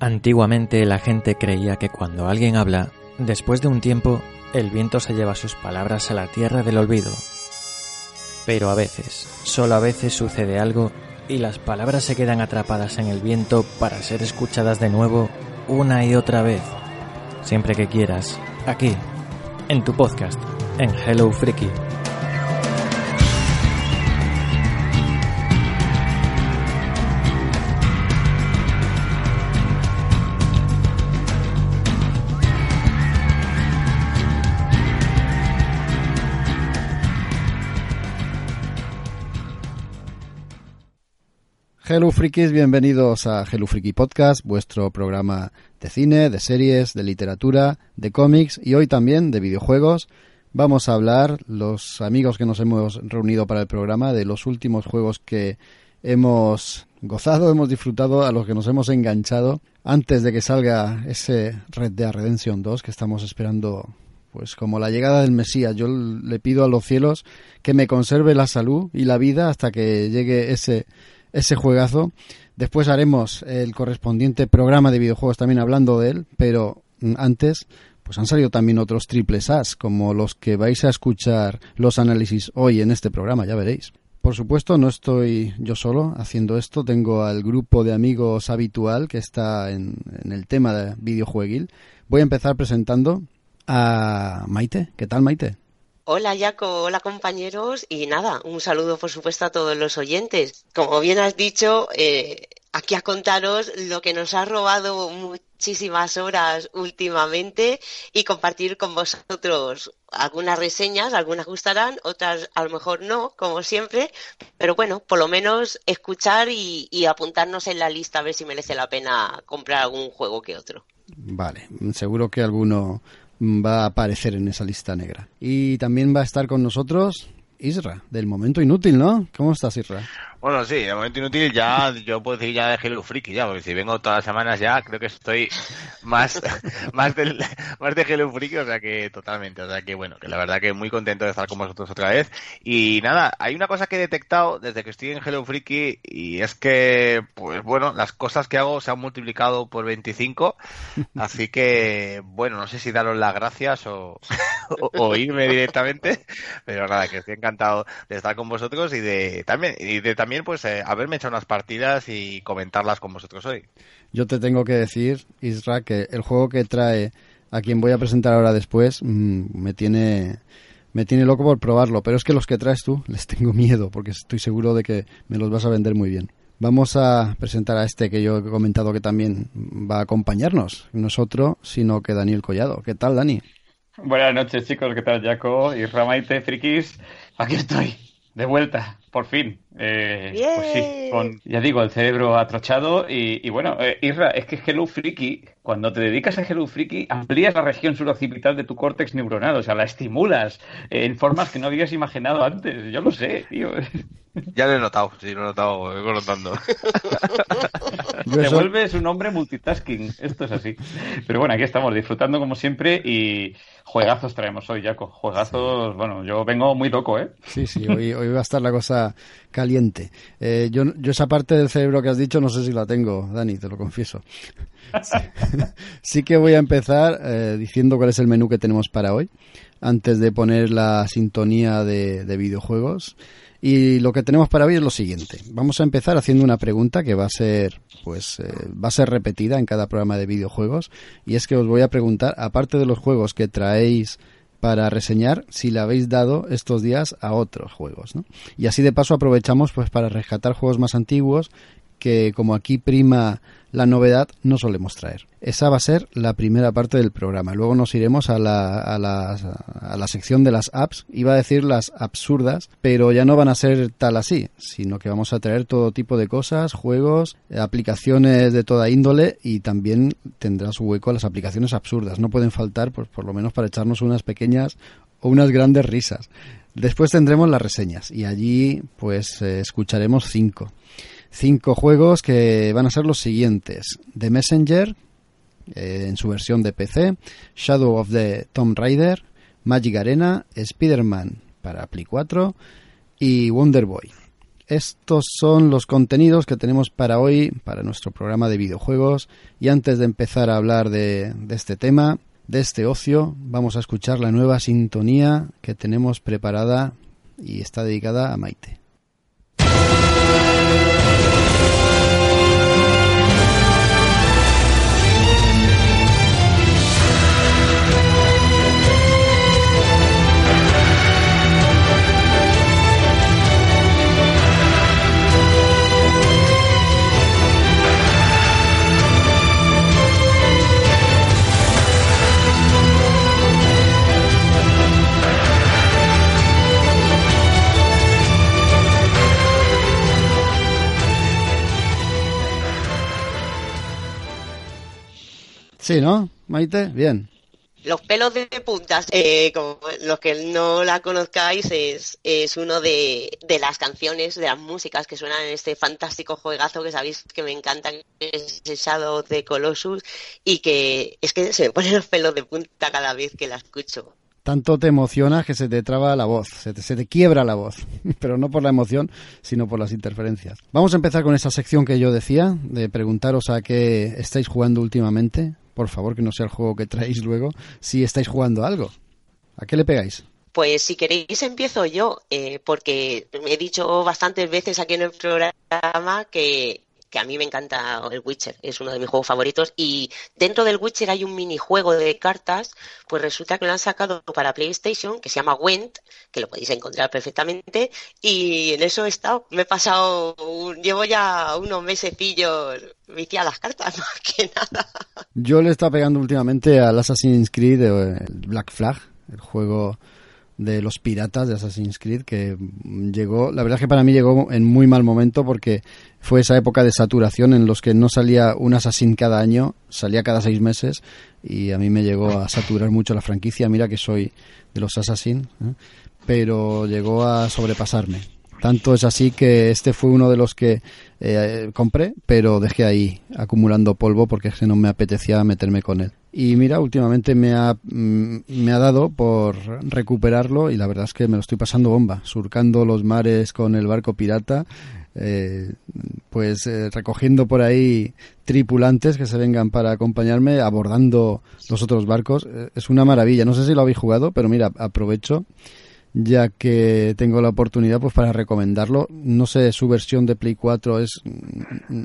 Antiguamente la gente creía que cuando alguien habla, después de un tiempo, el viento se lleva sus palabras a la tierra del olvido. Pero a veces, solo a veces sucede algo y las palabras se quedan atrapadas en el viento para ser escuchadas de nuevo una y otra vez. Siempre que quieras, aquí, en tu podcast, en Hello Freaky. Hello Frikis, bienvenidos a Hello Friki Podcast, vuestro programa de cine, de series, de literatura, de cómics y hoy también de videojuegos. Vamos a hablar, los amigos que nos hemos reunido para el programa, de los últimos juegos que hemos gozado, hemos disfrutado, a los que nos hemos enganchado antes de que salga ese Red Dead Redemption 2 que estamos esperando pues como la llegada del Mesías. Yo le pido a los cielos que me conserve la salud y la vida hasta que llegue ese ese juegazo. Después haremos el correspondiente programa de videojuegos también hablando de él, pero antes pues han salido también otros triples As, como los que vais a escuchar los análisis hoy en este programa, ya veréis. Por supuesto, no estoy yo solo haciendo esto, tengo al grupo de amigos habitual que está en, en el tema de videojueguil. Voy a empezar presentando a Maite. ¿Qué tal, Maite? Hola Jaco, hola compañeros y nada, un saludo por supuesto a todos los oyentes. Como bien has dicho, eh, aquí a contaros lo que nos ha robado muchísimas horas últimamente y compartir con vosotros algunas reseñas, algunas gustarán, otras a lo mejor no, como siempre, pero bueno, por lo menos escuchar y, y apuntarnos en la lista a ver si merece la pena comprar algún juego que otro. Vale, seguro que alguno va a aparecer en esa lista negra. Y también va a estar con nosotros Isra, del momento inútil, ¿no? ¿Cómo estás, Isra? Bueno, sí, de momento inútil ya, yo puedo decir ya de Hello Freaky ya, porque si vengo todas las semanas ya, creo que estoy más, más, del, más de Hello Freaky, o sea que totalmente, o sea que bueno, que la verdad que muy contento de estar con vosotros otra vez. Y nada, hay una cosa que he detectado desde que estoy en Hello Freaky y es que, pues bueno, las cosas que hago se han multiplicado por 25, así que, bueno, no sé si daros las gracias o, o, irme directamente, pero nada, que estoy encantado de estar con vosotros y de también, y de también también pues eh, haberme hecho unas partidas y comentarlas con vosotros hoy. Yo te tengo que decir, Isra, que el juego que trae a quien voy a presentar ahora después mmm, me tiene me tiene loco por probarlo, pero es que los que traes tú les tengo miedo porque estoy seguro de que me los vas a vender muy bien. Vamos a presentar a este que yo he comentado que también va a acompañarnos, no es otro sino que Daniel Collado. ¿Qué tal, Dani? Buenas noches, chicos. ¿Qué tal, Jaco? Y Ramaite, frikis. Aquí estoy, de vuelta, por fin. Eh, pues sí, con, ya digo, el cerebro atrochado. Y, y bueno, eh, Isra, es que Hello Freaky, cuando te dedicas a Hello Freaky, amplías la región suroccipital de tu córtex neuronal, o sea, la estimulas eh, en formas que no habías imaginado antes. Yo lo sé, tío. Ya lo he notado, sí, lo he notado, lo he notando. Te vuelves un hombre multitasking, esto es así. Pero bueno, aquí estamos disfrutando como siempre y juegazos traemos hoy, Jaco. Juegazos, sí. bueno, yo vengo muy loco, ¿eh? Sí, sí, hoy, hoy va a estar la cosa caliente. Eh, yo, esa parte del cerebro que has dicho no sé si la tengo, Dani, te lo confieso. Sí, que voy a empezar eh, diciendo cuál es el menú que tenemos para hoy, antes de poner la sintonía de, de videojuegos. Y lo que tenemos para hoy es lo siguiente. Vamos a empezar haciendo una pregunta que va a ser, pues, eh, va a ser repetida en cada programa de videojuegos. Y es que os voy a preguntar, aparte de los juegos que traéis para reseñar, si le habéis dado estos días a otros juegos, ¿no? Y así de paso aprovechamos, pues, para rescatar juegos más antiguos que, como aquí prima la novedad no solemos traer. Esa va a ser la primera parte del programa. Luego nos iremos a la, a la, a la sección de las apps. Iba a decir las absurdas, pero ya no van a ser tal así, sino que vamos a traer todo tipo de cosas, juegos, aplicaciones de toda índole y también tendrá su hueco a las aplicaciones absurdas. No pueden faltar, pues por lo menos para echarnos unas pequeñas o unas grandes risas. Después tendremos las reseñas y allí pues eh, escucharemos cinco cinco juegos que van a ser los siguientes. The Messenger, eh, en su versión de PC, Shadow of the Tomb Raider, Magic Arena, Spider-Man para Play 4 y Wonder Boy. estos son los contenidos que tenemos para hoy, para nuestro programa de videojuegos. Y antes de empezar a hablar de, de este tema, de este ocio, vamos a escuchar la nueva sintonía que tenemos preparada y está dedicada a Maite. Sí, ¿no? Maite, bien. Los pelos de puntas, eh, como los que no la conozcáis, es, es uno de, de, las canciones, de las músicas que suenan en este fantástico juegazo que sabéis que me encanta, que es el Shadow de Colossus, y que es que se me ponen los pelos de punta cada vez que la escucho. Tanto te emocionas que se te traba la voz, se te, se te quiebra la voz, pero no por la emoción, sino por las interferencias. Vamos a empezar con esa sección que yo decía, de preguntaros a qué estáis jugando últimamente por favor, que no sea el juego que traéis luego, si estáis jugando algo. ¿A qué le pegáis? Pues si queréis empiezo yo, eh, porque he dicho bastantes veces aquí en el programa que, que a mí me encanta el Witcher, es uno de mis juegos favoritos y dentro del Witcher hay un minijuego de cartas, pues resulta que lo han sacado para PlayStation que se llama Went, que lo podéis encontrar perfectamente y en eso he estado, me he pasado, llevo ya unos mesecillos a las cartas más que nada. Yo le estado pegando últimamente al Assassin's Creed, eh, el Black Flag, el juego de los piratas de Assassin's Creed que llegó, la verdad es que para mí llegó en muy mal momento porque fue esa época de saturación en los que no salía un Assassin cada año, salía cada seis meses y a mí me llegó a saturar mucho la franquicia, mira que soy de los Assassin, ¿eh? pero llegó a sobrepasarme. Tanto es así que este fue uno de los que eh, compré, pero dejé ahí acumulando polvo porque no me apetecía meterme con él. Y mira, últimamente me ha, mm, me ha dado por recuperarlo y la verdad es que me lo estoy pasando bomba, surcando los mares con el barco pirata, eh, pues eh, recogiendo por ahí tripulantes que se vengan para acompañarme, abordando los otros barcos. es una maravilla. No sé si lo habéis jugado, pero mira, aprovecho ya que tengo la oportunidad pues para recomendarlo. No sé, su versión de Play 4 es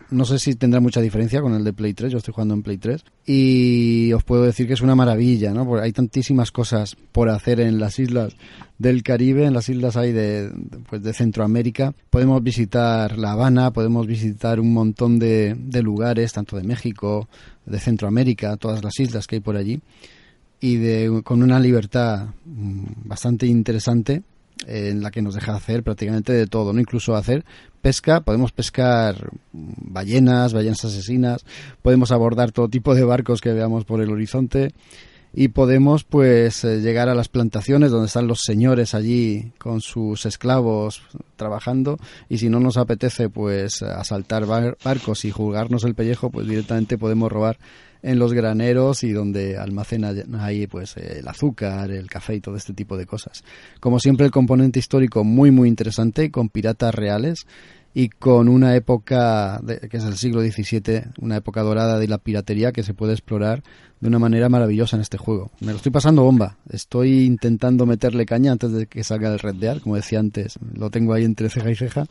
no sé si tendrá mucha diferencia con el de Play 3, yo estoy jugando en Play 3 y os puedo decir que es una maravilla, ¿no? Porque hay tantísimas cosas por hacer en las islas del Caribe, en las islas hay de pues de Centroamérica. Podemos visitar La Habana, podemos visitar un montón de, de lugares, tanto de México, de Centroamérica, todas las islas que hay por allí y de, con una libertad mm, bastante interesante en la que nos deja hacer prácticamente de todo, no incluso hacer pesca, podemos pescar ballenas, ballenas asesinas, podemos abordar todo tipo de barcos que veamos por el horizonte y podemos pues eh, llegar a las plantaciones donde están los señores allí con sus esclavos trabajando y si no nos apetece pues asaltar barcos y jugarnos el pellejo pues directamente podemos robar en los graneros y donde almacena ahí pues el azúcar, el café y todo este tipo de cosas. Como siempre el componente histórico muy muy interesante con piratas reales y con una época que es el siglo XVII, una época dorada de la piratería que se puede explorar de una manera maravillosa en este juego. Me lo estoy pasando bomba. Estoy intentando meterle caña antes de que salga el Red Dead, como decía antes. Lo tengo ahí entre ceja y ceja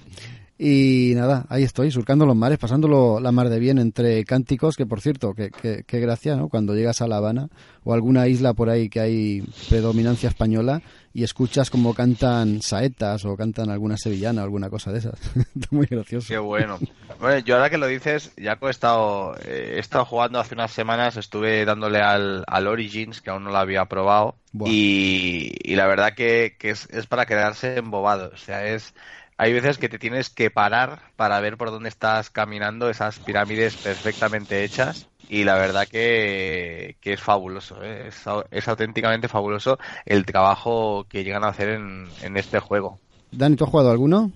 y nada, ahí estoy, surcando los mares, pasándolo la mar de bien entre cánticos, que por cierto, qué que, gracia, ¿no? Cuando llegas a La Habana o alguna isla por ahí que hay predominancia española y escuchas como cantan saetas o cantan alguna sevillana o alguna cosa de esas. Muy gracioso. Qué bueno. Bueno, yo ahora que lo dices, ya que he estado, eh, he estado jugando hace unas semanas, estuve dándole al, al Origins, que aún no lo había probado, y, y, la verdad que, que es, es para quedarse embobado. O sea, es hay veces que te tienes que parar para ver por dónde estás caminando esas pirámides perfectamente hechas y la verdad que, es fabuloso, ¿eh? es, auténticamente fabuloso el trabajo que llegan a hacer en, este juego. Dani, ¿tú has jugado alguno?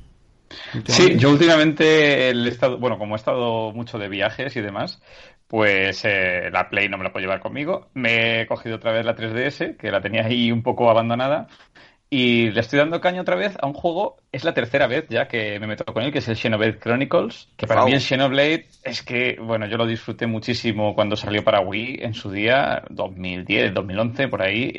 Sí, yo últimamente he estado, bueno, como he estado mucho de viajes y demás, pues eh, la Play no me la puedo llevar conmigo. Me he cogido otra vez la 3DS, que la tenía ahí un poco abandonada, Y le estoy dando caña otra vez a un juego, es la tercera vez ya que me meto con él, que es el Xenoblade Chronicles, que para mí el Xenoblade es que, bueno, yo lo disfruté muchísimo cuando salió para Wii en su día, 2010, 2011, por ahí,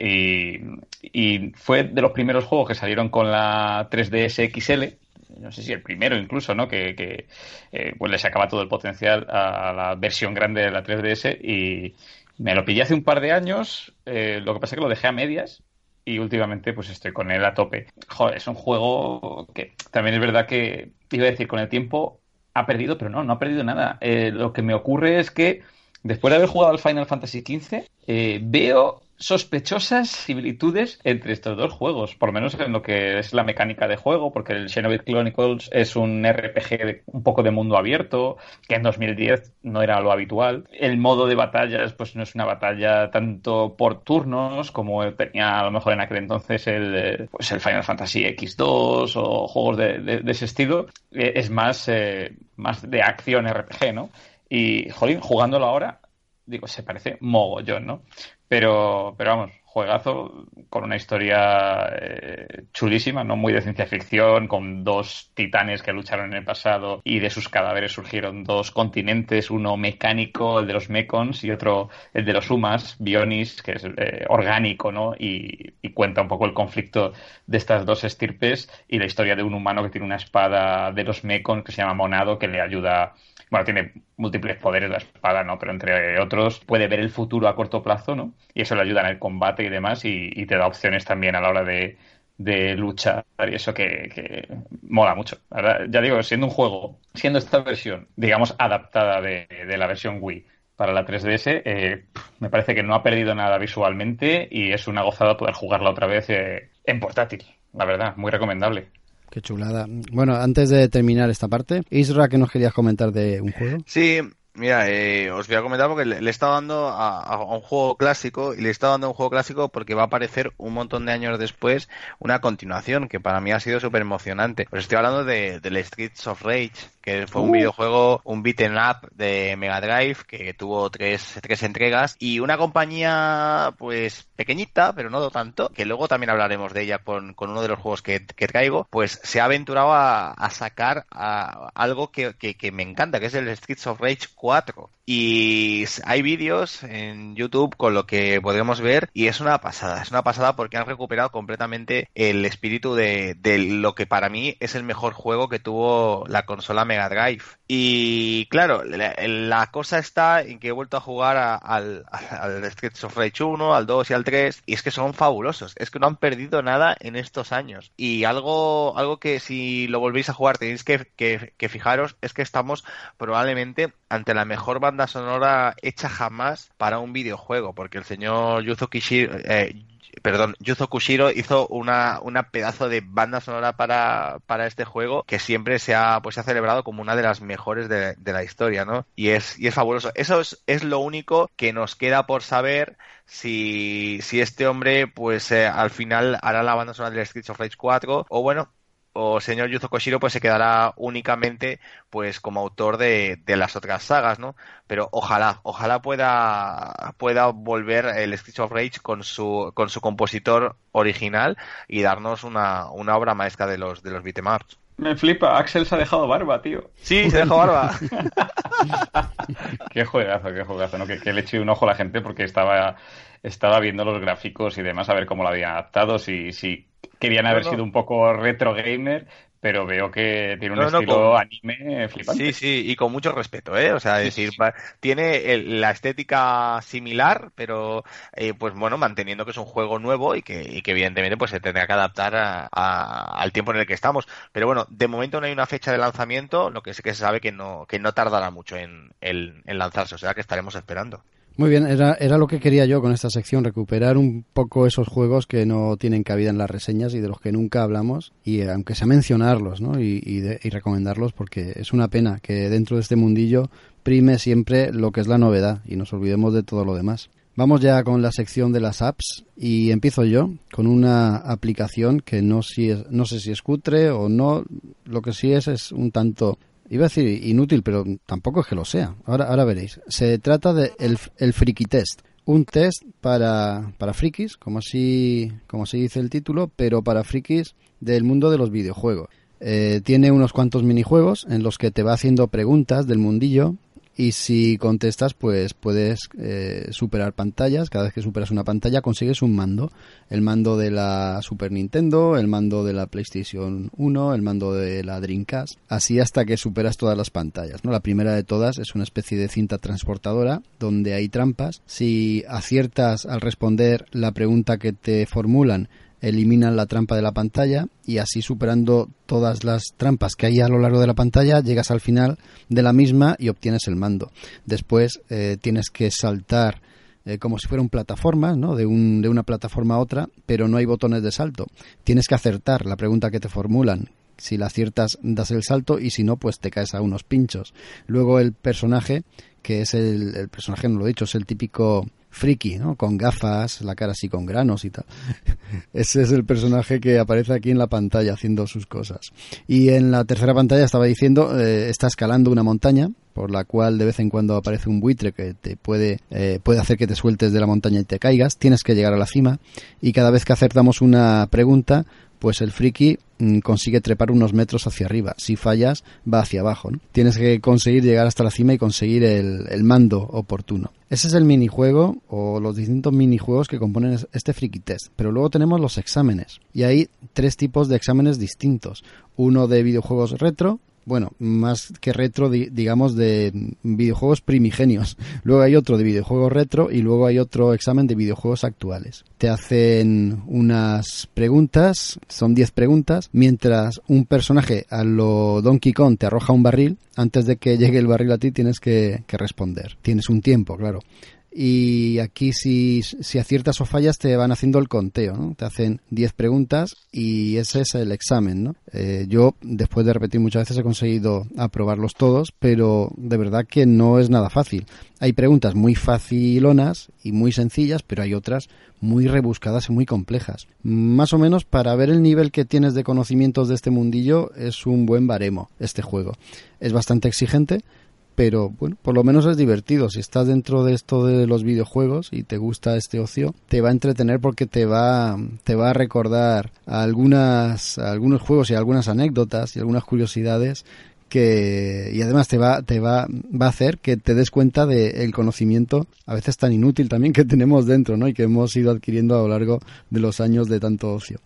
y, fue de los primeros juegos que salieron con la 3DS XL, no sé si el primero incluso, ¿no? Que, eh, pues le sacaba todo el potencial a la versión grande de la 3DS y me lo pillé hace un par de años, eh, lo que pasa es que lo dejé a medias y últimamente pues estoy con él a tope. Joder, es un juego que también es verdad que, iba a decir, con el tiempo ha perdido, pero no, no ha perdido nada. Eh, lo que me ocurre es que después de haber jugado al Final Fantasy XV, eh, veo sospechosas similitudes entre estos dos juegos, por lo menos en lo que es la mecánica de juego, porque el Xenoblade Chronicles es un RPG un poco de mundo abierto, que en 2010 no era lo habitual. El modo de batallas, pues no es una batalla tanto por turnos como tenía a lo mejor en aquel entonces el, pues el Final Fantasy X2 o juegos de, ese estilo. Eh, es más, eh, más de acción RPG, ¿no? Y, jolín, jugándolo ahora, digo, se parece mogollón, ¿no? Pero, pero vamos, juegazo con una historia eh, chulísima, no muy de ciencia ficción, con dos titanes que lucharon en el pasado y de sus cadáveres surgieron dos continentes, uno mecánico, el de los Mekons, y otro el de los Humas, Bionis, que es eh, orgánico, ¿no? Y, y, cuenta un poco el conflicto de estas dos estirpes y la historia de un humano que tiene una espada de los Mekons que se llama Monado, que le ayuda bueno, tiene múltiples poderes la espada, ¿no? Pero entre otros puede ver el futuro a corto plazo, ¿no? Y eso le ayuda en el combate y demás y, te da opciones también a la hora de, de luchar y eso que, mola mucho. Ya digo, siendo un juego, siendo esta versión, digamos, adaptada de, la versión Wii para la 3DS, eh, me parece que no ha perdido nada visualmente y es una gozada poder jugarla otra vez eh, en portátil. La verdad, muy recomendable. Qué chulada. Bueno, antes de terminar esta parte, Isra, ¿qué nos querías comentar de un juego? Sí, Mira, eh, os voy a comentar porque le, he estado dando a, un juego clásico y le he estado dando a un juego clásico porque va a aparecer un montón de años después una continuación que para mí ha sido súper emocionante. Os estoy hablando de, de Streets of Rage, que fue un uh. videojuego, un beaten up de Mega Drive que tuvo tres, tres entregas y una compañía pues pequeñita, pero no tanto, que luego también hablaremos de ella con, con uno de los juegos que, que traigo, pues se ha aventurado a, a sacar a algo que, que, que, me encanta, que es el Streets of Rage 4. 4 Y hay vídeos en YouTube con lo que podemos ver y es una pasada, es una pasada porque han recuperado completamente el espíritu de, de lo que para mí es el mejor juego que tuvo la consola Mega Drive. Y claro, la, cosa está en que he vuelto a jugar al, al Streets of Rage 1, al 2 y al 3 y es que son fabulosos, es que no han perdido nada en estos años. Y algo, algo que si lo volvéis a jugar tenéis que, que fijaros es que estamos probablemente ante la mejor banda sonora hecha jamás para un videojuego, porque el señor Yuzo Kishiro, eh, perdón, Yuzo Kushiro hizo una, una pedazo de banda sonora para, para este juego que siempre se ha, pues, se ha celebrado como una de las mejores de, la historia, ¿no? Y es, y es fabuloso. Eso es, es lo único que nos queda por saber si, si este hombre, pues, eh, al final hará la banda sonora de Streets of Rage 4 o bueno, o señor Yuzo Koshiro pues se quedará únicamente pues como autor de, las otras sagas, ¿no? Pero ojalá, ojalá pueda pueda volver el Streets of Rage con su con su compositor original y darnos una, una obra maestra de los de los beatemaps. Me flipa, Axel se ha dejado barba, tío. Sí, se ha dejado barba. qué juegazo, qué juegazo, ¿no? Que, que, le eché un ojo a la gente porque estaba, estaba viendo los gráficos y demás, a ver cómo lo habían adaptado, si, si querían haber sido un poco retro gamer, pero veo que tiene un estilo anime flipante. Sí, sí, y con mucho respeto, ¿eh? O sea, es decir, tiene la estética similar, pero eh, pues bueno, manteniendo que es un juego nuevo y que, evidentemente pues se tendrá que adaptar al tiempo en el que estamos. Pero bueno, de momento no hay una fecha de lanzamiento, lo que sí que se sabe que no, que no tardará mucho en, en lanzarse, o sea que estaremos esperando. Muy bien, era, era lo que quería yo con esta sección, recuperar un poco esos juegos que no tienen cabida en las reseñas y de los que nunca hablamos, y eh, aunque sea mencionarlos ¿no? y, y, recomendarlos, porque es una pena que dentro de este mundillo prime siempre lo que es la novedad y nos olvidemos de todo lo demás. Vamos ya con la sección de las apps y empiezo yo con una aplicación que no, si no sé si es cutre o no, lo que sí es es un tanto Iba a decir inútil, pero tampoco es que lo sea. Ahora, ahora veréis. Se trata de el, el Friki Test, un test para, para frikis, como así, como así dice el título, pero para frikis del mundo de los videojuegos. Eh, tiene unos cuantos minijuegos en los que te va haciendo preguntas del mundillo y si contestas pues puedes eh, superar pantallas. Cada vez que superas una pantalla consigues un mando. El mando de la Super Nintendo el mando de la PlayStation 1 el mando de la Dreamcast. Así hasta que superas todas las pantallas no la primera de todas es una especie de cinta transportadora donde hay trampas. Si aciertas al responder la pregunta que te formulan eliminan la trampa de la pantalla y así superando todas las trampas que hay a lo largo de la pantalla llegas al final de la misma y obtienes el mando. Después eh, tienes que saltar eh, como si fuera un plataforma, ¿no? De, un, de una plataforma a otra, pero no hay botones de salto. Tienes que acertar la pregunta que te formulan. Si la aciertas, das el salto y si no, pues te caes a unos pinchos. Luego el personaje, que es el, el personaje, no lo he dicho, es el típico friki, ¿no? Con gafas, la cara así con granos y tal. Ese es el personaje que aparece aquí en la pantalla haciendo sus cosas. Y en la tercera pantalla estaba diciendo, eh, está escalando una montaña, por la cual de vez en cuando aparece un buitre que te puede, eh, puede hacer que te sueltes de la montaña y te caigas. Tienes que llegar a la cima y cada vez que acertamos una pregunta, pues el friki mm, consigue trepar unos metros hacia arriba. Si fallas, va hacia abajo. Tienes que conseguir llegar hasta la cima y conseguir el, el, mando oportuno. Ese es el minijuego o los distintos minijuegos que componen este friki test. Pero luego tenemos los exámenes. Y hay tres tipos de exámenes distintos. Uno de videojuegos retro, bueno, más que retro, digamos, de videojuegos primigenios. Luego hay otro de videojuegos retro y luego hay otro examen de videojuegos actuales. Te hacen unas preguntas, son 10 preguntas, mientras un personaje a lo Donkey Kong te arroja un barril, antes de que llegue el barril a ti tienes que, que responder. Tienes un tiempo, claro y aquí si, si, aciertas o fallas te van haciendo el conteo, ¿no? Te hacen 10 preguntas y ese es el examen, ¿no? Eh, yo, después de repetir muchas veces, he conseguido aprobarlos todos, pero de verdad que no es nada fácil. Hay preguntas muy facilonas y muy sencillas, pero hay otras muy rebuscadas y muy complejas. Más o menos para ver el nivel que tienes de conocimientos de este mundillo es un buen baremo este juego. Es bastante exigente, pero bueno, por lo menos es divertido. Si estás dentro de esto de los videojuegos y te gusta este ocio, te va a entretener porque te va, te va a recordar algunas, algunos juegos y algunas anécdotas y algunas curiosidades que y además te va te va va a hacer que te des cuenta del conocimiento a veces tan inútil también que tenemos dentro no y que hemos ido adquiriendo a lo largo de los años de tanto ocio.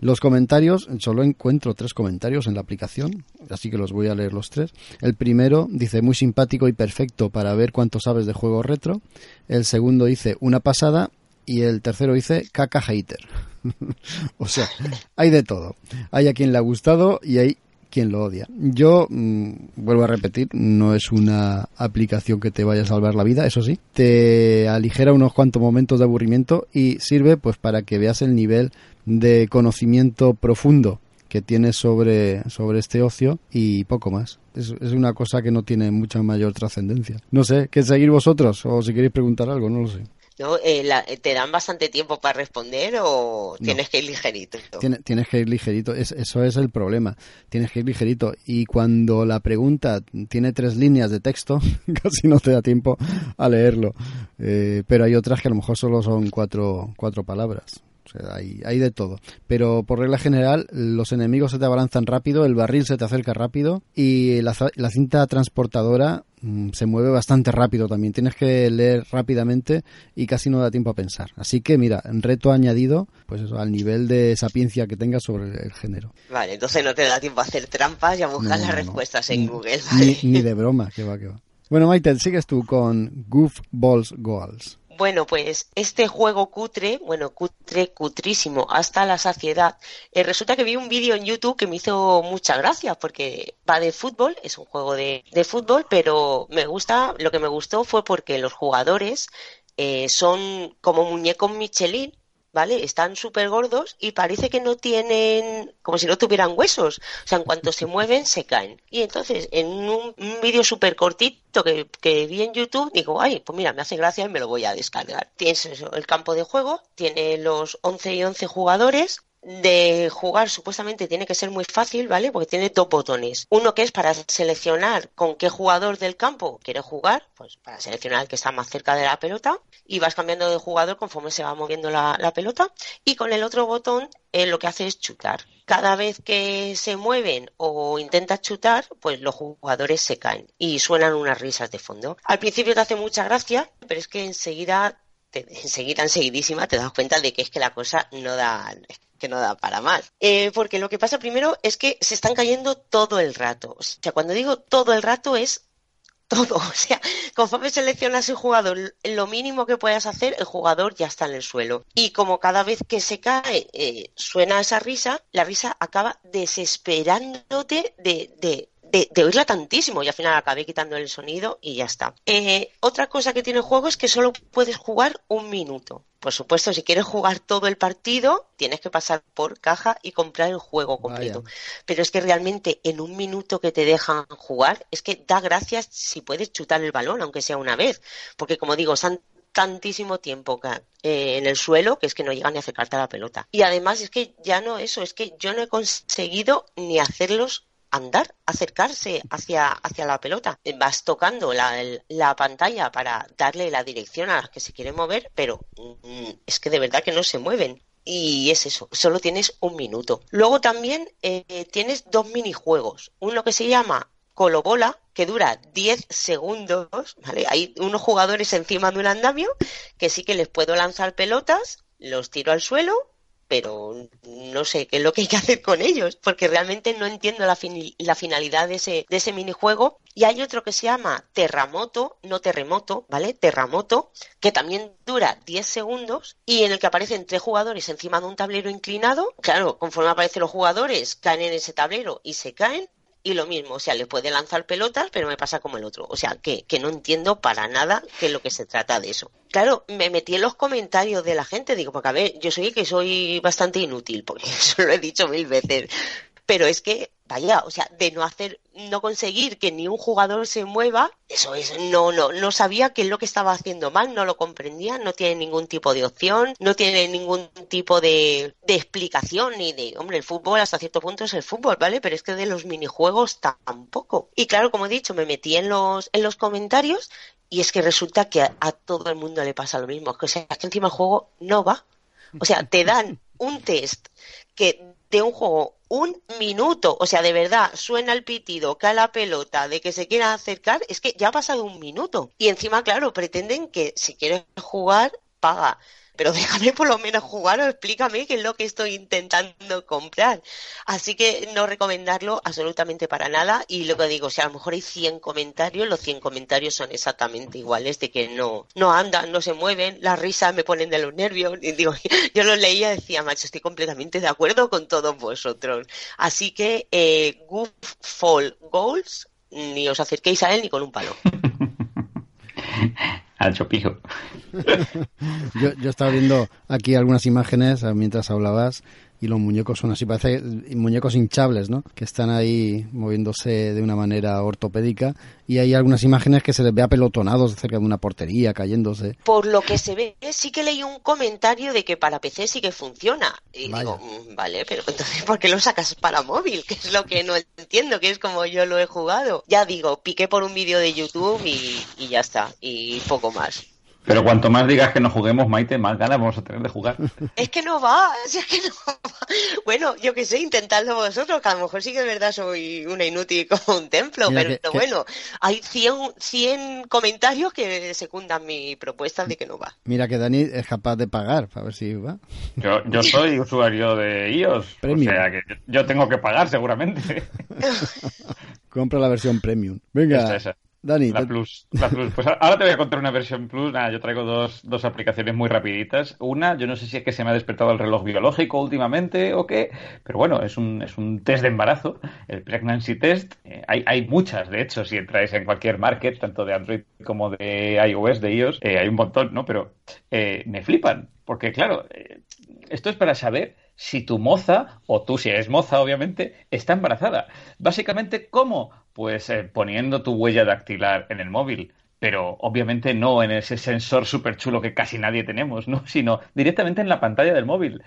Los comentarios solo encuentro tres comentarios en la aplicación así que los voy a leer los tres. El primero dice muy simpático y perfecto para ver cuánto sabes de juegos retro el segundo dice una pasada y el tercero dice caca hater o sea hay de todo. Hay a quien le ha gustado y hay quien lo odia. Yo, mm, vuelvo a repetir, no es una aplicación que te vaya a salvar la vida, eso sí. Te aligera unos cuantos momentos de aburrimiento y sirve pues para que veas el nivel de conocimiento profundo que tienes sobre, sobre este ocio y poco más. Es, es una cosa que no tiene mucha mayor trascendencia. No sé, ¿qué seguir vosotros? O si queréis preguntar algo, no lo sé. ¿No? Eh, la, ¿Te dan bastante tiempo para responder o tienes que ir ligerito? tienes que ir ligerito, eso es el problema. Tienes que ir ligerito. Y cuando la pregunta tiene tres líneas de texto, casi no te da tiempo a leerlo. Eh, pero hay otras que a lo mejor solo son cuatro, cuatro palabras. O sea, hay, hay, de todo. Pero por regla general, los enemigos se te abalanzan rápido, el barril se te acerca rápido y la, la cinta transportadora Mm, se mueve bastante rápido también. Tienes que leer rápidamente y casi no da tiempo a pensar. Así que, mira, reto añadido, pues eso, al nivel de sapiencia que tengas sobre el género. Vale, entonces no te da tiempo a hacer trampas y a buscar las respuestas en Google. Ni, de broma, que va, que va. Bueno, Maite, sigues tú con Goof Balls Goals. Bueno, pues este juego cutre, bueno, cutre, cutrísimo, hasta la saciedad. Eh, resulta que vi un vídeo en YouTube que me hizo mucha gracia porque va de fútbol, es un juego de, de fútbol, pero me gusta, lo que me gustó fue porque los jugadores eh, son como muñecos Michelin ¿vale? Están súper gordos y parece que no tienen, como si no tuvieran huesos. O sea, en cuanto se mueven, se caen. Y entonces, en un, vídeo súper cortito que, que, vi en YouTube, digo, ay, pues mira, me hace gracia y me lo voy a descargar. Tienes el campo de juego, tiene los 11 y 11 jugadores de jugar supuestamente tiene que ser muy fácil, ¿vale? Porque tiene dos botones. Uno que es para seleccionar con qué jugador del campo quiere jugar, pues para seleccionar el que está más cerca de la pelota y vas cambiando de jugador conforme se va moviendo la, pelota. Y con el otro botón eh, lo que hace es chutar. Cada vez que se mueven o intentas chutar, pues los jugadores se caen y suenan unas risas de fondo. Al principio te hace mucha gracia, pero es que enseguida enseguida, enseguidísima, te das cuenta de que es que la cosa no da, que no da para más. Eh, porque lo que pasa primero es que se están cayendo todo el rato. O sea, cuando digo todo el rato es todo. O sea, conforme seleccionas el jugador, lo mínimo que puedas hacer, el jugador ya está en el suelo. Y como cada vez que se cae eh, suena esa risa, la risa acaba desesperándote de, de, de, oírla tantísimo y al final acabé quitando el sonido y ya está. Eh, otra cosa que tiene el juego es que solo puedes jugar un minuto. Por supuesto, si quieres jugar todo el partido, tienes que pasar por caja y comprar el juego completo. Pero es que realmente en un minuto que te dejan jugar, es que da gracias si puedes chutar el balón, aunque sea una vez. Porque como digo, están tantísimo tiempo eh, en el suelo que es que no llegan ni a acercarte a la pelota. Y además es que ya no eso, es que yo no he conseguido ni hacerlos andar, acercarse hacia, hacia la pelota. Vas tocando la, la, pantalla para darle la dirección a las que se quieren mover, pero mm, es que de verdad que no se mueven. Y es eso, solo tienes un minuto. Luego también eh, tienes dos minijuegos. Uno que se llama Colobola, que dura 10 segundos. ¿vale? Hay unos jugadores encima de un andamio que sí que les puedo lanzar pelotas, los tiro al suelo pero no sé qué es lo que hay que hacer con ellos, porque realmente no entiendo la, finalidad de ese, de ese minijuego. Y hay otro que se llama Terramoto, no Terremoto, ¿vale? Terramoto, que también dura 10 segundos y en el que aparecen tres jugadores encima de un tablero inclinado. Claro, conforme aparecen los jugadores, caen en ese tablero y se caen y lo mismo, o sea, le puede lanzar pelotas, pero me pasa como el otro. O sea, que, que no entiendo para nada qué es lo que se trata de eso. Claro, me metí en los comentarios de la gente, digo, porque a ver, yo soy que soy bastante inútil, porque eso lo he dicho mil veces, pero es que vaya, o sea, de no hacer, no conseguir que ni un jugador se mueva, eso es, no, no, no sabía qué es lo que estaba haciendo mal, no lo comprendía, no tiene ningún tipo de opción, no tiene ningún tipo de, explicación ni de, hombre, el fútbol hasta cierto punto es el fútbol, ¿vale? Pero es que de los minijuegos tampoco. Y claro, como he dicho, me metí en los, en los comentarios y es que resulta que a, todo el mundo le pasa lo mismo, o sea, que encima el juego no va. O sea, te dan un test que de un juego un minuto. O sea, de verdad, suena el pitido, cae la pelota de que se quiera acercar, es que ya ha pasado un minuto. Y encima, claro, pretenden que si quieres jugar, paga pero déjame por lo menos jugar o explícame qué es lo que estoy intentando comprar. Así que no recomendarlo absolutamente para nada y lo que digo, si a lo mejor hay 100 comentarios, los 100 comentarios son exactamente iguales de que no, no andan, no se mueven, las risas me ponen de los nervios. Y digo, yo lo leía y decía, macho, estoy completamente de acuerdo con todos vosotros. Así que eh, Goof Fall Goals, ni os acerquéis a él ni con un palo. Al chopijo. yo, yo estaba viendo aquí algunas imágenes eh, mientras hablabas y los muñecos son así, parece muñecos hinchables, ¿no? Que están ahí moviéndose de una manera ortopédica y hay algunas imágenes que se les ve apelotonados cerca de una portería, cayéndose. Por lo que se ve, sí que leí un comentario de que para PC sí que funciona. Y digo, mm, vale, pero entonces ¿por qué lo sacas para móvil? Que es lo que no entiendo, que es como yo lo he jugado. Ya digo, piqué por un vídeo de YouTube y, y ya está, y poco más. Pero cuanto más digas que no juguemos, Maite, más ganas vamos a tener de jugar. Es que no va, es que no va. Bueno, yo que sé, intentadlo vosotros, que a lo mejor sí que es verdad soy una inútil como un templo, pero bueno, hay 100, 100 comentarios que secundan mi propuesta de que no va. Mira que Dani es capaz de pagar, para ver si va. Yo, yo soy usuario de iOS, o sea que yo tengo que pagar seguramente. Compra la versión premium. Venga. Dani, la Plus, la Plus. Pues ahora te voy a contar una versión Plus. Nada, yo traigo dos, dos aplicaciones muy rapiditas. Una, yo no sé si es que se me ha despertado el reloj biológico últimamente o qué, pero bueno, es un, es un test de embarazo, el Pregnancy Test. Eh, hay, hay muchas, de hecho, si entráis en cualquier market, tanto de Android como de iOS, de iOS, eh, hay un montón, ¿no? Pero eh, me flipan, porque claro, esto es para saber si tu moza, o tú si eres moza, obviamente, está embarazada. Básicamente, ¿cómo? Pues poniendo tu huella dactilar en el móvil, pero obviamente no en ese sensor súper chulo que casi nadie tenemos, ¿no? sino directamente en la pantalla del móvil.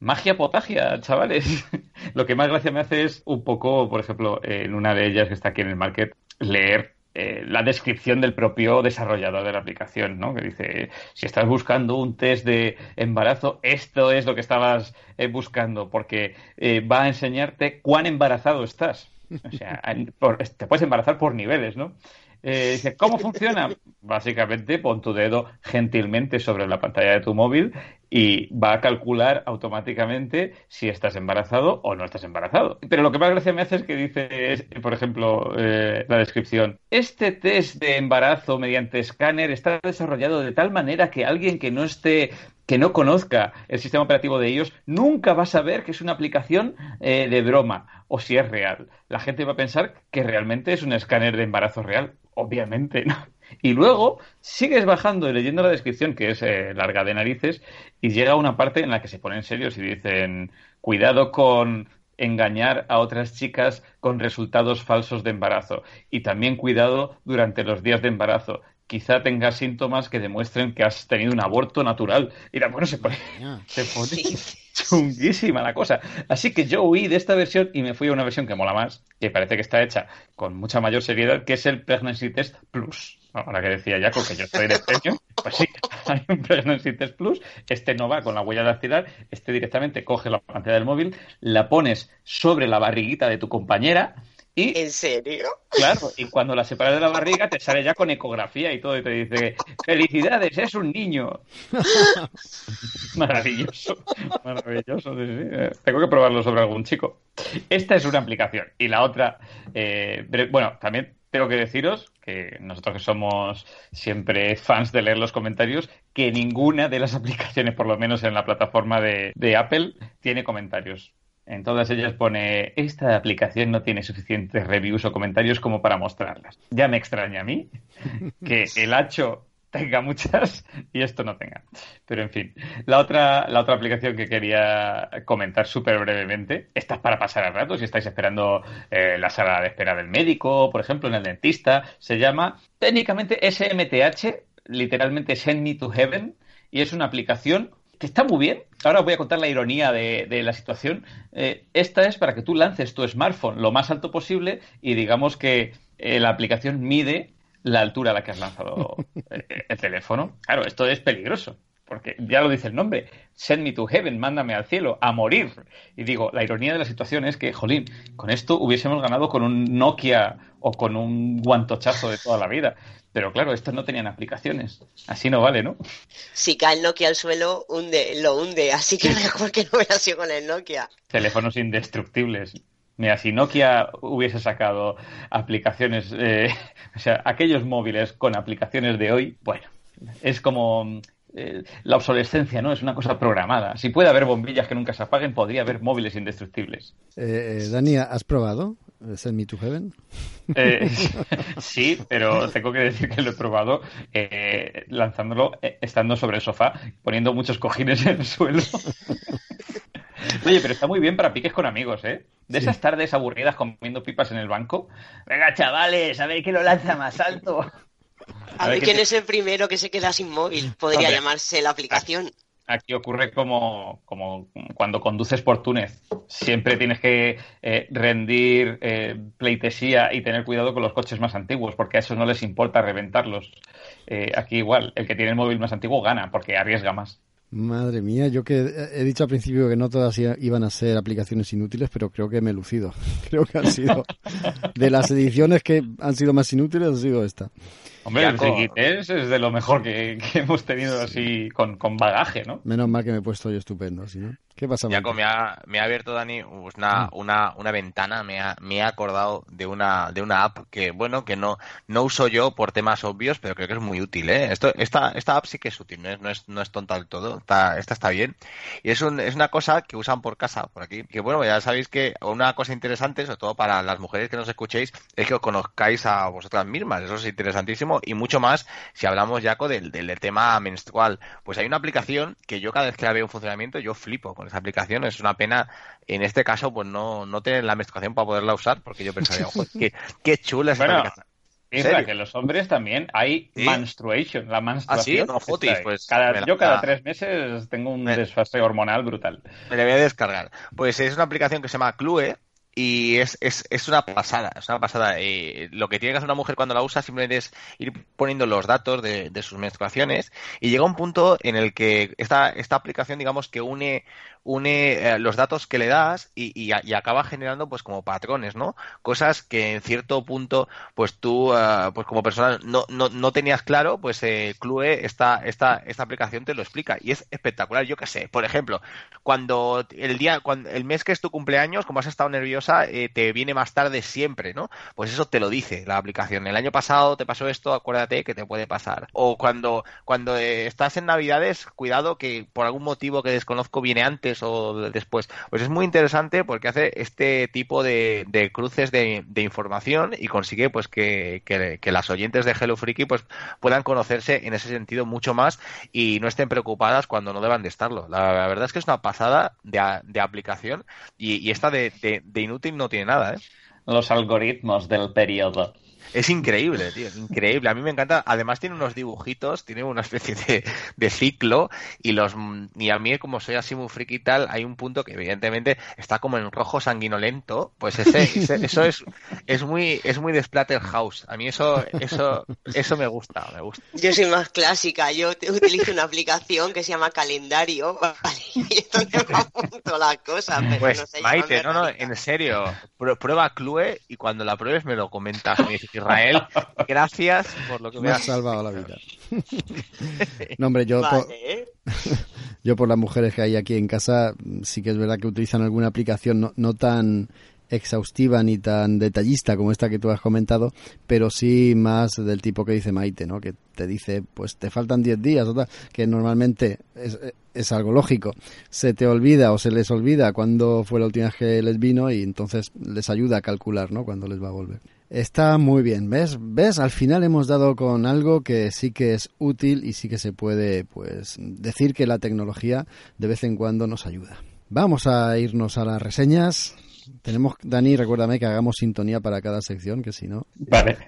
magia potagia, chavales. Lo que más gracia me hace es un poco, por ejemplo, en una de ellas que está aquí en el market, leer eh, la descripción del propio desarrollador de la aplicación, ¿no? Que dice, si estás buscando un test de embarazo, esto es lo que estabas eh, buscando, porque eh, va a enseñarte cuán embarazado estás. O sea, te puedes embarazar por niveles, ¿no? Eh, dice, ¿cómo funciona? Básicamente pon tu dedo gentilmente sobre la pantalla de tu móvil y va a calcular automáticamente si estás embarazado o no estás embarazado. Pero lo que más gracia me hace es que dice, por ejemplo, eh, la descripción, este test de embarazo mediante escáner está desarrollado de tal manera que alguien que no esté que no conozca el sistema operativo de ellos, nunca va a saber que es una aplicación eh, de broma o si es real. La gente va a pensar que realmente es un escáner de embarazo real. Obviamente, ¿no? Y luego sigues bajando y leyendo la descripción, que es eh, larga de narices, y llega una parte en la que se ponen serios y dicen, cuidado con engañar a otras chicas con resultados falsos de embarazo. Y también cuidado durante los días de embarazo quizá tengas síntomas que demuestren que has tenido un aborto natural. Y bueno, se pone, se pone chunguísima la cosa. Así que yo huí de esta versión y me fui a una versión que mola más, que parece que está hecha con mucha mayor seriedad, que es el Pregnancy Test Plus. Ahora que decía Jaco que yo estoy de premio, pues sí, hay un Pregnancy Test Plus. Este no va con la huella dactilar, este directamente coge la pantalla del móvil, la pones sobre la barriguita de tu compañera ¿En serio? Claro, y cuando la separas de la barriga te sale ya con ecografía y todo y te dice, felicidades, es un niño. maravilloso, maravilloso. Tengo que probarlo sobre algún chico. Esta es una aplicación y la otra, eh, bueno, también tengo que deciros que nosotros que somos siempre fans de leer los comentarios, que ninguna de las aplicaciones, por lo menos en la plataforma de, de Apple, tiene comentarios. En todas ellas pone, esta aplicación no tiene suficientes reviews o comentarios como para mostrarlas. Ya me extraña a mí que el hacho tenga muchas y esto no tenga. Pero en fin, la otra, la otra aplicación que quería comentar súper brevemente, esta es para pasar el rato, si estáis esperando eh, la sala de espera del médico, por ejemplo, en el dentista, se llama técnicamente SMTH, literalmente Send Me to Heaven, y es una aplicación que está muy bien. Ahora os voy a contar la ironía de, la situación. Eh, esta es para que tú lances tu smartphone lo más alto posible y digamos que eh, la aplicación mide la altura a la que has lanzado el teléfono. Claro, esto es peligroso. Porque ya lo dice el nombre, send me to heaven, mándame al cielo, a morir. Y digo, la ironía de la situación es que, jolín, con esto hubiésemos ganado con un Nokia o con un guantochazo de toda la vida. Pero claro, estos no tenían aplicaciones. Así no vale, ¿no? Si cae el Nokia al suelo, hunde, lo hunde. Así que mejor que no hubiera sido con el Nokia. Teléfonos indestructibles. Mira, si Nokia hubiese sacado aplicaciones, eh, o sea, aquellos móviles con aplicaciones de hoy, bueno, es como eh, la obsolescencia, ¿no? Es una cosa programada. Si puede haber bombillas que nunca se apaguen, podría haber móviles indestructibles. Eh, eh Dani, ¿has probado? Send Me to Heaven? Eh, sí, pero tengo que decir que lo he probado eh, lanzándolo estando sobre el sofá, poniendo muchos cojines en el suelo. Oye, pero está muy bien para piques con amigos, ¿eh? De esas tardes aburridas comiendo pipas en el banco. Venga, chavales, a ver quién lo lanza más alto. A, ver quién es el primero que se queda sin móvil. Podría llamarse la aplicación aquí ocurre como, como, cuando conduces por Túnez. Siempre tienes que eh, rendir eh, pleitesía y tener cuidado con los coches más antiguos, porque a eso no les importa reventarlos. Eh, aquí igual, el que tiene el móvil más antiguo gana, porque arriesga más. Madre mía, yo que he dicho al principio que no todas iban a ser aplicaciones inútiles, pero creo que me he lucido. Creo que han sido de las ediciones que han sido más inútiles, ha sido esta. Hombre, el es de lo mejor que, hemos tenido así con, con, bagaje, ¿no? Menos mal que me he puesto yo estupendo, ¿sí, no? ¿Qué pasa, Jaco, me ha, me ha abierto, Dani, una, ah. una, una ventana, me ha, me ha acordado de una, de una app que, bueno, que no, no uso yo por temas obvios, pero creo que es muy útil, ¿eh? Esto, esta, esta app sí que es útil, no es, no es, tonta del todo, está, esta está bien. Y es, un, es una cosa que usan por casa, por aquí, que bueno, ya sabéis que una cosa interesante, sobre todo para las mujeres que nos escuchéis, es que os conozcáis a vosotras mismas, eso es interesantísimo, y mucho más si hablamos, Jaco, del, del tema menstrual. Pues hay una aplicación que yo cada vez que la veo en funcionamiento, yo flipo con esa aplicación, es una pena en este caso pues no, no tener la menstruación para poderla usar, porque yo pensaría, qué, qué chula esa aplicación. que los hombres también hay menstruation, la menstruación. Ah, sí, no pues. yo cada tres meses tengo un desfase hormonal brutal. Me la voy a descargar. Pues es una aplicación que se llama Clue, y es, es, es, una pasada, es una pasada. Eh, lo que tiene que hacer una mujer cuando la usa simplemente es ir poniendo los datos de, sus menstruaciones y llega un punto en el que esta, esta aplicación, digamos, que une une eh, los datos que le das y, y, acaba generando pues como patrones, ¿no? Cosas que en cierto punto pues tú eh, pues como persona no, no, no, tenías claro, pues eh, Clue esta, esta, esta aplicación te lo explica y es espectacular, yo qué sé, por ejemplo, cuando el día, cuando el mes que es tu cumpleaños, como has estado eh, te viene más tarde siempre, ¿no? Pues eso te lo dice la aplicación. El año pasado te pasó esto, acuérdate que te puede pasar. O cuando, cuando estás en Navidades, cuidado que por algún motivo que desconozco viene antes o después. Pues es muy interesante porque hace este tipo de, cruces de, información y consigue pues que, las oyentes de Hello Freaky pues puedan conocerse en ese sentido mucho más y no estén preocupadas cuando no deban de estarlo. La, verdad es que es una pasada de, aplicación y, esta de, de, inútil no tiene nada. ¿eh? Los algoritmos del periodo. Es increíble, tío, increíble. A mí me encanta. Además tiene unos dibujitos, tiene una especie de, ciclo y los y a mí como soy así muy friki y tal, hay un punto que evidentemente está como en rojo sanguinolento, pues ese, eso es es muy es muy de Splatterhouse. A mí eso eso eso me gusta, me gusta. Yo soy más clásica, yo utilizo una aplicación que se llama Calendario, y es donde me apunto las cosas, pues, Maite, no, no, en serio, prueba Clue y cuando la pruebes me lo comentas, me Israel, gracias por lo que me, has salvado la vida. no, hombre, yo, por, yo por las mujeres que hay aquí en casa, sí que es verdad que utilizan alguna aplicación no, no tan exhaustiva ni tan detallista como esta que tú has comentado, pero sí más del tipo que dice Maite, ¿no? Que te dice, pues te faltan 10 días, que normalmente es, es, algo lógico. Se te olvida o se les olvida cuándo fue la última vez que les vino y entonces les ayuda a calcular, ¿no? Cuándo les va a volver. Está muy bien, ¿ves? ¿Ves? Al final hemos dado con algo que sí que es útil y sí que se puede, pues, decir que la tecnología de vez en cuando nos ayuda. Vamos a irnos a las reseñas. Tenemos, Dani, recuérdame que hagamos sintonía para cada sección, que si no. Vale.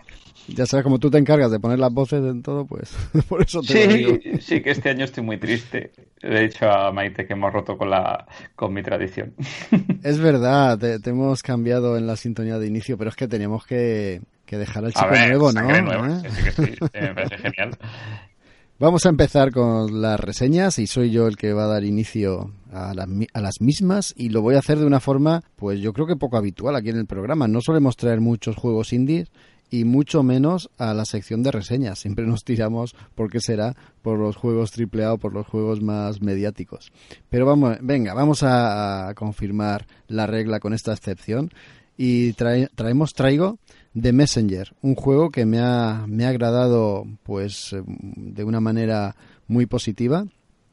Ya sabes, como tú te encargas de poner las voces en todo, pues por eso te sí, digo. Sí, que este año estoy muy triste. Le he dicho a Maite que hemos roto con, la, con mi tradición. Es verdad, te, hemos cambiado en la sintonía de inicio, pero es que teníamos que, dejar al chico nuevo, ¿no? Nuevo. ¿Eh? Sí, que sí, me parece genial. Vamos a empezar con las reseñas y soy yo el que va a dar inicio a, a, las mismas y lo voy a hacer de una forma, pues yo creo que poco habitual aquí en el programa. No solemos traer muchos juegos indies y mucho menos a la sección de reseñas. Siempre nos tiramos, ¿por qué será? Por los juegos AAA o por los juegos más mediáticos. Pero vamos, venga, vamos a, confirmar la regla con esta excepción y traemos, traigo The Messenger, un juego que me ha, me ha agradado pues de una manera muy positiva.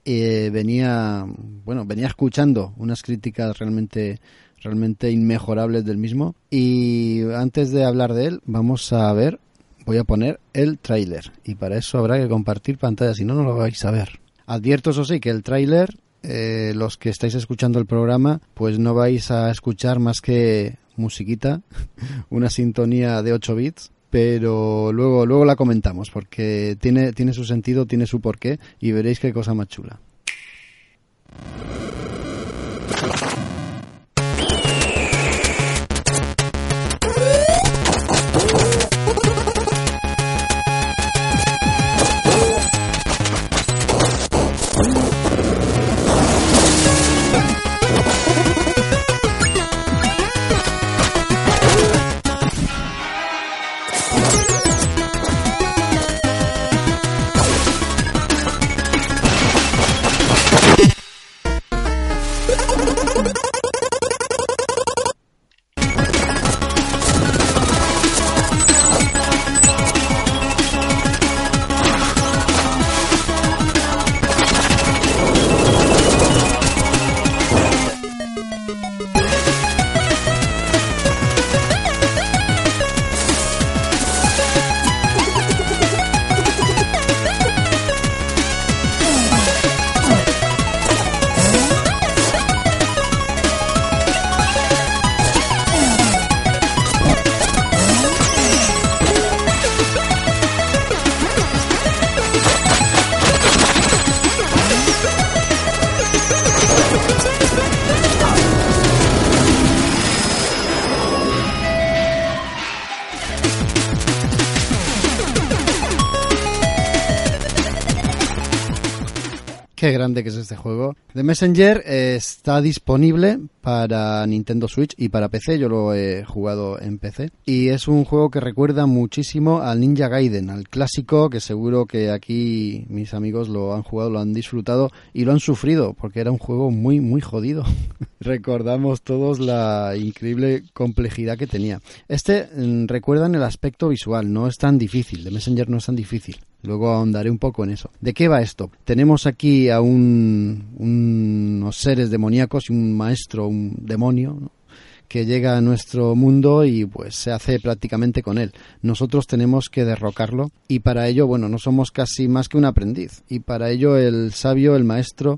Eh, venía, bueno, venía escuchando unas críticas realmente realmente inmejorables del mismo. Y antes de hablar de él vamos a ver voy a poner el tráiler. Y para eso habrá que compartir pantalla si no no lo vais a ver. Advierto eso sí que el tráiler eh, los que estáis escuchando el programa pues no vais a escuchar más que musiquita, una sintonía de 8 bits, pero luego, luego la comentamos porque tiene, tiene su sentido, tiene su porqué y veréis qué cosa más chula. The Messenger eh, está disponible para Nintendo Switch y para PC. Yo lo he jugado en PC. Y es un juego que recuerda muchísimo al Ninja Gaiden, al clásico que seguro que aquí mis amigos lo han jugado, lo han disfrutado y lo han sufrido porque era un juego muy, muy jodido. Recordamos todos la increíble complejidad que tenía. Este mm, recuerda en el aspecto visual, no es tan difícil. The Messenger no es tan difícil. Luego ahondaré un poco en eso. ¿De qué va esto? Tenemos aquí a un, unos seres demoníacos y un maestro, un demonio, que llega a nuestro mundo y pues se hace prácticamente con él. Nosotros tenemos que derrocarlo y para ello, bueno, no somos casi más que un aprendiz y para ello el sabio, el maestro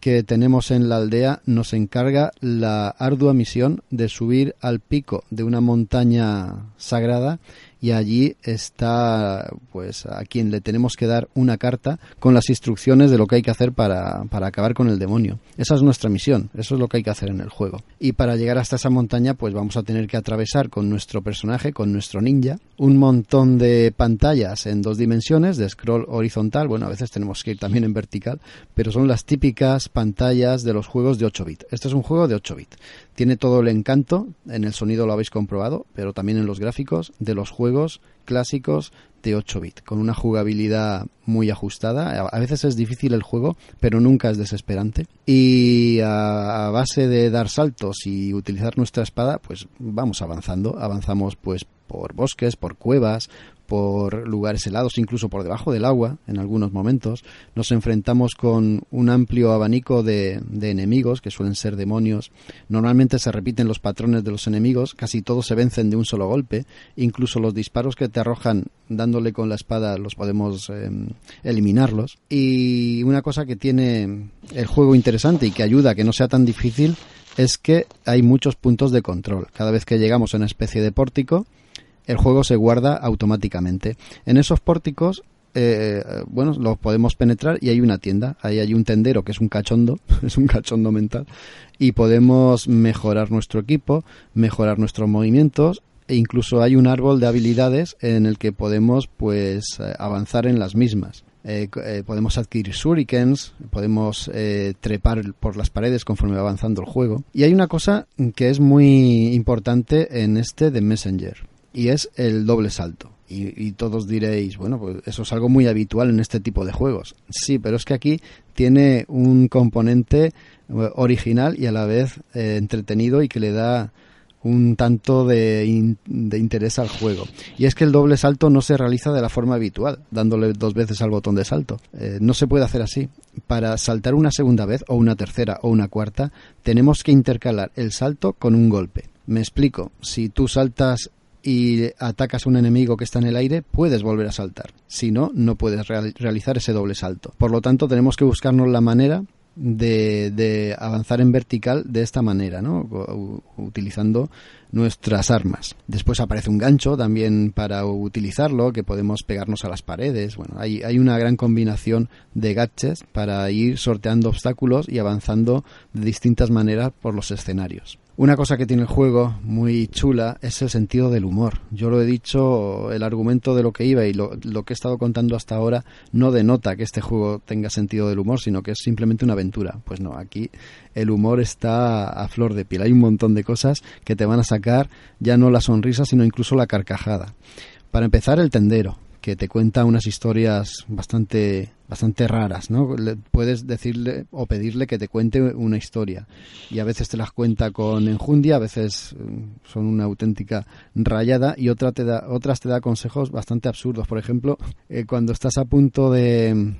que tenemos en la aldea nos encarga la ardua misión de subir al pico de una montaña sagrada y allí está pues a quien le tenemos que dar una carta con las instrucciones de lo que hay que hacer para, para, acabar con el demonio. Esa es nuestra misión, eso es lo que hay que hacer en el juego. Y para llegar hasta esa montaña pues vamos a tener que atravesar con nuestro personaje, con nuestro ninja, un montón de pantallas en dos dimensiones de scroll horizontal, bueno a veces tenemos que ir también en vertical, pero son las típicas pantallas de los juegos de 8 bits. Este es un juego de 8 bits. Tiene todo el encanto, en el sonido lo habéis comprobado, pero también en los gráficos de los juegos clásicos de 8 bits, con una jugabilidad muy ajustada. A veces es difícil el juego, pero nunca es desesperante. Y a, base de dar saltos y utilizar nuestra espada, pues vamos avanzando. Avanzamos pues por bosques, por cuevas, por lugares helados, incluso por debajo del agua en algunos momentos. Nos enfrentamos con un amplio abanico de, enemigos, que suelen ser demonios. Normalmente se repiten los patrones de los enemigos, casi todos se vencen de un solo golpe. Incluso los disparos que te arrojan dándole con la espada los podemos em, eliminarlos. Y una cosa que tiene el juego interesante y que ayuda a que no sea tan difícil es que hay muchos puntos de control. Cada vez que llegamos a una especie de pórtico, el juego se guarda automáticamente. En esos pórticos eh, bueno, los podemos penetrar y hay una tienda, ahí hay un tendero que es un cachondo, es un cachondo mental, y podemos mejorar nuestro equipo, mejorar nuestros movimientos e incluso hay un árbol de habilidades en el que podemos pues eh, avanzar en las mismas. Eh, podemos adquirir shurikens, podemos trepar por las paredes conforme va avanzando el juego. Y hay una cosa que es muy importante en este de Messenger y es el doble salto. Y, todos diréis, bueno, pues eso es algo muy habitual en este tipo de juegos. Sí, pero es que aquí tiene un componente eh, original y a la vez eh, entretenido y que le da un tanto de, de, interés al juego. Y es que el doble salto no se realiza de la forma habitual, dándole dos veces al botón de salto. Eh, no se puede hacer así. Para saltar una segunda vez, o una tercera, o una cuarta, tenemos que intercalar el salto con un golpe. Me explico. Si tú saltas y atacas a un enemigo que está en el aire, puedes volver a saltar. Si no, no puedes realizar ese doble salto. Por lo tanto, tenemos que buscarnos la manera de, avanzar en vertical de esta manera, ¿no? utilizando nuestras armas. Después aparece un gancho también para utilizarlo, que podemos pegarnos a las paredes. Bueno, hay, hay una gran combinación de gadgets para ir sorteando obstáculos y avanzando de distintas maneras por los escenarios. Una cosa que tiene el juego muy chula es el sentido del humor. Yo lo he dicho, el argumento de lo que iba y lo, que he estado contando hasta ahora no denota que este juego tenga sentido del humor, sino que es simplemente una aventura. Pues no, aquí el humor está a flor de piel. Hay un montón de cosas que te van a sacar ya no la sonrisa, sino incluso la carcajada. Para empezar, el tendero que te cuenta unas historias bastante bastante raras, ¿no? puedes decirle o pedirle que te cuente una historia y a veces te las cuenta con enjundia, a veces mm, son una auténtica rayada y otra te da, otras te da consejos bastante absurdos. Por ejemplo, eh, cuando estás a punto de,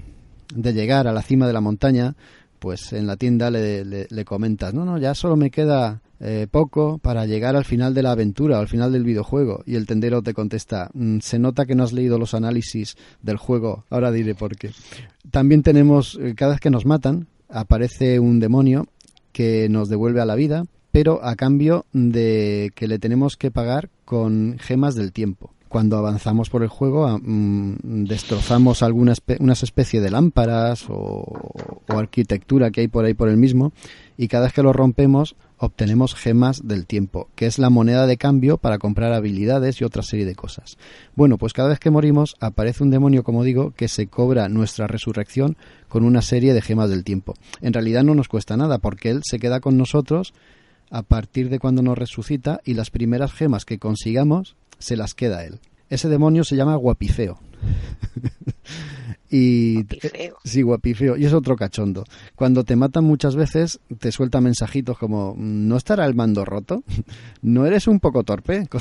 de llegar a la cima de la montaña, pues en la tienda le, le, comentas, no, no, ya solo me queda eh, poco para llegar al final de la aventura, al final del videojuego. Y el tendero te contesta, mm, se nota que no has leído los análisis del juego, ahora diré por qué. También tenemos, eh, cada vez que nos matan, aparece un demonio que nos devuelve a la vida, pero a cambio de que le tenemos que pagar con gemas del tiempo. cuando avanzamos por el juego mm, destrozamos alguna unas especie de lámparas o, arquitectura que hay por ahí por el mismo y cada vez que lo rompemos obtenemos gemas del tiempo, que es la moneda de cambio para comprar habilidades y otra serie de cosas. Bueno, pues cada vez que morimos aparece un demonio, como digo, que se cobra nuestra resurrección con una serie de gemas del tiempo. En realidad no nos cuesta nada porque él se queda con nosotros a partir de cuando nos resucita y las primeras gemas que consigamos se las queda él. Ese demonio se llama Guapifeo. y sí, guapifeo. Y es otro cachondo. Cuando te matan muchas veces, te suelta mensajitos como ¿no estará el mando roto? ¿No eres un poco torpe?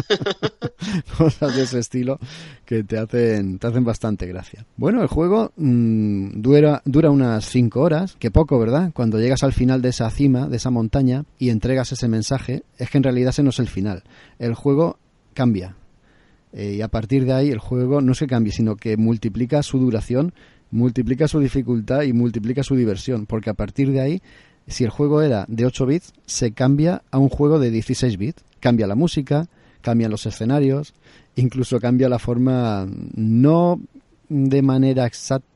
Cosas, de ese estilo que te hacen, te hacen bastante gracia. Bueno, el juego mm, dura, dura unas 5 horas, que poco, ¿verdad? Cuando llegas al final de esa cima, de esa montaña, y entregas ese mensaje, es que en realidad ese no es el final. El juego cambia, eh, y a partir de ahí el juego no se cambia, sino que multiplica su duración, multiplica su dificultad y multiplica su diversión, porque a partir de ahí, si el juego era de 8 bits, se cambia a un juego de 16 bits. Cambia la música, cambian los escenarios, incluso cambia la forma, no de manera exacta,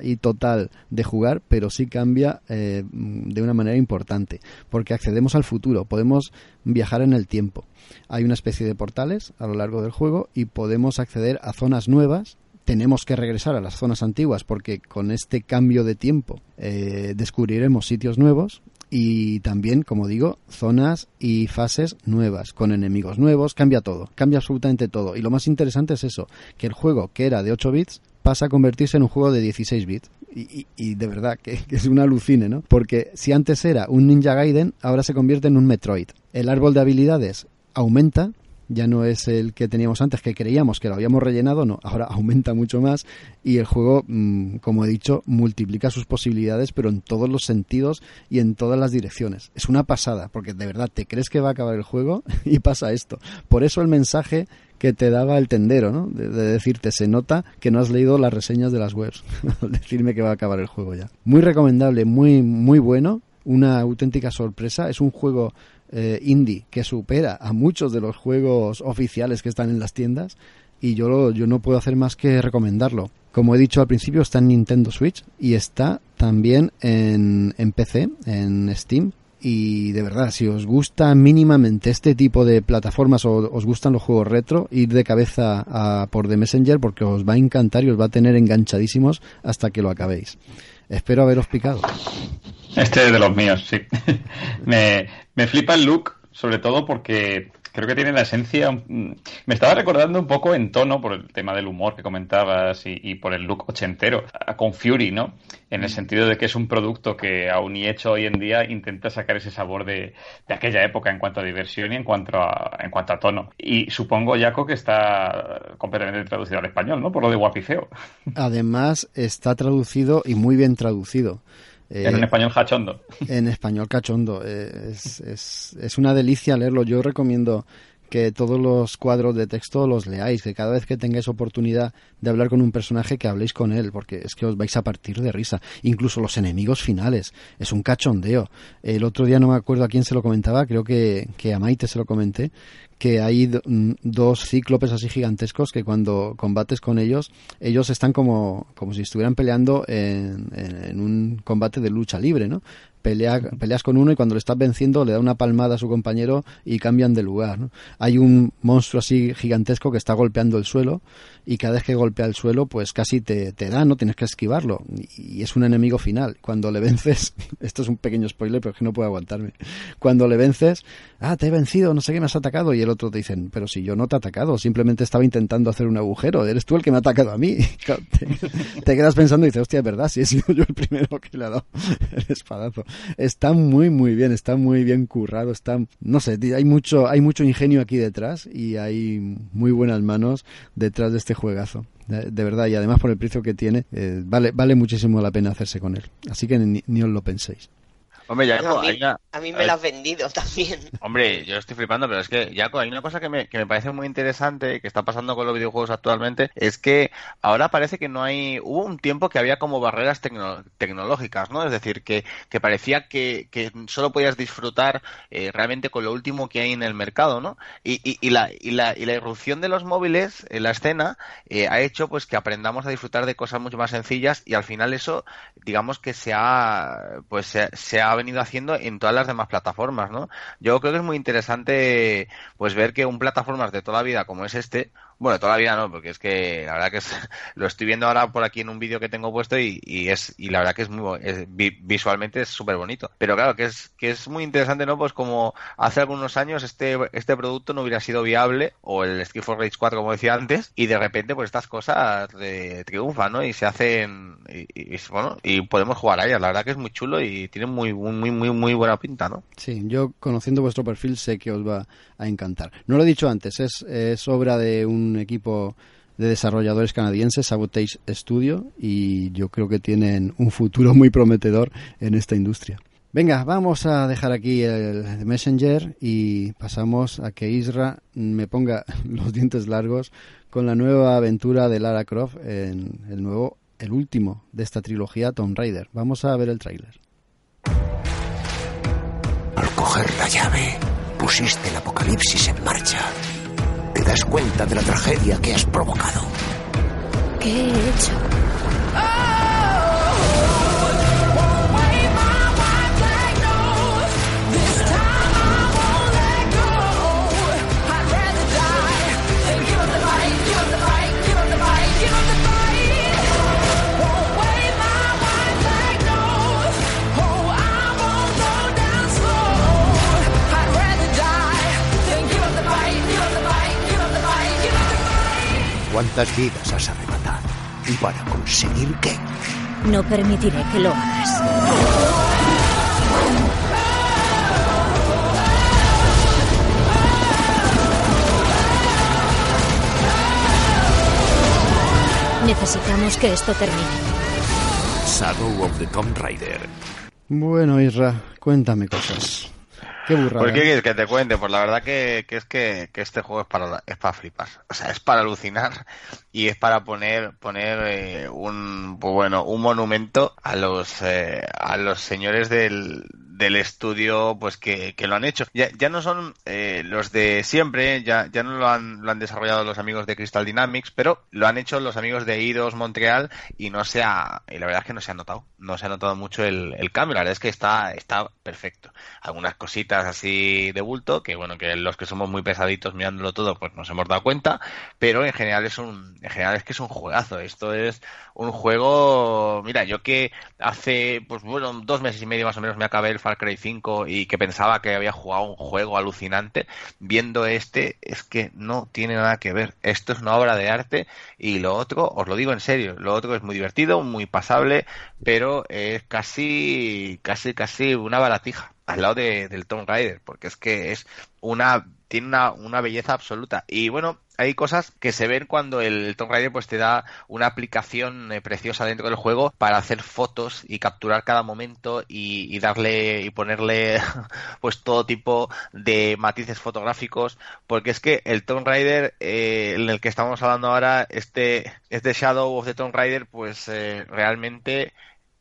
y total de jugar, pero sí cambia eh, de una manera importante, porque accedemos al futuro, podemos viajar en el tiempo. Hay una especie de portales a lo largo del juego y podemos acceder a zonas nuevas tenemos que regresar a las zonas antiguas porque con este cambio de tiempo eh, descubriremos sitios nuevos y también, como digo, zonas y fases nuevas, con enemigos nuevos, cambia todo, cambia absolutamente todo. Y lo más interesante es eso, que el juego que era de 8 bits pasa a convertirse en un juego de 16 bits. Y, de verdad que, es un alucine, ¿no? Porque si antes era un Ninja Gaiden, ahora se convierte en un Metroid. El árbol de habilidades aumenta, ya no es el que teníamos antes, que creíamos que lo habíamos rellenado, no, ahora aumenta mucho más y el juego, mm, como he dicho, multiplica sus posibilidades, pero en todos los sentidos y en todas las direcciones. Es una pasada, porque de verdad te crees que va a acabar el juego y pasa esto. Por eso el mensaje que te daba el tendero, ¿no? De, decirte, se nota que no has leído las reseñas de las webs, decirme que va a acabar el juego ya. Muy recomendable, muy, muy bueno, una auténtica sorpresa. Es un juego eh, indie que supera a muchos de los juegos oficiales que están en las tiendas y yo, yo no puedo hacer más que recomendarlo. Como he dicho al principio, está en Nintendo Switch y está también en, en PC, en Steam, y de verdad, si os gusta mínimamente este tipo de plataformas o os gustan los juegos retro, ir de cabeza a por The Messenger porque os va a encantar y os va a tener enganchadísimos hasta que lo acabéis. Espero haberos picado. Este es de los míos, sí. me, me flipa el look, sobre todo porque creo que tiene la esencia. Mm, me estaba recordando un poco en tono por el tema del humor que comentabas y, por el look ochentero, con Fury, ¿no? En el sentido de que es un producto que, aún y hecho hoy en día, intenta sacar ese sabor de, aquella época en cuanto a diversión y en cuanto a, en cuanto a tono. Y supongo, Jaco, que está completamente traducido al español, ¿no? Por lo de guapifeo. Además, está traducido y muy bien traducido. En español cachondo. En español cachondo. Es, es, es, una delicia leerlo. Yo recomiendo que todos los cuadros de texto los leáis, que cada vez que tengáis oportunidad de hablar con un personaje, que habléis con él, porque es que os vais a partir de risa. Incluso los enemigos finales. Es un cachondeo. El otro día no me acuerdo a quién se lo comentaba, creo que, que a Maite se lo comenté, que hay mm, dos cíclopes así gigantescos que cuando combates con ellos, ellos están como, como si estuvieran peleando en, en, un combate de lucha libre, ¿no? Pelea, peleas con uno y cuando le estás venciendo le da una palmada a su compañero y cambian de lugar. ¿no? Hay un monstruo así gigantesco que está golpeando el suelo y cada vez que golpea el suelo pues casi te, te da, no tienes que esquivarlo y es un enemigo final. Cuando le vences, esto es un pequeño spoiler pero es que no puedo aguantarme, cuando le vences, ah, te he vencido, no sé qué me has atacado y el otro te dicen, pero si yo no te he atacado, simplemente estaba intentando hacer un agujero, eres tú el que me ha atacado a mí. te, quedas pensando y dices, hostia, es verdad, si he sido yo el primero que le ha dado el espadazo. Está muy, muy bien, está muy bien currado, está, no sé, hay mucho, hay mucho ingenio aquí detrás y hay muy buenas manos detrás de este juegazo. De, verdad, y además por el precio que tiene, eh, vale, vale muchísimo la pena hacerse con él. Así que ni, ni os lo penséis. Hombre, ya, a, mí, me lo has vendido también. Hombre, yo estoy flipando, pero es que, Jaco, hay una cosa que me, que me parece muy interesante que está pasando con los videojuegos actualmente, es que ahora parece que no hay... Hubo un tiempo que había como barreras tecnológicas, ¿no? Es decir, que, que parecía que, que, solo podías disfrutar eh, realmente con lo último que hay en el mercado, ¿no? Y, y, y, la, y, la, y la irrupción de los móviles en la escena eh, ha hecho pues que aprendamos a disfrutar de cosas mucho más sencillas y al final eso, digamos que se ha, pues se, se ha venido haciendo en todas las demás plataformas, ¿no? Yo creo que es muy interesante pues ver que un plataformas de toda la vida como es este, bueno, toda la vida no, porque es que la verdad que es, lo estoy viendo ahora por aquí en un vídeo que tengo puesto y, y, es y la verdad que es muy visualmente es súper bonito. Pero claro que es que es muy interesante, ¿no? Pues como hace algunos años este este producto no hubiera sido viable o el Street for Rage 4 como decía antes y de repente pues estas cosas de, triunfan, ¿no? Y se hacen y, y, bueno y podemos jugar a ellas. La verdad que es muy chulo y tiene muy muy muy muy buena pinta, ¿no? Sí, yo conociendo vuestro perfil sé que os va a encantar. No lo he dicho antes, es, es obra de un equipo de desarrolladores canadienses, Sabotage Studio, y yo creo que tienen un futuro muy prometedor en esta industria. Venga, vamos a dejar aquí el Messenger y pasamos a que Isra me ponga los dientes largos con la nueva aventura de Lara Croft en el nuevo, el último de esta trilogía, Tomb Raider. Vamos a ver el tráiler. Al coger la llave, pusiste el apocalipsis en marcha te das cuenta de la tragedia que has provocado. ¿Qué he hecho? ¿Cuántas vidas has arrebatado? ¿Y para conseguir qué? No permitiré que lo hagas. Necesitamos que esto termine. Shadow of the Tomb Raider. Bueno, Isra, cuéntame cosas. Qué burrada. ¿Por qué quieres que te cuente? Pues la verdad que, que es que, que, este juego es para, es para flipar. O sea, es para alucinar y es para poner, poner eh, un, pues bueno, un monumento a los, eh, a los señores del, del estudio pues que, que, lo han hecho. Ya, ya no son eh, los de siempre, ya, ya no lo han, lo han desarrollado los amigos de Crystal Dynamics, pero lo han hecho los amigos de Eidos Montreal y no se ha, y la verdad es que no se ha notado, no se ha notado mucho el, el cambio, la verdad es que está, está perfecto. Algunas cositas así de bulto, que bueno, que los que somos muy pesaditos mirándolo todo, pues nos hemos dado cuenta, pero en general es un, en general es que es un juegazo, esto es un juego, mira, yo que hace, pues bueno, dos meses y medio más o menos me acabé el Far Cry 5 y que pensaba que había jugado un juego alucinante, viendo este es que no tiene nada que ver. Esto es una obra de arte y lo otro, os lo digo en serio, lo otro es muy divertido, muy pasable, pero es casi, casi, casi una baratija al lado de, del Tomb Raider, porque es que es una tiene una, una belleza absoluta. Y bueno, hay cosas que se ven cuando el Tomb Raider pues te da una aplicación eh, preciosa dentro del juego para hacer fotos y capturar cada momento y, y darle y ponerle pues todo tipo de matices fotográficos porque es que el Tomb Raider eh, en el que estamos hablando ahora este este Shadow of the Tomb Raider pues eh, realmente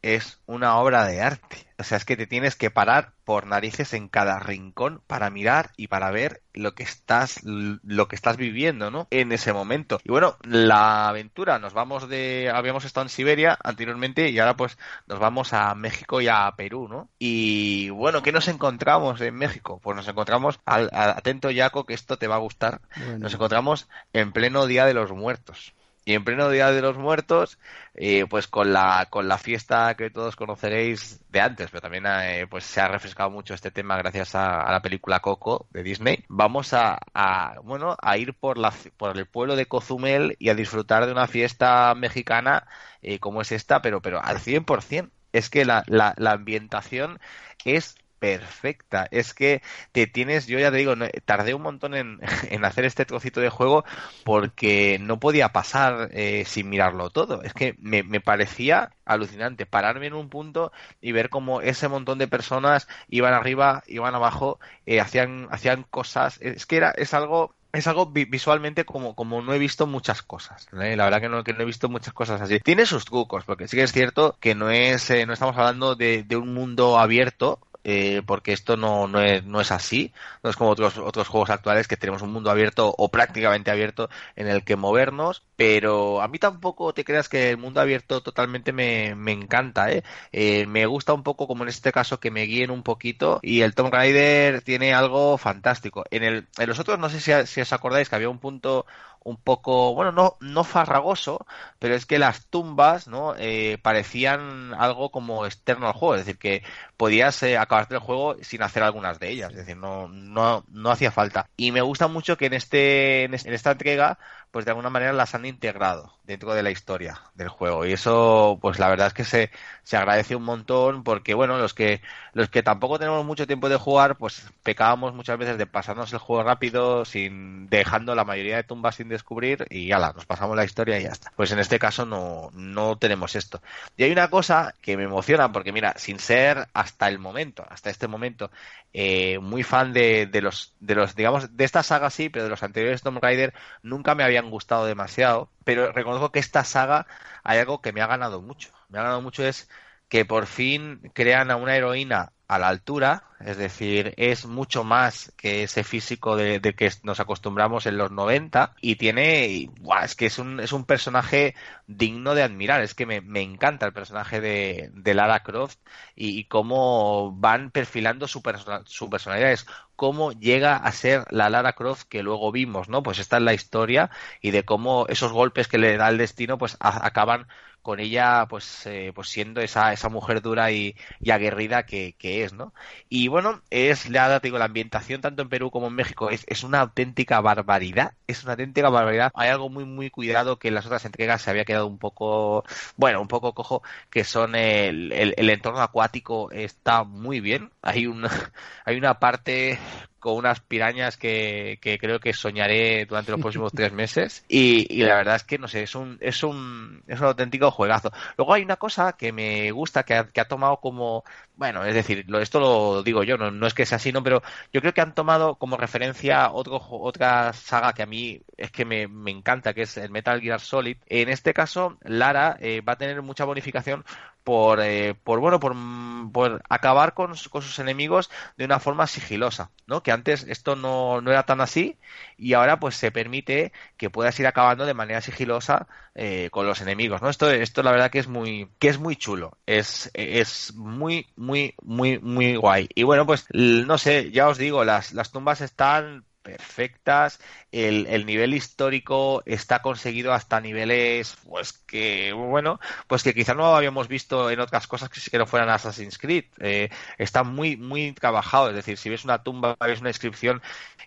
es una obra de arte. O sea, es que te tienes que parar por narices en cada rincón para mirar y para ver lo que estás lo que estás viviendo, ¿no? En ese momento. Y bueno, la aventura nos vamos de habíamos estado en Siberia anteriormente y ahora pues nos vamos a México y a Perú, ¿no? Y bueno, ¿qué nos encontramos en México? Pues nos encontramos al, atento Yaco que esto te va a gustar. Bueno. Nos encontramos en pleno Día de los Muertos y en pleno Día de los Muertos, eh, pues con la, con la fiesta que todos conoceréis de antes, pero también eh, pues se ha refrescado mucho este tema gracias a, la película Coco de Disney, vamos a, a, bueno, a ir por, la, por el pueblo de Cozumel y a disfrutar de una fiesta mexicana eh, como es esta, pero, pero al 100%. Es que la, la, la ambientación es perfecta. Es que te tienes, yo ya te digo, tardé un montón en, hacer este trocito de juego porque no podía pasar eh, sin mirarlo todo. Es que me, parecía alucinante pararme en un punto y ver cómo ese montón de personas iban arriba, iban abajo, eh, hacían, hacían cosas. Es que era, es algo es algo visualmente como, como no he visto muchas cosas. ¿eh? La verdad que no, que no he visto muchas cosas así. Tiene sus trucos, porque sí que es cierto que no es, no estamos hablando de, de, un mundo abierto, eh, porque esto no, no, es, así, no es como otros, otros juegos actuales que tenemos un mundo abierto o prácticamente abierto en el que movernos, pero a mí tampoco te creas que el mundo abierto totalmente me, me encanta, ¿eh? ¿eh? me gusta un poco como en este caso que me guíen un poquito y el Tomb Raider tiene algo fantástico. En, el, en los otros no sé si, si os acordáis que había un punto un poco, bueno, no, no farragoso, pero es que las tumbas, ¿no? Eh, parecían algo como externo al juego, es decir, que podías eh, acabarte el juego sin hacer algunas de ellas, es decir, no, no, no hacía falta. Y me gusta mucho que en este, en esta entrega pues de alguna manera las han integrado dentro de la historia del juego. Y eso pues la verdad es que se, se agradece un montón porque bueno los que los que tampoco tenemos mucho tiempo de jugar pues pecábamos muchas veces de pasarnos el juego rápido sin dejando la mayoría de tumbas sin descubrir y ya nos pasamos la historia y ya está. Pues en este caso no no tenemos esto. Y hay una cosa que me emociona porque mira sin ser hasta el momento hasta este momento eh, muy fan de, de los de los digamos de esta saga sí pero de los anteriores Tomb Raider nunca me habían gustado demasiado, pero reconozco que esta saga hay algo que me ha ganado mucho. Me ha ganado mucho es que por fin crean a una heroína a la altura, es decir, es mucho más que ese físico de, que nos acostumbramos en los 90 y tiene, es que es un, es un personaje digno de admirar, es que me, me encanta el personaje de, de Lara Croft y, cómo van perfilando su, su personalidad, es cómo llega a ser la Lara Croft que luego vimos, ¿no? Pues esta es la historia y de cómo esos golpes que le da el destino pues acaban con ella pues, eh, pues siendo esa, esa mujer dura y, aguerrida que, es, ¿no? Y es, la, digo, la ambientación tanto en Perú como en México es, es una auténtica barbaridad, es una auténtica barbaridad. Hay algo muy, muy cuidado que en las otras entregas se había quedado un poco, bueno, un poco cojo, que son el, el, entorno acuático está muy bien. Hay una, hay una parte con unas pirañas que, que, creo que soñaré durante los próximos tres meses. Y, y, la verdad es que no sé es un es un es un auténtico juegazo. Luego hay una cosa que me gusta que ha, que ha tomado como bueno es decir lo, esto lo digo yo no, no es que sea así no pero yo creo que han tomado como referencia otro otra saga que a mí es que me, me encanta que es el Metal Gear Solid. En este caso Lara eh, va a tener mucha bonificación por, eh, por bueno, por, por acabar con, con, sus enemigos de una forma sigilosa, ¿no? Que antes esto no, no, era tan así y ahora pues se permite que puedas ir acabando de manera sigilosa eh, con los enemigos, ¿no? Esto, esto la verdad que es muy, que es muy chulo, es, es muy, muy, muy, muy guay. Y bueno, pues no sé, ya os digo, las, las tumbas están perfectas, el, el, nivel histórico está conseguido hasta niveles, pues que, bueno, pues que quizá no habíamos visto en otras cosas que que no fueran Assassin's Creed. Eh, está muy, muy trabajado, es decir, si ves una tumba, ves una inscripción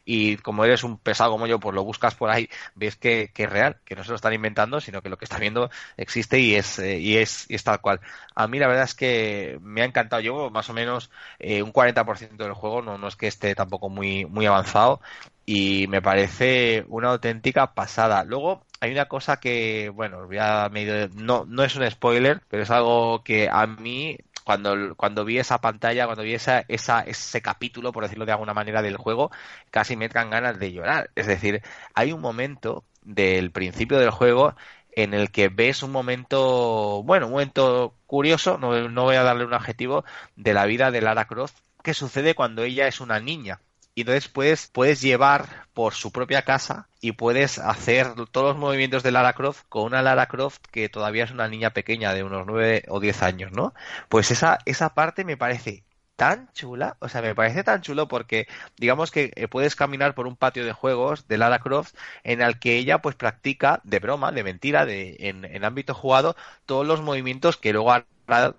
y como eres un pesado como yo, pues lo buscas por ahí, ves que, que es real, que no se lo están inventando, sino que lo que está viendo existe y es, eh, y es, y es tal cual. A mí la verdad es que me ha encantado. Yo más o menos eh, un 40% del juego, no, no es que esté tampoco muy, muy avanzado y me parece una auténtica pasada. Luego hay una cosa que, bueno, voy a medio, no, no es un spoiler, pero es algo que a mí cuando, cuando vi esa pantalla, cuando vi esa, esa, ese capítulo, por decirlo de alguna manera, del juego, casi me dan ganas de llorar. Es decir, hay un momento del principio del juego en el que ves un momento, bueno, un momento curioso, no, no voy a darle un adjetivo, de la vida de Lara Croft, que sucede cuando ella es una niña y entonces puedes, puedes llevar por su propia casa y puedes hacer todos los movimientos de Lara Croft con una Lara Croft que todavía es una niña pequeña de unos 9 o 10 años, ¿no? Pues esa, esa parte me parece tan chula, o sea, me parece tan chulo porque digamos que eh, puedes caminar por un patio de juegos de Lara Croft en el que ella pues practica de broma, de mentira, de en, en ámbito jugado todos los movimientos que luego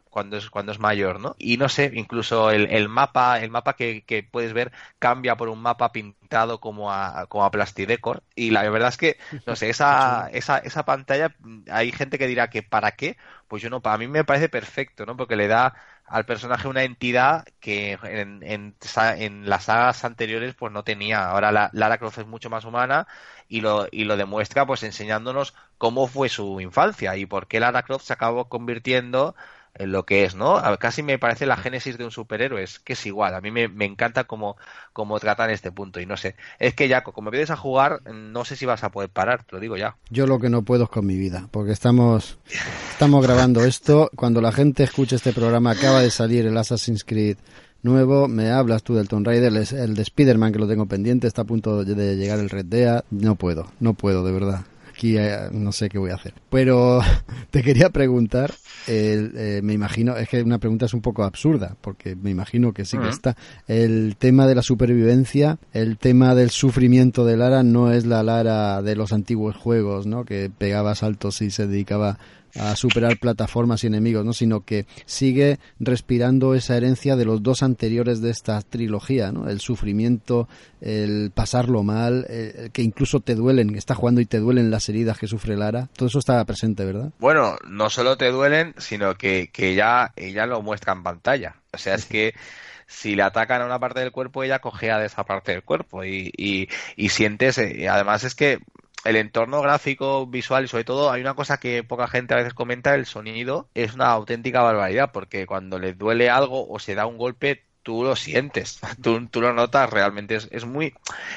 cuando es cuando es mayor, ¿no? Y no sé, incluso el, el mapa, el mapa que, que, puedes ver cambia por un mapa pintado como a, como a Plastidecor. Y la verdad es que, no sé, esa, esa, esa pantalla, hay gente que dirá que para qué, pues yo no, para mí me parece perfecto, ¿no? Porque le da al personaje una entidad que en, en, las sagas anteriores pues no tenía. Ahora la, Lara Croft es mucho más humana y lo, y lo demuestra pues enseñándonos cómo fue su infancia y por qué Lara Croft se acabó convirtiendo en lo que es, ¿no? Casi me parece la génesis de un superhéroe, es que es igual. A mí me, encanta cómo, cómo tratan este punto y no sé. Es que ya, como vienes a jugar, no sé si vas a poder parar, te lo digo ya. Yo lo que no puedo es con mi vida, porque estamos, estamos grabando esto. Cuando la gente escuche este programa, acaba de salir el Assassin's Creed nuevo, me hablas tú del Tomb Raider, el de Spider-Man que lo tengo pendiente, está a punto de llegar el Red Dead, no puedo, no puedo, de verdad aquí eh, no sé qué voy a hacer. Pero te quería preguntar, eh, me imagino, es que una pregunta es un poco absurda, porque me imagino que sí que está. El tema de la supervivencia, el tema del sufrimiento de Lara no es la Lara de los antiguos juegos, ¿no? Que pegaba saltos y se dedicaba a superar plataformas y enemigos, ¿no? sino que sigue respirando esa herencia de los dos anteriores de esta trilogía, ¿no? el sufrimiento, el pasarlo mal, que incluso te duelen, estás jugando y te duelen las heridas que sufre Lara, todo eso está presente, ¿verdad? Bueno, no solo te duelen, sino que, que ya ella lo muestra en pantalla, o sea, es que si le atacan a una parte del cuerpo, ella cogea de esa parte del cuerpo y, y, y sientes, eh, además es que el entorno gráfico, visual y sobre todo hay una cosa que poca gente a veces comenta, el sonido es una auténtica barbaridad porque cuando le duele algo o se da un golpe tú lo sientes, tú, tú lo notas realmente, es, es, muy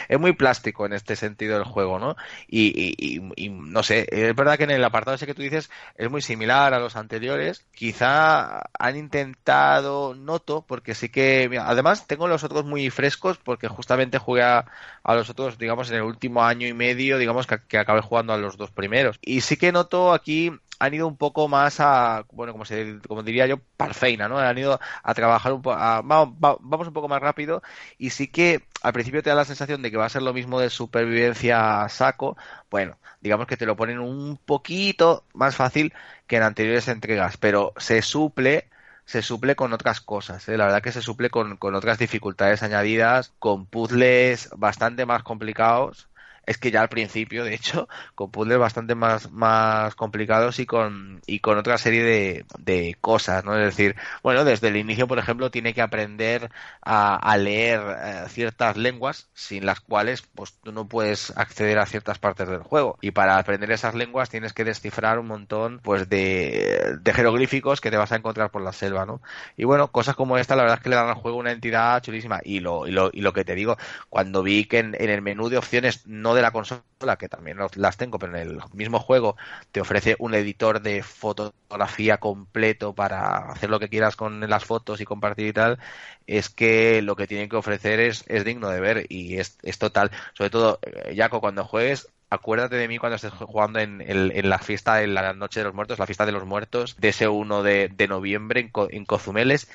es muy plástico en este sentido del juego, ¿no? Y, y, no sé, es verdad que en el apartado ese que tú dices es muy similar a los anteriores, quizá han intentado, noto, porque sí que, además tengo los otros muy frescos porque justamente jugué a, los otros, digamos, en el último año y medio, digamos, que, que acabé jugando a los dos primeros. Y sí que noto aquí han ido un poco más a, bueno, como, se, como diría yo, parfeina, ¿no? Han ido a trabajar un poco, vamos, un poco más rápido y sí que al principio te da la sensación de que va a ser lo mismo de supervivencia saco, bueno, digamos que te lo ponen un poquito más fácil que en anteriores entregas, pero se suple se suple con otras cosas. ¿eh? La verdad que se suple con, con otras dificultades añadidas, con puzzles bastante más complicados es que ya al principio, de hecho, con puzzles bastante más, más complicados y con, y con otra serie de, de cosas, ¿no? Es decir, bueno, desde el inicio, por ejemplo, tiene que aprender a, leer eh, ciertas lenguas sin las cuales, pues tú no puedes acceder a ciertas partes del juego. Y para aprender esas lenguas tienes que descifrar un montón, pues, de, de jeroglíficos que te vas a encontrar por la selva, ¿no? Y bueno, cosas como esta, la verdad es que le dan al juego una entidad chulísima. Y lo, y lo, y lo que te digo, cuando vi que en, en el menú de opciones no de la consola, que también las tengo, pero en el mismo juego te ofrece un editor de fotografía completo para hacer lo que quieras con las fotos y compartir y tal, es que lo que tienen que ofrecer es, es digno de ver y es, es total. Sobre todo, eh, Jaco, cuando juegues, acuérdate de mí cuando estés jugando en, en, la fiesta, en la Noche de los Muertos, la fiesta de los muertos, de ese 1 de, de noviembre en, en Cozumeles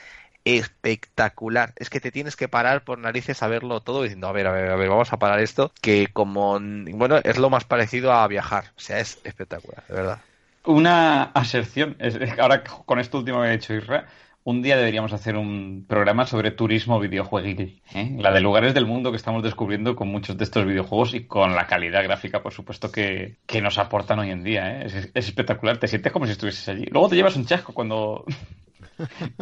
espectacular. Es que te tienes que parar por narices a verlo todo diciendo, a ver, a ver, a ver, vamos a parar esto, que como, bueno, es lo más parecido a viajar. O sea, es espectacular, de verdad. Una aserción, ahora con esto último que he hecho Isra, un día deberíamos hacer un programa sobre turismo videojueguil. ¿eh? La de lugares del mundo que estamos descubriendo con muchos de estos videojuegos y con la calidad gráfica, por supuesto, que, nos aportan hoy en día. ¿eh? Es, es, espectacular. Te sientes como si estuvieses allí. Luego te llevas un chasco cuando,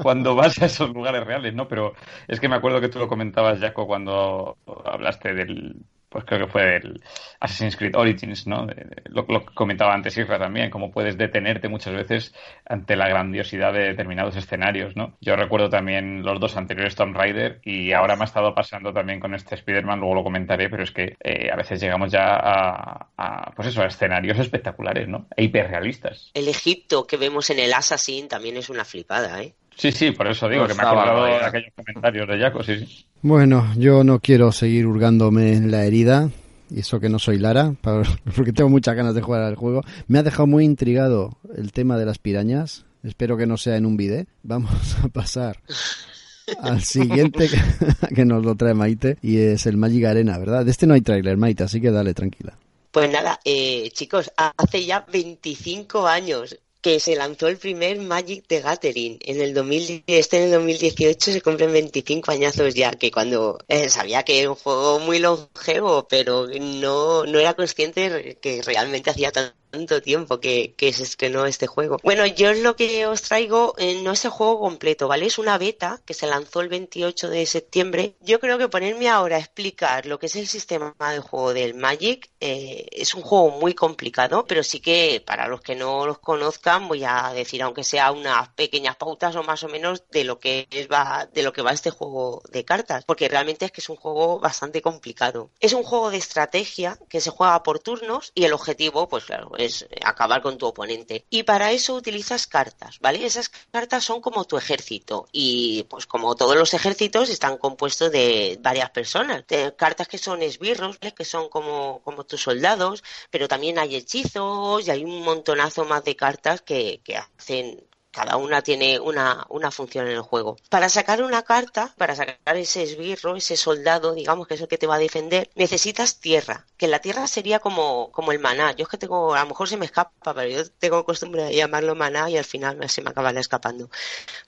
cuando vas a esos lugares reales, ¿no? Pero es que me acuerdo que tú lo comentabas, Jaco, cuando hablaste del, pues creo que fue el Assassin's Creed Origins, ¿no? Lo, que comentaba antes Isra también, cómo puedes detenerte muchas veces ante la grandiosidad de determinados escenarios, ¿no? Yo recuerdo también los dos anteriores Tomb Raider y ahora me ha estado pasando también con este Spider-Man, luego lo comentaré, pero es que eh, a veces llegamos ya a, pues eso, a escenarios espectaculares, ¿no? E hiperrealistas. El Egipto que vemos en el Assassin también es una flipada, ¿eh? Sí, sí, por eso digo que me ha acordado de aquellos comentarios de Jaco, sí, sí. Bueno, yo no quiero seguir hurgándome en la herida, y eso que no soy Lara, porque tengo muchas ganas de jugar al juego. Me ha dejado muy intrigado el tema de las pirañas. Espero que no sea en un vídeo. Vamos a pasar al siguiente que, nos lo trae Maite y es el Magic Arena, ¿verdad? De este no hay trailer, Maite, así que dale, tranquila. Pues nada, eh, chicos, hace ya 25 años que se lanzó el primer Magic de Gathering en el 2010, este en el 2018 se cumplen 25 añazos ya, que cuando eh, sabía que era un juego muy longevo, pero no, no era consciente que realmente hacía tanto tanto tiempo que, que se estrenó este juego. Bueno, yo lo que os traigo eh, no es el juego completo, ¿vale? Es una beta que se lanzó el 28 de septiembre. Yo creo que ponerme ahora a explicar lo que es el sistema de juego del Magic eh, es un juego muy complicado, pero sí que para los que no los conozcan voy a decir, aunque sea unas pequeñas pautas o más o menos de lo que es, va, de lo que va este juego de cartas, porque realmente es que es un juego bastante complicado. Es un juego de estrategia que se juega por turnos y el objetivo, pues claro, acabar con tu oponente. Y para eso utilizas cartas, ¿vale? Esas cartas son como tu ejército y pues como todos los ejércitos están compuestos de varias personas. cartas que son esbirros, que son como, como tus soldados, pero también hay hechizos y hay un montonazo más de cartas que, que hacen cada una tiene una, una, función en el juego. Para sacar una carta, para sacar ese esbirro, ese soldado, digamos que es el que te va a defender, necesitas tierra, que la tierra sería como, como el maná. Yo es que tengo, a lo mejor se me escapa, pero yo tengo costumbre de llamarlo maná y al final se me acaban escapando.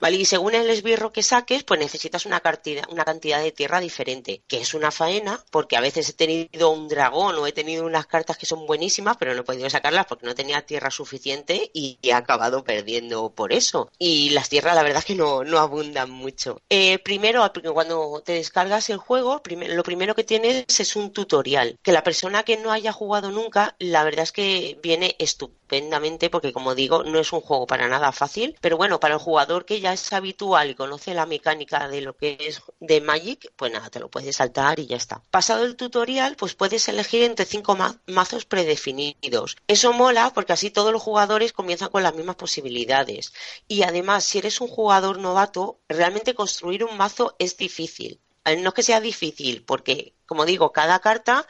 Vale, y según el esbirro que saques, pues necesitas una cantidad, una cantidad de tierra diferente, que es una faena, porque a veces he tenido un dragón o he tenido unas cartas que son buenísimas, pero no he podido sacarlas porque no tenía tierra suficiente y he acabado perdiendo por eso eso. Y las tierras, la verdad es que no, no abundan mucho. Eh, primero, cuando te descargas el juego, lo primero que tienes es un tutorial. Que la persona que no haya jugado nunca, la verdad es que viene estupendamente, porque como digo, no es un juego para nada fácil. Pero bueno, para el jugador que ya es habitual y conoce la mecánica de lo que es de Magic, pues nada, te lo puedes saltar y ya está. Pasado el tutorial, pues puedes elegir entre cinco mazos predefinidos. Eso mola porque así todos los jugadores comienzan con las mismas posibilidades. Y además, si eres un jugador novato, realmente construir un mazo es difícil. Eh, no es que sea difícil, porque, como digo, cada carta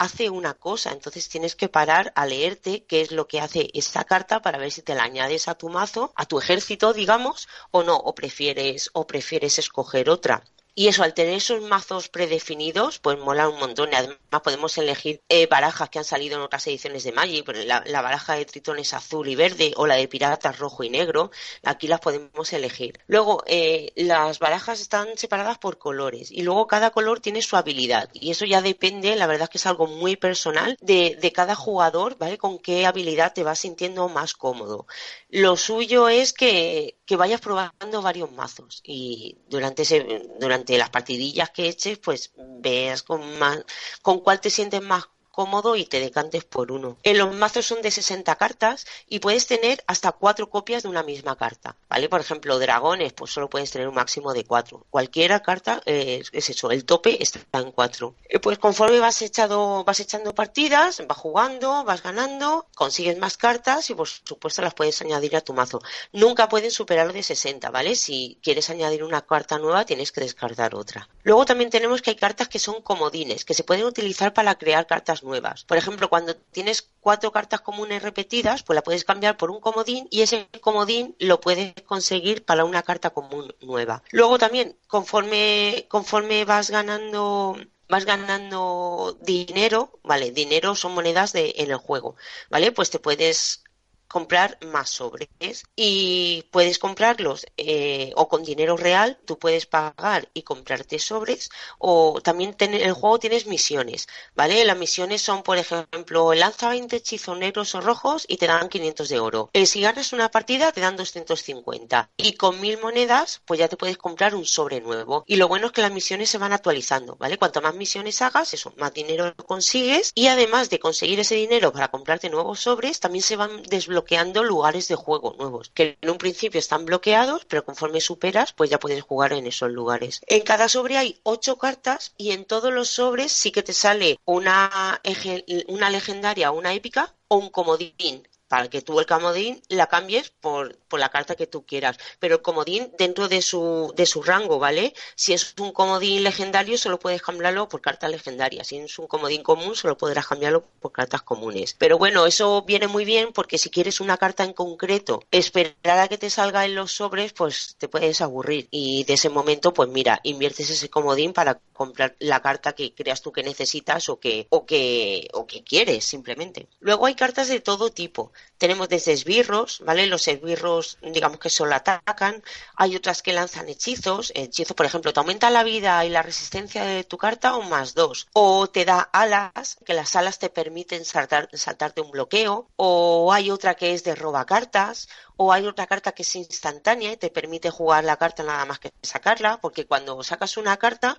hace una cosa, entonces tienes que parar a leerte qué es lo que hace esa carta para ver si te la añades a tu mazo, a tu ejército, digamos, o no, o prefieres, o prefieres escoger otra. Y eso, al tener esos mazos predefinidos, pues mola un montón. Además, podemos elegir eh, barajas que han salido en otras ediciones de Magic. La, la, baraja de tritones azul y verde o la de piratas rojo y negro. Aquí las podemos elegir. Luego, eh, las barajas están separadas por colores. Y luego cada color tiene su habilidad. Y eso ya depende, la verdad es que es algo muy personal de, de cada jugador, ¿vale? Con qué habilidad te vas sintiendo más cómodo. Lo suyo es que, que vayas probando varios mazos y durante ese, durante las partidillas que eches, pues veas con más, con cuál te sientes más cómodo y te decantes por uno. En los mazos son de 60 cartas y puedes tener hasta cuatro copias de una misma carta, ¿vale? Por ejemplo, dragones, pues solo puedes tener un máximo de cuatro. Cualquiera carta eh, es eso, el tope está en cuatro. Eh, pues conforme vas echado, vas echando partidas, vas jugando, vas ganando, consigues más cartas y por supuesto las puedes añadir a tu mazo. Nunca pueden superar de 60, ¿vale? Si quieres añadir una carta nueva, tienes que descartar otra. Luego también tenemos que hay cartas que son comodines, que se pueden utilizar para crear cartas nuevas. Por ejemplo, cuando tienes cuatro cartas comunes repetidas, pues la puedes cambiar por un comodín y ese comodín lo puedes conseguir para una carta común nueva. Luego también, conforme, conforme vas ganando vas ganando dinero, ¿vale? Dinero son monedas de, en el juego, ¿vale? Pues te puedes comprar más sobres y puedes comprarlos eh, o con dinero real, tú puedes pagar y comprarte sobres o también en el juego tienes misiones, ¿vale? Las misiones son, por ejemplo, lanza 20 hechizos negros o rojos y te dan 500 de oro. Eh, si ganas una partida te dan 250 y con mil monedas pues ya te puedes comprar un sobre nuevo y lo bueno es que las misiones se van actualizando, ¿vale? Cuanto más misiones hagas, eso, más dinero consigues y además de conseguir ese dinero para comprarte nuevos sobres, también se van desbloqueando bloqueando lugares de juego nuevos, que en un principio están bloqueados, pero conforme superas, pues ya puedes jugar en esos lugares. En cada sobre hay ocho cartas y en todos los sobres sí que te sale una, una legendaria, una épica o un comodín para que tú el comodín la cambies por, por, la carta que tú quieras. Pero el comodín dentro de su, de su rango, ¿vale? Si es un comodín legendario, solo puedes cambiarlo por cartas legendarias. Si es un comodín común, solo podrás cambiarlo por cartas comunes. Pero bueno, eso viene muy bien porque si quieres una carta en concreto, esperar a que te salga en los sobres, pues te puedes aburrir. Y de ese momento, pues mira, inviertes ese comodín para comprar la carta que creas tú que necesitas o que, o que, o que quieres, simplemente. Luego hay cartas de todo tipo tenemos desde esbirros, ¿vale? Los esbirros, digamos que solo atacan. Hay otras que lanzan hechizos. Hechizo, por ejemplo, te aumenta la vida y la resistencia de tu carta un más dos. O te da alas, que las alas te permiten saltar, saltarte un bloqueo. O hay otra que es de roba cartas. O hay otra carta que es instantánea y te permite jugar la carta nada más que sacarla, porque cuando sacas una carta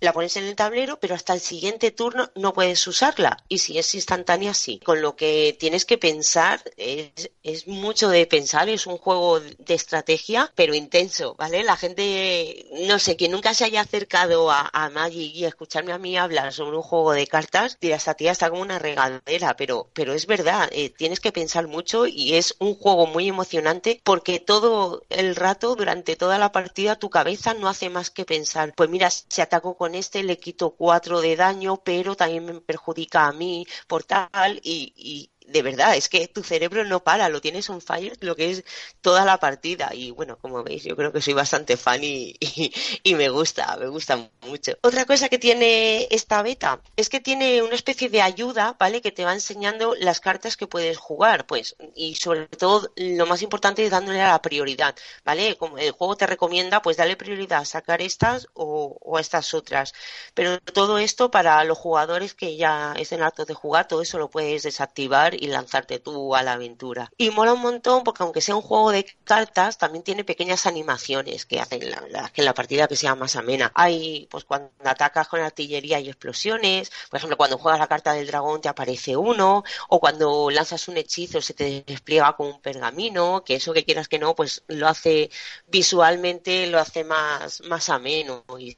la pones en el tablero, pero hasta el siguiente turno no puedes usarla. Y si es instantánea, sí. Con lo que tienes que pensar, es, mucho de pensar, es un juego de estrategia, pero intenso, ¿vale? La gente, no sé, que nunca se haya acercado a, a Magic y a escucharme a mí hablar sobre un juego de cartas, dirá, esta tía está como una regadera, pero, pero es verdad, eh, tienes que pensar mucho y es un juego muy emocionante porque todo el rato, durante toda la partida, tu cabeza no hace más que pensar, pues mira, se atacó con con este le quito cuatro de daño, pero también me perjudica a mí por tal y, de verdad, es que tu cerebro no para, lo tienes un fire lo que es toda la partida. Y bueno, como veis, yo creo que soy bastante fan y, y, me gusta, me gusta mucho. Otra cosa que tiene esta beta es que tiene una especie de ayuda, ¿vale? Que te va enseñando las cartas que puedes jugar, pues, y sobre todo lo más importante es dándole a la prioridad, ¿vale? Como el juego te recomienda, pues dale prioridad a sacar estas o, o a estas otras. Pero todo esto para los jugadores que ya estén hartos de jugar, todo eso lo puedes desactivar y lanzarte tú a la aventura. Y mola un montón porque aunque sea un juego de cartas, también tiene pequeñas animaciones que hacen la, que la partida que sea más amena. Hay, pues cuando atacas con artillería hay explosiones, por ejemplo, cuando juegas la carta del dragón te aparece uno, o cuando lanzas un hechizo se te despliega con un pergamino, que eso que quieras que no, pues lo hace visualmente, lo hace más, más ameno y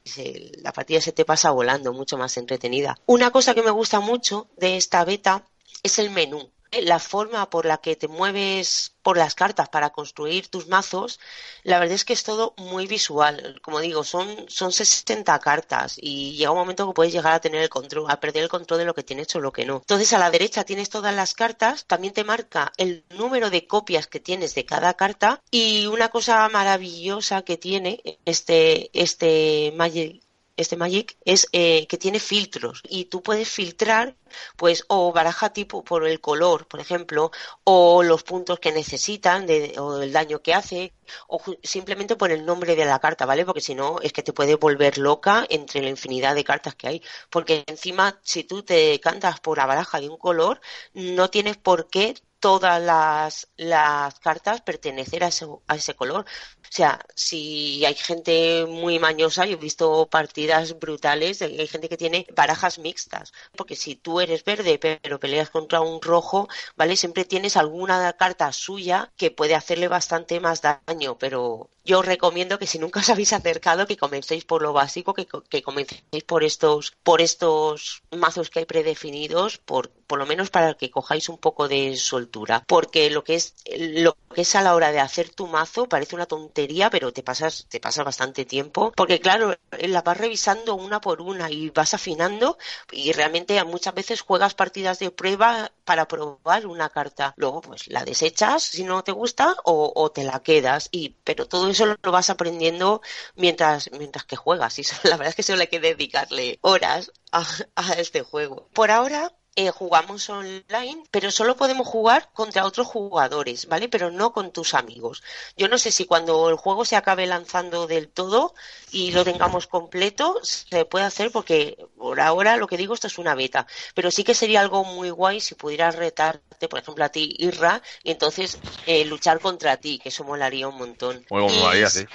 la partida se te pasa volando, mucho más entretenida. Una cosa que me gusta mucho de esta beta es el menú la forma por la que te mueves por las cartas para construir tus mazos, la verdad es que es todo muy visual. Como digo, son, son 60 cartas y llega un momento que puedes llegar a tener el control, a perder el control de lo que tienes o lo que no. Entonces a la derecha tienes todas las cartas, también te marca el número de copias que tienes de cada carta y una cosa maravillosa que tiene este, este Magic este Magic es eh, que tiene filtros y tú puedes filtrar pues o baraja tipo por el color, por ejemplo, o los puntos que necesitan de, o el daño que hace o simplemente por el nombre de la carta, ¿vale? Porque si no es que te puede volver loca entre la infinidad de cartas que hay, porque encima si tú te cantas por la baraja de un color, no tienes por qué todas las, las cartas pertenecen a ese, a ese color. O sea, si hay gente muy mañosa, yo he visto partidas brutales, hay gente que tiene barajas mixtas, porque si tú eres verde pero peleas contra un rojo, ¿vale? Siempre tienes alguna carta suya que puede hacerle bastante más daño, pero yo os recomiendo que si nunca os habéis acercado, que comencéis por lo básico, que, que comencéis por estos, por estos mazos que hay predefinidos, por, por lo menos para que cojáis un poco de soltura, porque lo que es, lo que es a la hora de hacer tu mazo parece una tontería, pero te pasas, te pasa bastante tiempo, porque claro, la vas revisando una por una y vas afinando y realmente muchas veces juegas partidas de prueba para probar una carta. Luego, pues la desechas si no te gusta o, o te la quedas. Y, pero todo eso lo vas aprendiendo mientras, mientras que juegas. Y la verdad es que solo hay que dedicarle horas a, a este juego. Por ahora, eh, jugamos online, pero solo podemos jugar contra otros jugadores, ¿vale? Pero no con tus amigos. Yo no sé si cuando el juego se acabe lanzando del todo y lo tengamos completo, se puede hacer porque por ahora lo que digo, esto es una beta, pero sí que sería algo muy guay si pudieras retarte, por ejemplo, a ti, Irra, y entonces eh, luchar contra ti, que eso molaría un montón. Muy molaría, sí.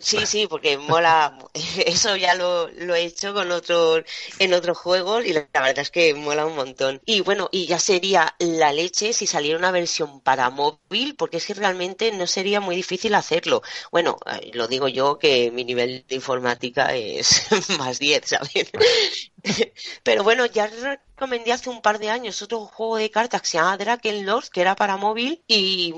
Sí, sí, porque mola, eso ya lo, lo he hecho con otros, en otros juegos y la verdad es que mola un montón. Y bueno, y ya sería la leche si saliera una versión para móvil, porque es que realmente no sería muy difícil hacerlo. Bueno, eh, lo digo yo que mi nivel de informática es más 10, ¿sabes? Pero bueno, ya recomendé hace un par de años otro juego de cartas que se llama Lords, que era para móvil y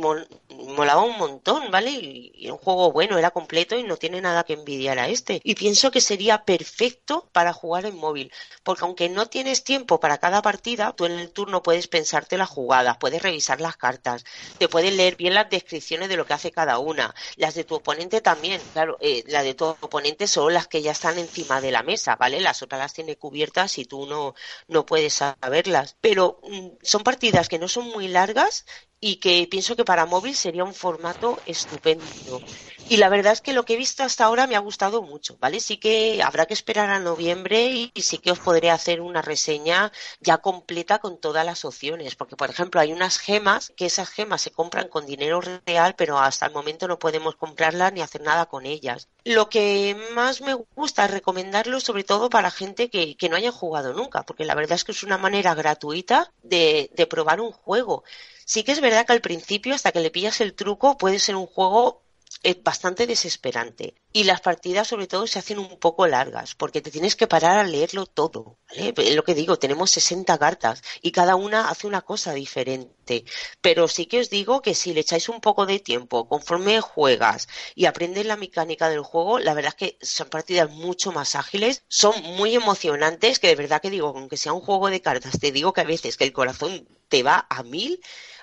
molaba un montón, ¿vale? Y, un juego bueno, era completo y no tiene nada que envidiar a este. Y pienso que sería perfecto para jugar en móvil, porque aunque no tienes tiempo para cada partida, tú en el turno puedes pensarte las jugadas, puedes revisar las cartas, te puedes leer bien las descripciones de lo que hace cada una, las de tu oponente también, claro, eh, las de tu oponente son las que ya están encima de la mesa, ¿vale? Las otras las tiene cubiertas y tú no, no puedes saberlas. Pero mm, son partidas que no son muy largas y que pienso que para móvil sería un formato estupendo. Y la verdad es que lo que he visto hasta ahora me ha gustado mucho, ¿vale? Sí que habrá que esperar a noviembre y, sí que os podré hacer una reseña ya completa con todas las opciones, porque por ejemplo hay unas gemas que esas gemas se compran con dinero real, pero hasta el momento no podemos comprarlas ni hacer nada con ellas. Lo que más me gusta es recomendarlo sobre todo para gente que, que no haya jugado nunca, porque la verdad es que es una manera gratuita de, de probar un juego. Sí que es verdad que al principio, hasta que le pillas el truco, puede ser un juego es bastante desesperante. Y las partidas, sobre todo, se hacen un poco largas, porque te tienes que parar a leerlo todo. Lo que digo, tenemos 60 cartas y cada una hace una cosa diferente. Pero sí que os digo que si le echáis un poco de tiempo, conforme juegas y aprendes la mecánica del juego, la verdad es que son partidas mucho más ágiles, son muy emocionantes, que de verdad que digo, aunque sea un juego de cartas, te digo que a veces que el corazón te va a mil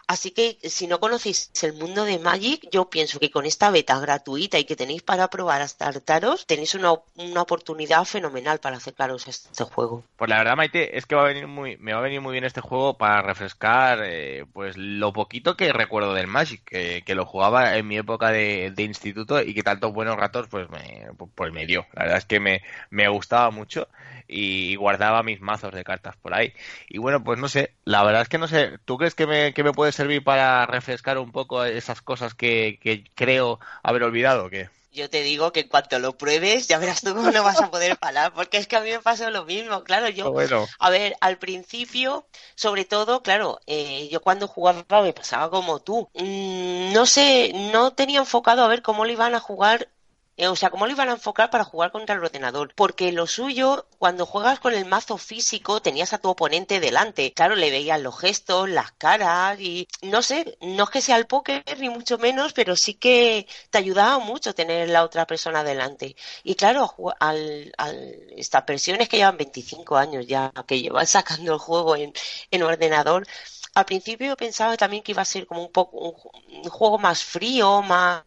Así que si no conocéis el mundo de Magic, yo pienso que con esta beta gratuita y que tenéis para probar hasta hartaros, tenéis una, oportunidad fenomenal para acercaros a este juego. Pues la verdad, Maite, es que va a venir muy, me va a venir muy bien este juego para refrescar eh, pues lo poquito que recuerdo del Magic, que, lo jugaba en mi época de, instituto y que tantos buenos ratos pues me, pues me dio. La verdad es que me, me gustaba mucho y guardaba mis mazos de cartas por ahí. Y bueno, pues no sé, la verdad es que no sé, ¿tú crees que me, que me puede servir para refrescar un poco esas cosas que, que creo haber olvidado o qué? yo te digo que en cuanto lo pruebes ya verás tú cómo no vas a poder parar, porque es que a mí me pasó lo mismo, claro, yo, bueno. a ver, al principio, sobre todo, claro, eh, yo cuando jugaba me pasaba como tú, mm, no sé, no tenía enfocado a ver cómo le iban a jugar eh, o sea, ¿cómo lo iban a enfocar para jugar contra el ordenador? Porque lo suyo, cuando juegas con el mazo físico, tenías a tu oponente delante. Claro, le veías los gestos, las caras y no sé, no es que sea el póker ni mucho menos, pero sí que te ayudaba mucho tener la otra persona delante. Y claro, al, estas versiones que llevan 25 años ya, que llevan sacando el juego en, en ordenador, al principio pensaba también que iba a ser como un poco un juego más frío, más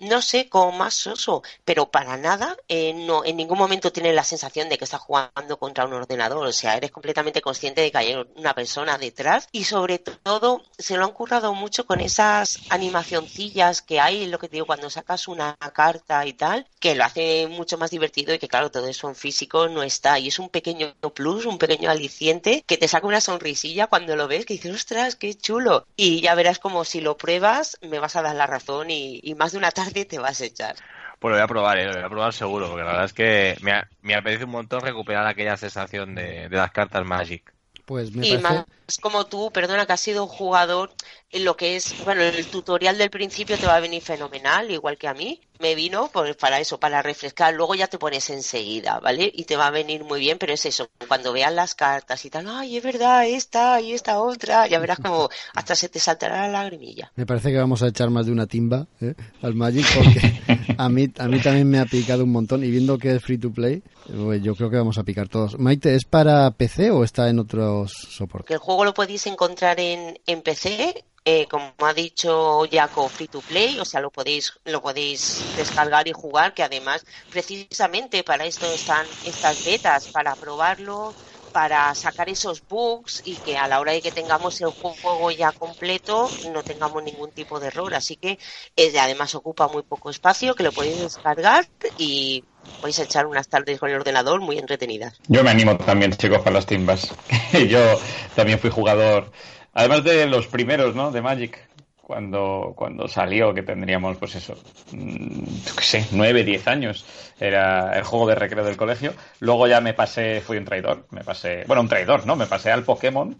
no sé, como más soso, pero para nada, eh, no, en ningún momento tienes la sensación de que estás jugando contra un ordenador, o sea, eres completamente consciente de que hay una persona detrás y sobre todo se lo han currado mucho con esas animacioncillas que hay, lo que te digo, cuando sacas una carta y tal, que lo hace mucho más divertido y que claro, todo eso en físico no está y es un pequeño plus, un pequeño aliciente que te saca una sonrisilla cuando lo ves, que dices, ostras, qué chulo. Y ya verás como si lo pruebas, me vas a dar la razón y, y más de una tarde te vas a echar. Pues lo voy a probar, ¿eh? lo voy a probar seguro, porque la verdad es que me, me apetece un montón recuperar aquella sensación de, de las cartas Magic. Pues me y más como tú, perdona, que has sido un jugador, lo que es, bueno, el tutorial del principio te va a venir fenomenal, igual que a mí. Me vino pues, para eso, para refrescar. Luego ya te pones enseguida, ¿vale? Y te va a venir muy bien, pero es eso, cuando veas las cartas y tal, ay, es verdad, esta y esta otra, ya verás como hasta se te saltará la lagrimilla. Me parece que vamos a echar más de una timba ¿eh? al Magic porque a mí, a mí también me ha picado un montón y viendo que es free to play, pues, yo creo que vamos a picar todos. Maite, ¿es para PC o está en otros soportes? el juego lo podéis encontrar en, en PC, eh, como ha dicho Jaco, free to play, o sea, lo podéis, lo podéis descargar y jugar, que además, precisamente para esto están estas betas, para probarlo, para sacar esos bugs y que a la hora de que tengamos el juego ya completo no tengamos ningún tipo de error. Así que es, además ocupa muy poco espacio, que lo podéis descargar y podéis echar unas tardes con el ordenador muy entretenidas. Yo me animo también, chicos, para las timbas. Yo también fui jugador, además de los primeros, ¿no? De Magic cuando, cuando salió, que tendríamos, pues eso, mm, qué sé, nueve, diez años, era el juego de recreo del colegio. Luego ya me pasé, fui un traidor, me pasé, bueno, un traidor, ¿no? Me pasé al Pokémon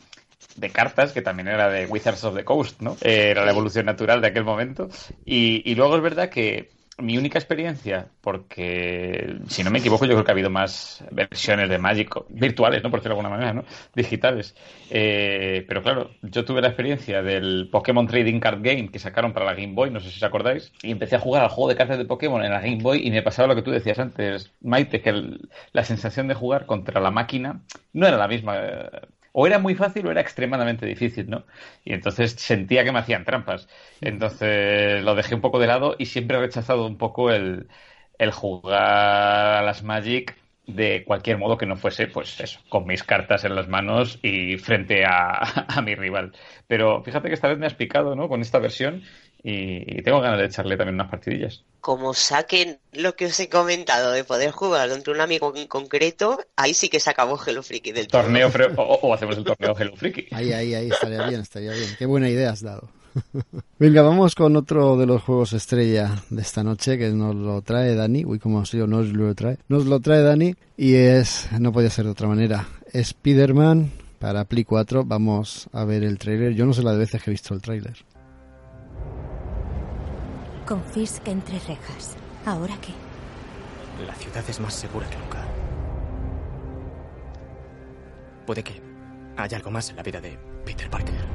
de cartas, que también era de Wizards of the Coast, ¿no? Era la evolución natural de aquel momento. Y, y luego es verdad que mi única experiencia, porque si no me equivoco, yo creo que ha habido más versiones de Magic virtuales, ¿no? Por decirlo de alguna manera, ¿no? Digitales. Eh, pero claro, yo tuve la experiencia del Pokémon Trading Card Game que sacaron para la Game Boy, no sé si os acordáis, y empecé a jugar al juego de cartas de Pokémon en la Game Boy y me pasaba lo que tú decías antes, Maite, que la sensación de jugar contra la máquina no era la misma o era muy fácil o era extremadamente difícil, ¿no? Y entonces sentía que me hacían trampas. Entonces lo dejé un poco de lado y siempre he rechazado un poco el, el jugar a las Magic de cualquier modo que no fuese, pues eso, con mis cartas en las manos y frente a, a mi rival. Pero fíjate que esta vez me has picado, ¿no? Con esta versión y tengo ganas de echarle también unas partidillas. Como saquen lo que os he comentado de poder jugar contra un amigo en concreto, ahí sí que se acabó Hello Freaky del torneo. O, hacemos el torneo Hello Freaky. Ahí, ahí, ahí, estaría bien, estaría bien. Qué buena idea has dado. Venga, vamos con otro de los juegos estrella de esta noche que nos lo trae Dani. Uy, como sido, nos lo trae. Nos lo trae Dani y es, no podía ser de otra manera, Spider-Man para Play 4. Vamos a ver el trailer. Yo no sé la de veces que he visto el trailer. Con Fisk entre rejas. ¿Ahora qué? La ciudad es más segura que nunca. Puede que haya algo más en la vida de Peter Parker.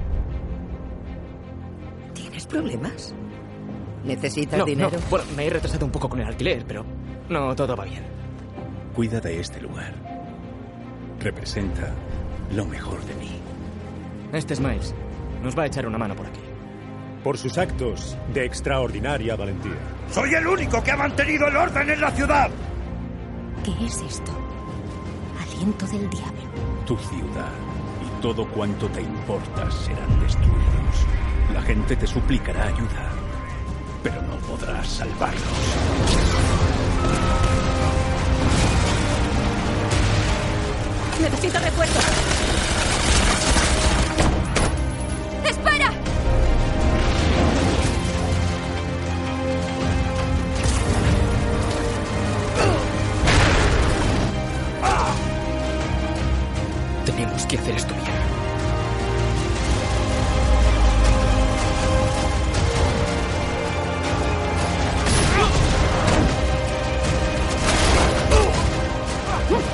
¿Tienes problemas? ¿Necesitas dinero? Bueno, me he retrasado un poco con el alquiler, pero no todo va bien. Cuida de este lugar. Representa lo mejor de mí. Este es Miles. Nos va a echar una mano por aquí por sus actos de extraordinaria valentía. Soy el único que ha mantenido el orden en la ciudad. ¿Qué es esto? Aliento del diablo. Tu ciudad y todo cuanto te importa serán destruidos. La gente te suplicará ayuda, pero no podrás salvarlos. Necesito refuerzos. Que hacer esto bien.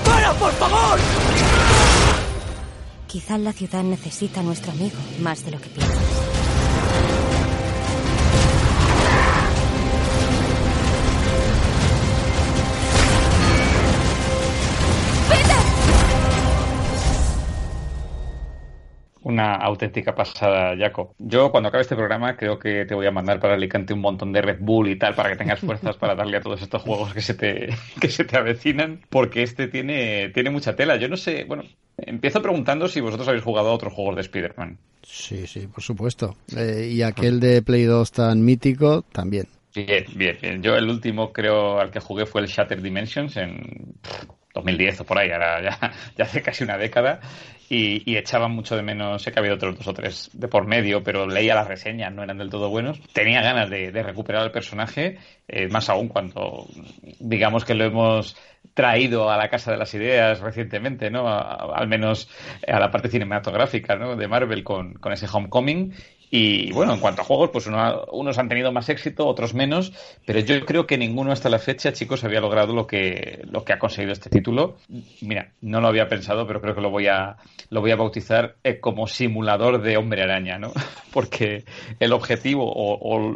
¡Para, por favor! Quizá la ciudad necesita a nuestro amigo más de lo que piensas. Una auténtica pasada, Jaco. Yo cuando acabe este programa creo que te voy a mandar para Alicante un montón de Red Bull y tal para que tengas fuerzas para darle a todos estos juegos que se te, que se te avecinan, porque este tiene, tiene mucha tela. Yo no sé, bueno, empiezo preguntando si vosotros habéis jugado a otros juegos de Spider-Man. Sí, sí, por supuesto. Eh, y aquel de Play 2 tan mítico también. Bien, bien, bien. Yo el último creo al que jugué fue el Shattered Dimensions en 2010 o por ahí, ahora ya, ya hace casi una década y, echaba mucho de menos, sé que había otros dos o tres de por medio, pero leía las reseñas, no eran del todo buenos. Tenía ganas de, recuperar al personaje, eh, más aún cuando digamos que lo hemos traído a la Casa de las Ideas recientemente, ¿no? al menos a la parte cinematográfica, ¿no? De Marvel con, con ese Homecoming y bueno, en cuanto a juegos, pues unos han tenido más éxito, otros menos, pero yo creo que ninguno hasta la fecha, chicos, había logrado lo que, lo que ha conseguido este título. Mira, no lo había pensado, pero creo que lo voy a, lo voy a bautizar eh, como simulador de hombre araña, ¿no? Porque el objetivo o,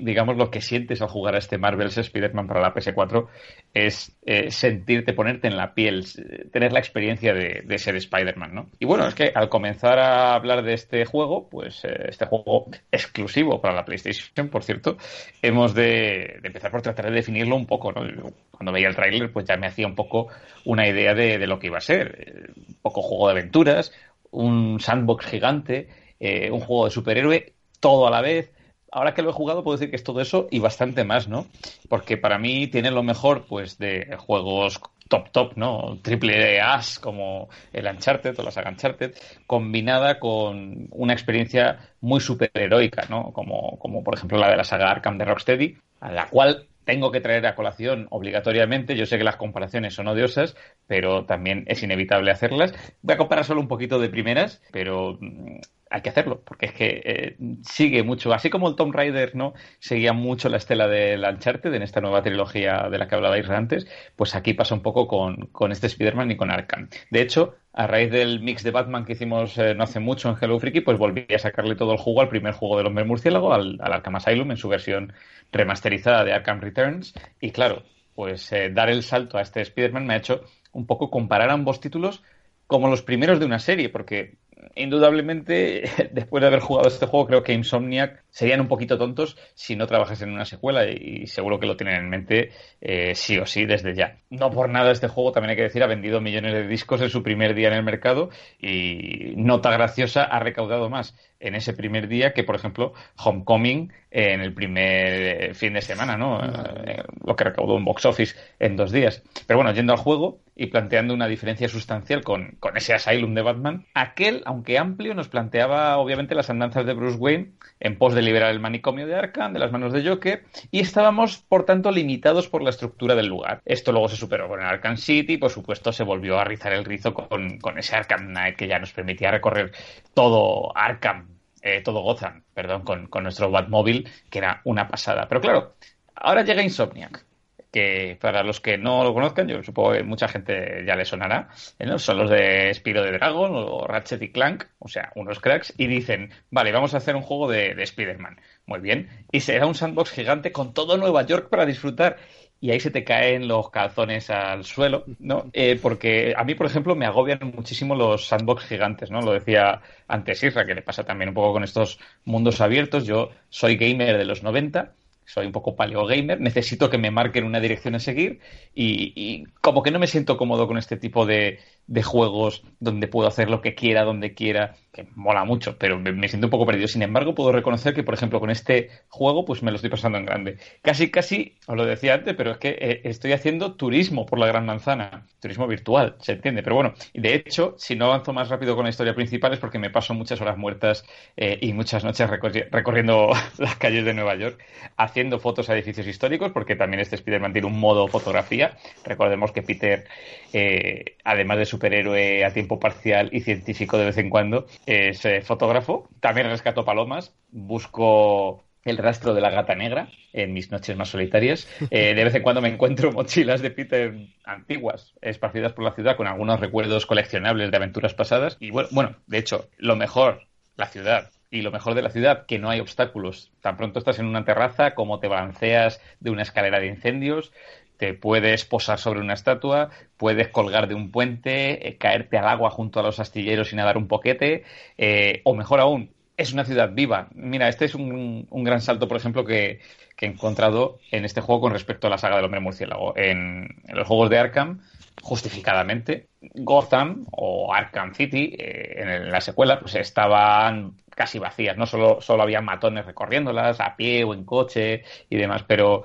digamos lo que sientes al jugar a este Marvel's Spider-Man para la PS4 es eh, sentirte, ponerte en la piel, tener la experiencia de, ser Spider-Man, ¿no? Y bueno, es que al comenzar a hablar de este juego, pues eh, juego exclusivo para la PlayStation, por cierto, hemos de, empezar por tratar de definirlo un poco. Cuando veía el tráiler, pues ya me hacía un poco una idea de, lo que iba a ser. Un poco juego de aventuras, un sandbox gigante, eh, un juego de superhéroe, todo a la vez ahora que lo he jugado puedo decir que es todo eso y bastante más, ¿no? Porque para mí tiene lo mejor, pues, de juegos top top, ¿no? Triple As como el Uncharted o la saga Uncharted, combinada con una experiencia muy superheroica, ¿no? Como, como por ejemplo la de la saga Arkham de Rocksteady, a la cual tengo que traer a colación obligatoriamente. Yo sé que las comparaciones son odiosas, pero también es inevitable hacerlas. Voy a comparar solo un poquito de primeras, pero mm, hay que hacerlo, porque es que eh, sigue mucho, así como el Tomb Raider no seguía mucho la estela del Uncharted en esta nueva trilogía de la que hablabais antes, pues aquí pasa un poco con, con este Spider-Man y con Arkham. De hecho, a raíz del mix de Batman que hicimos eh, no hace mucho en Hello Freaky, pues volví a sacarle todo el juego al primer juego del hombre murciélago, al, Arkham Asylum, en su versión remasterizada de Arkham Returns. Y claro, pues eh, dar el salto a este Spider-Man me ha hecho un poco comparar ambos títulos como los primeros de una serie, porque indudablemente, después de haber jugado este juego, creo que Insomniac serían un poquito tontos si no trabajas en una secuela y, seguro que lo tienen en mente eh, sí o sí desde ya. No por nada este juego, también hay que decir, ha vendido millones de discos en su primer día en el mercado y nota graciosa, ha recaudado más en ese primer día que, por ejemplo, Homecoming en el primer fin de semana, ¿no? Eh, lo que recaudó un box office en dos días. Pero bueno, yendo al juego y planteando una diferencia sustancial con, con ese Asylum de Batman, aquel, aunque amplio, nos planteaba obviamente las andanzas de Bruce Wayne en pos de liberar el manicomio de Arkham de las manos de Joker y estábamos, por tanto, limitados por la estructura del lugar. Esto luego se superó con Arkham City y, por supuesto, se volvió a rizar el rizo con, con ese Arkham Knight que ya nos permitía recorrer todo Arkham eh, todo gozan, perdón, con, con nuestro Batmóvil, que era una pasada. Pero claro, ahora llega Insomniac, que para los que no lo conozcan, yo supongo que mucha gente ya le sonará, ¿eh? son los de Spiro de Dragon o Ratchet y Clank, o sea, unos cracks, y dicen, vale, vamos a hacer un juego de, de Spider-Man. Muy bien. Y será un sandbox gigante con todo Nueva York para disfrutar y ahí se te caen los calzones al suelo, ¿no? Eh, porque a mí, por ejemplo, me agobian muchísimo los sandbox gigantes, ¿no? Lo decía antes Isra, que le pasa también un poco con estos mundos abiertos. Yo soy gamer de los 90 soy un poco paleo gamer, necesito que me marquen una dirección a seguir y, como que no me siento cómodo con este tipo de, de, juegos donde puedo hacer lo que quiera, donde quiera, que mola mucho, pero me, siento un poco perdido. Sin embargo, puedo reconocer que, por ejemplo, con este juego, pues me lo estoy pasando en grande. Casi, casi, os lo decía antes, pero es que eh, estoy haciendo turismo por la Gran Manzana, turismo virtual, se entiende. Pero bueno, de hecho, si no avanzo más rápido con la historia principal es porque me paso muchas horas muertas eh, y muchas noches recorriendo las calles de Nueva York haciendo fotos a edificios históricos, porque también este Spider-Man tiene un modo fotografía. Recordemos que Peter, eh, además de superhéroe a tiempo parcial y científico de vez en cuando, es eh, fotógrafo. También rescato palomas, busco el rastro de la gata negra en mis noches más solitarias. Eh, de vez en cuando me encuentro mochilas de Peter antiguas, esparcidas por la ciudad, con algunos recuerdos coleccionables de aventuras pasadas. Y bueno, bueno, de hecho, lo mejor, la ciudad, y lo mejor de la ciudad, que no hay obstáculos. Tan pronto estás en una terraza como te balanceas de una escalera de incendios, te puedes posar sobre una estatua, puedes colgar de un puente, eh, caerte al agua junto a los astilleros y nadar un poquete, eh, o mejor aún, es una ciudad viva. Mira, este es un, gran salto, por ejemplo, que, he encontrado en este juego con respecto a la saga del hombre murciélago. En, en los juegos de Arkham, justificadamente, Gotham o Arkham City, eh, en la secuela, pues estaban casi vacías, no solo, solo había matones recorriéndolas a pie o en coche y demás, pero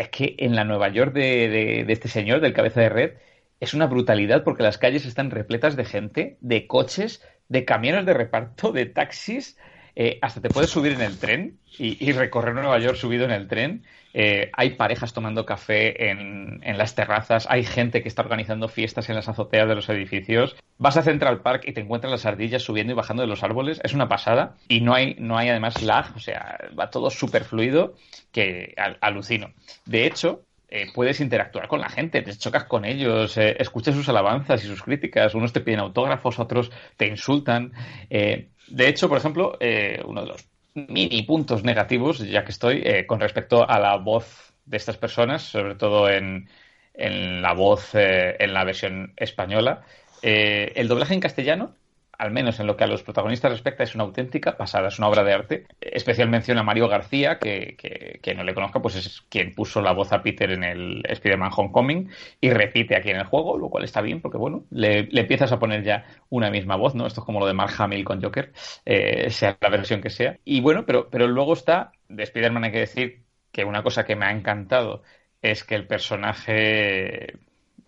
es que en la Nueva York de, este señor, del cabeza de red, es una brutalidad porque las calles están repletas de gente, de coches, de camiones de reparto, de taxis, eh, hasta te puedes subir en el tren y, recorrer Nueva York subido en el tren. Eh, hay parejas tomando café en, las terrazas, hay gente que está organizando fiestas en las azoteas de los edificios. Vas a Central Park y te encuentras las ardillas subiendo y bajando de los árboles. Es una pasada. Y no hay, no hay además lag, o sea, va todo súper fluido que alucino. De hecho, eh, puedes interactuar con la gente, te chocas con ellos, escuchas sus alabanzas y sus críticas. Unos te piden autógrafos, otros te insultan. De hecho, por ejemplo, eh, uno de los mini puntos negativos, ya que estoy, eh, con respecto a la voz de estas personas, sobre todo en, en la voz eh, en la versión española, el doblaje en castellano al menos en lo que a los protagonistas respecta, es una auténtica pasada, es una obra de arte. Especial mención a Mario García, que, que, no le conozca, pues es quien puso la voz a Peter en el Spider-Man Homecoming y repite aquí en el juego, lo cual está bien, porque bueno, le, empiezas a poner ya una misma voz, ¿no? Esto es como lo de Mark Hamill con Joker, eh, sea la versión que sea. Y bueno, pero, pero luego está, de Spider-Man hay que decir que una cosa que me ha encantado es que el personaje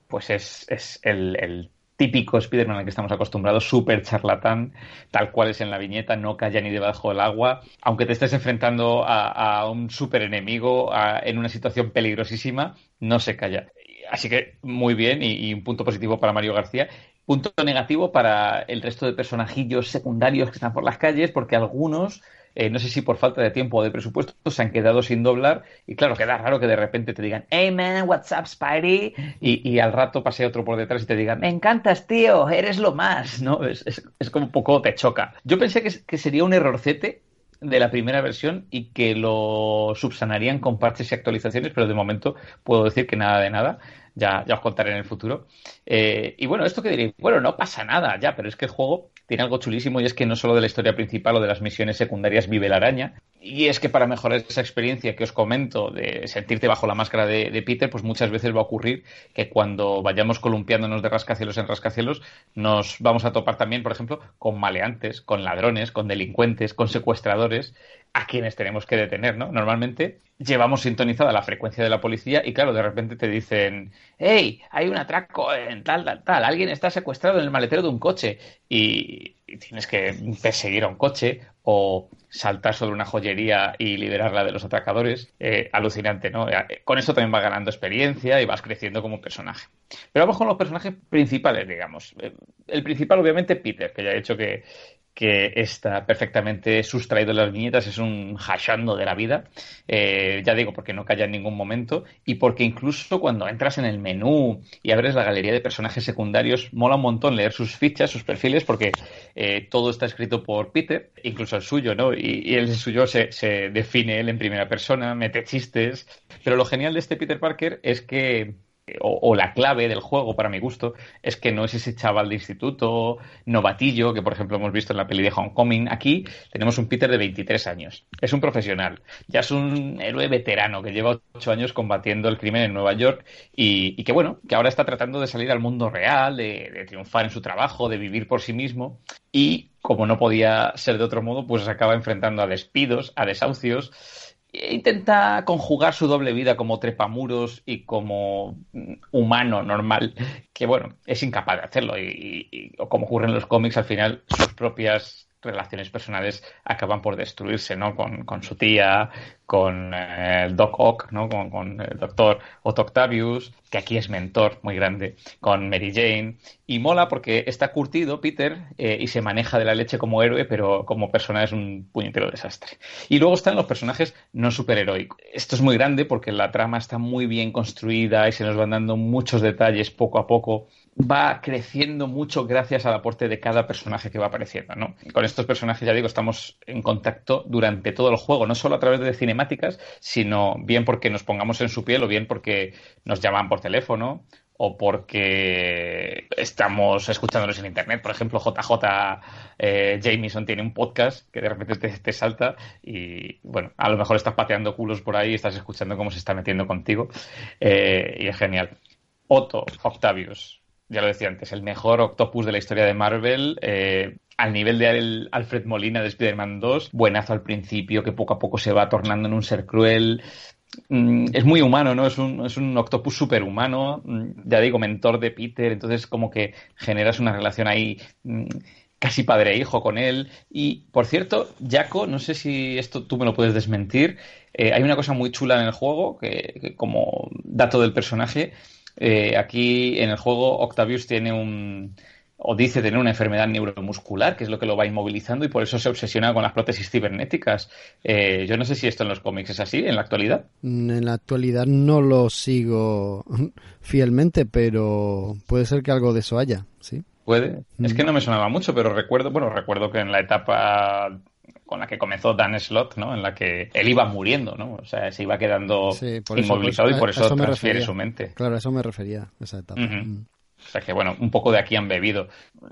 pues es, es el, el típico Spider-Man al que estamos acostumbrados, súper charlatán, tal cual es en la viñeta, no calla ni debajo del agua, aunque te estés enfrentando a, un súper enemigo en una situación peligrosísima, no se calla. Así que muy bien y, un punto positivo para Mario García. Punto negativo para el resto de personajillos secundarios que están por las calles, porque algunos eh, no sé si por falta de tiempo o de presupuesto, se han quedado sin doblar. Y claro, queda raro que de repente te digan, hey man, what's up, Spidey? Y, al rato pase otro por detrás y te digan, me encantas, tío, eres lo más, ¿no? Es, es, como un poco te choca. Yo pensé que, que sería un errorcete de la primera versión y que lo subsanarían con parches y actualizaciones, pero de momento puedo decir que nada de nada. Ya, ya os contaré en el futuro. Eh, y bueno, esto que diréis, bueno, no pasa nada ya, pero es que el juego tiene algo chulísimo y es que no solo de la historia principal o de las misiones secundarias vive la araña. Y es que para mejorar esa experiencia que os comento de sentirte bajo la máscara de, Peter, pues muchas veces va a ocurrir que cuando vayamos columpiándonos de rascacielos en rascacielos, nos vamos a topar también, por ejemplo, con maleantes, con ladrones, con delincuentes, con secuestradores, a quienes tenemos que detener, ¿no? Normalmente llevamos sintonizada la frecuencia de la policía y claro, de repente te dicen, hey, hay un atraco en tal, tal, tal, alguien está secuestrado en el maletero de un coche y, tienes que perseguir a un coche o saltar sobre una joyería y liberarla de los atracadores. Eh, alucinante, ¿no? Eh, con esto también vas ganando experiencia y vas creciendo como personaje. Pero vamos con los personajes principales, digamos. Eh, el principal, obviamente, Peter, que ya he dicho que, que está perfectamente sustraído en las viñetas, es un hashando de la vida, eh, ya digo, porque no calla en ningún momento y porque incluso cuando entras en el menú y abres la galería de personajes secundarios, mola un montón leer sus fichas, sus perfiles, porque eh, todo está escrito por Peter, incluso el suyo, ¿no? Y, y el suyo se, se define él en primera persona, mete chistes, pero lo genial de este Peter Parker es que o, la clave del juego, para mi gusto, es que no es ese chaval de instituto novatillo que, por ejemplo, hemos visto en la peli de Homecoming. Aquí tenemos un Peter de 23 años. Es un profesional. Ya es un héroe veterano que lleva 8 años combatiendo el crimen en Nueva York y, que, bueno, que ahora está tratando de salir al mundo real, de, de triunfar en su trabajo, de vivir por sí mismo. Y, como no podía ser de otro modo, pues se acaba enfrentando a despidos, a desahucios intenta conjugar su doble vida como trepamuros y como humano normal, que bueno, es incapaz de hacerlo y, como ocurre en los cómics, al final sus propias relaciones personales acaban por destruirse, ¿no? Con, con su tía, con eh, el Doc Ock, ¿no? Con, el doctor Otto Octavius, que aquí es mentor muy grande, con Mary Jane. Y mola porque está curtido Peter eh, y se maneja de la leche como héroe, pero como persona es un puñetero desastre. Y luego están los personajes no superheroicos. Esto es muy grande porque la trama está muy bien construida y se nos van dando muchos detalles poco a poco va creciendo mucho gracias al aporte de cada personaje que va apareciendo, ¿no? Con estos personajes, ya digo, estamos en contacto durante todo el juego, no solo a través de cinemáticas, sino bien porque nos pongamos en su piel o bien porque nos llaman por teléfono o porque estamos escuchándolos en internet. Por ejemplo, JJ eh, Jameson tiene un podcast que de repente te, salta y, bueno, a lo mejor estás pateando culos por ahí y estás escuchando cómo se está metiendo contigo eh, y es genial. Otto Octavius, ya lo decía antes, el mejor Octopus de la historia de Marvel. Eh, al nivel de Alfred Molina de Spider-Man 2, buenazo al principio, que poco a poco se va tornando en un ser cruel. Mm, es muy humano, ¿no? Es un, es un octopus superhumano, mm, ya digo, mentor de Peter, entonces como que generas una relación ahí mm, casi padre e hijo con él. Y, por cierto, Jaco, no sé si esto tú me lo puedes desmentir, eh, hay una cosa muy chula en el juego, que como dato del personaje, eh, aquí en el juego Octavius tiene un o dice tener una enfermedad neuromuscular, que es lo que lo va inmovilizando y por eso se obsesiona con las prótesis cibernéticas. Eh, yo no sé si esto en los cómics es así, en la actualidad. Mm, en la actualidad no lo sigo fielmente, pero puede ser que algo de eso haya, ¿sí? Puede. Es que no me sonaba mucho, pero recuerdo, bueno, recuerdo que en la etapa con la que comenzó Dan Slot, ¿no? En la que él iba muriendo, ¿no? O sea, se iba quedando inmovilizado y por eso transfiere su mente. Claro, a eso me refería, esa etapa. Mm. O sea que, bueno, un poco de aquí han bebido.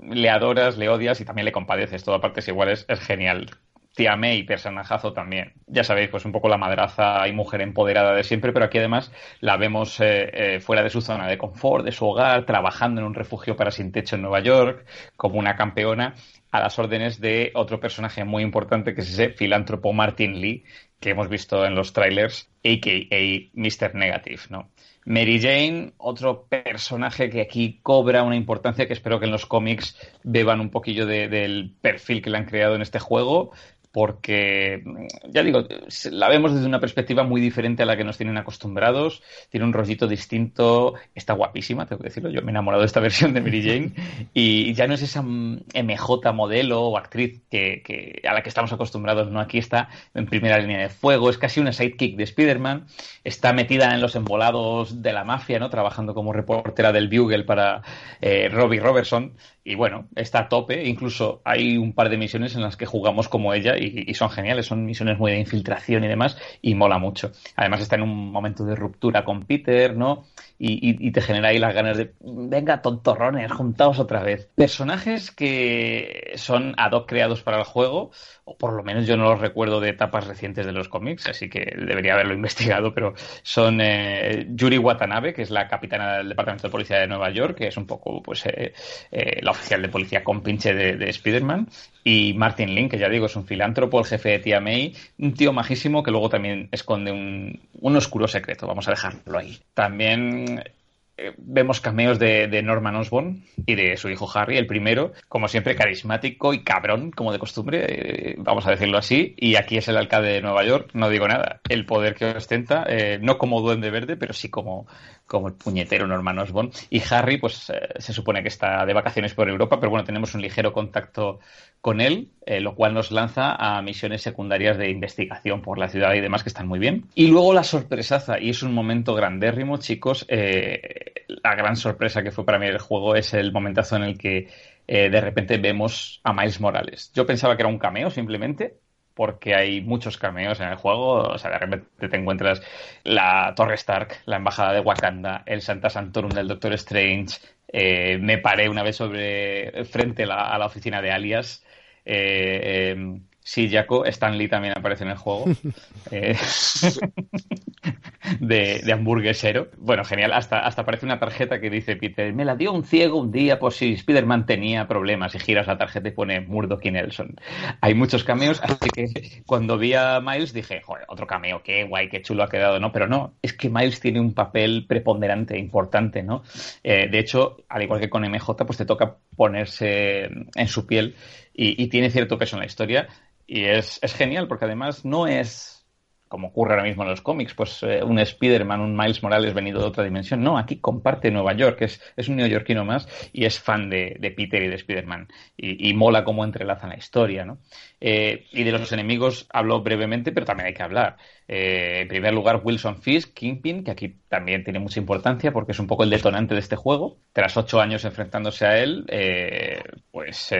Le adoras, le odias y también le compadeces. Todo a partes iguales es genial. Tía May, personajazo también. Ya sabéis, pues un poco la madraza y mujer empoderada de siempre, pero aquí además la vemos eh, eh, fuera de su zona de confort, de su hogar, trabajando en un refugio para sin techo en Nueva York, como una campeona a las órdenes de otro personaje muy importante que es ese filántropo Martin Lee que hemos visto en los trailers, a.k.a. Mr. Negative, ¿no? Mary Jane, otro personaje que aquí cobra una importancia que espero que en los cómics beban un poquillo del perfil que le han creado en este juego porque, ya digo, la vemos desde una perspectiva muy diferente a la que nos tienen acostumbrados, tiene un rollito distinto, está guapísima, tengo que decirlo, yo me he enamorado de esta versión de Mary Jane, y ya no es esa MJ modelo o actriz que, a la que estamos acostumbrados, no, aquí está en primera línea de fuego, es casi una sidekick de Spider-Man, está metida en los embolados de la mafia, ¿no? Trabajando como reportera del Bugle para eh, Robbie Robertson, y bueno, está a tope. Incluso hay un par de misiones en las que jugamos como ella y, son geniales. Son misiones muy de infiltración y demás y mola mucho. Además está en un momento de ruptura con Peter, ¿no? Y, te genera ahí las ganas de, venga, tontorrones, juntaos otra vez. Personajes que son ad hoc creados para el juego, o por lo menos yo no los recuerdo de etapas recientes de los cómics, así que debería haberlo investigado, pero son eh, Yuri Watanabe, que es la capitana del Departamento de Policía de Nueva York, que es un poco pues eh, eh, la oficial de policía con pinche de, de Spider-Man, y Martin Link, que ya digo, es un filántropo, el jefe de Tia May, un tío majísimo que luego también esconde un, un oscuro secreto, vamos a dejarlo ahí. También eh, vemos cameos de, Norman Osborn y de su hijo Harry, el primero, como siempre carismático y cabrón, como de costumbre, eh, vamos a decirlo así, y aquí es el alcalde de Nueva York, no digo nada, el poder que ostenta, eh, no como duende verde, pero sí como, como el puñetero Norman Osborn. Y Harry, pues se supone que está de vacaciones por Europa, pero bueno, tenemos un ligero contacto con él, eh, lo cual nos lanza a misiones secundarias de investigación por la ciudad y demás que están muy bien. Y luego la sorpresaza, y es un momento grandérrimo, chicos, eh, la gran sorpresa que fue para mí el juego es el momentazo en el que eh, de repente vemos a Miles Morales. Yo pensaba que era un cameo simplemente, porque hay muchos cameos en el juego. O sea, de repente te encuentras la Torre Stark, la Embajada de Wakanda, el Santa Santorum del Doctor Strange. me paré una vez sobre frente a la oficina de Alias eh, em, sí, Jaco, Stan Lee también aparece en el juego. De, de, hamburguesero. Bueno, genial. Hasta, hasta aparece una tarjeta que dice Peter, me la dio un ciego un día por si Spider-Man tenía problemas. Y giras la tarjeta y pone Murdoch y Nelson. Hay muchos cameos, así que cuando vi a Miles dije, joder, otro cameo, qué guay, qué chulo ha quedado, ¿no? Pero no, es que Miles tiene un papel preponderante, importante, ¿no? Eh, de hecho, al igual que con MJ, pues te toca ponerse en su piel y, tiene cierto peso en la historia. Y es, es genial porque además no es como ocurre ahora mismo en los cómics, pues eh, un Spider-Man, un Miles Morales venido de otra dimensión. No, aquí comparte Nueva York, es, es un neoyorquino más y es fan de, Peter y de Spider-Man. Y, mola cómo entrelazan la historia, ¿no? Eh, y de los enemigos hablo brevemente, pero también hay que hablar. Eh, en primer lugar, Wilson Fisk, Kingpin, que aquí también tiene mucha importancia porque es un poco el detonante de este juego. Tras ocho años enfrentándose a él, pues,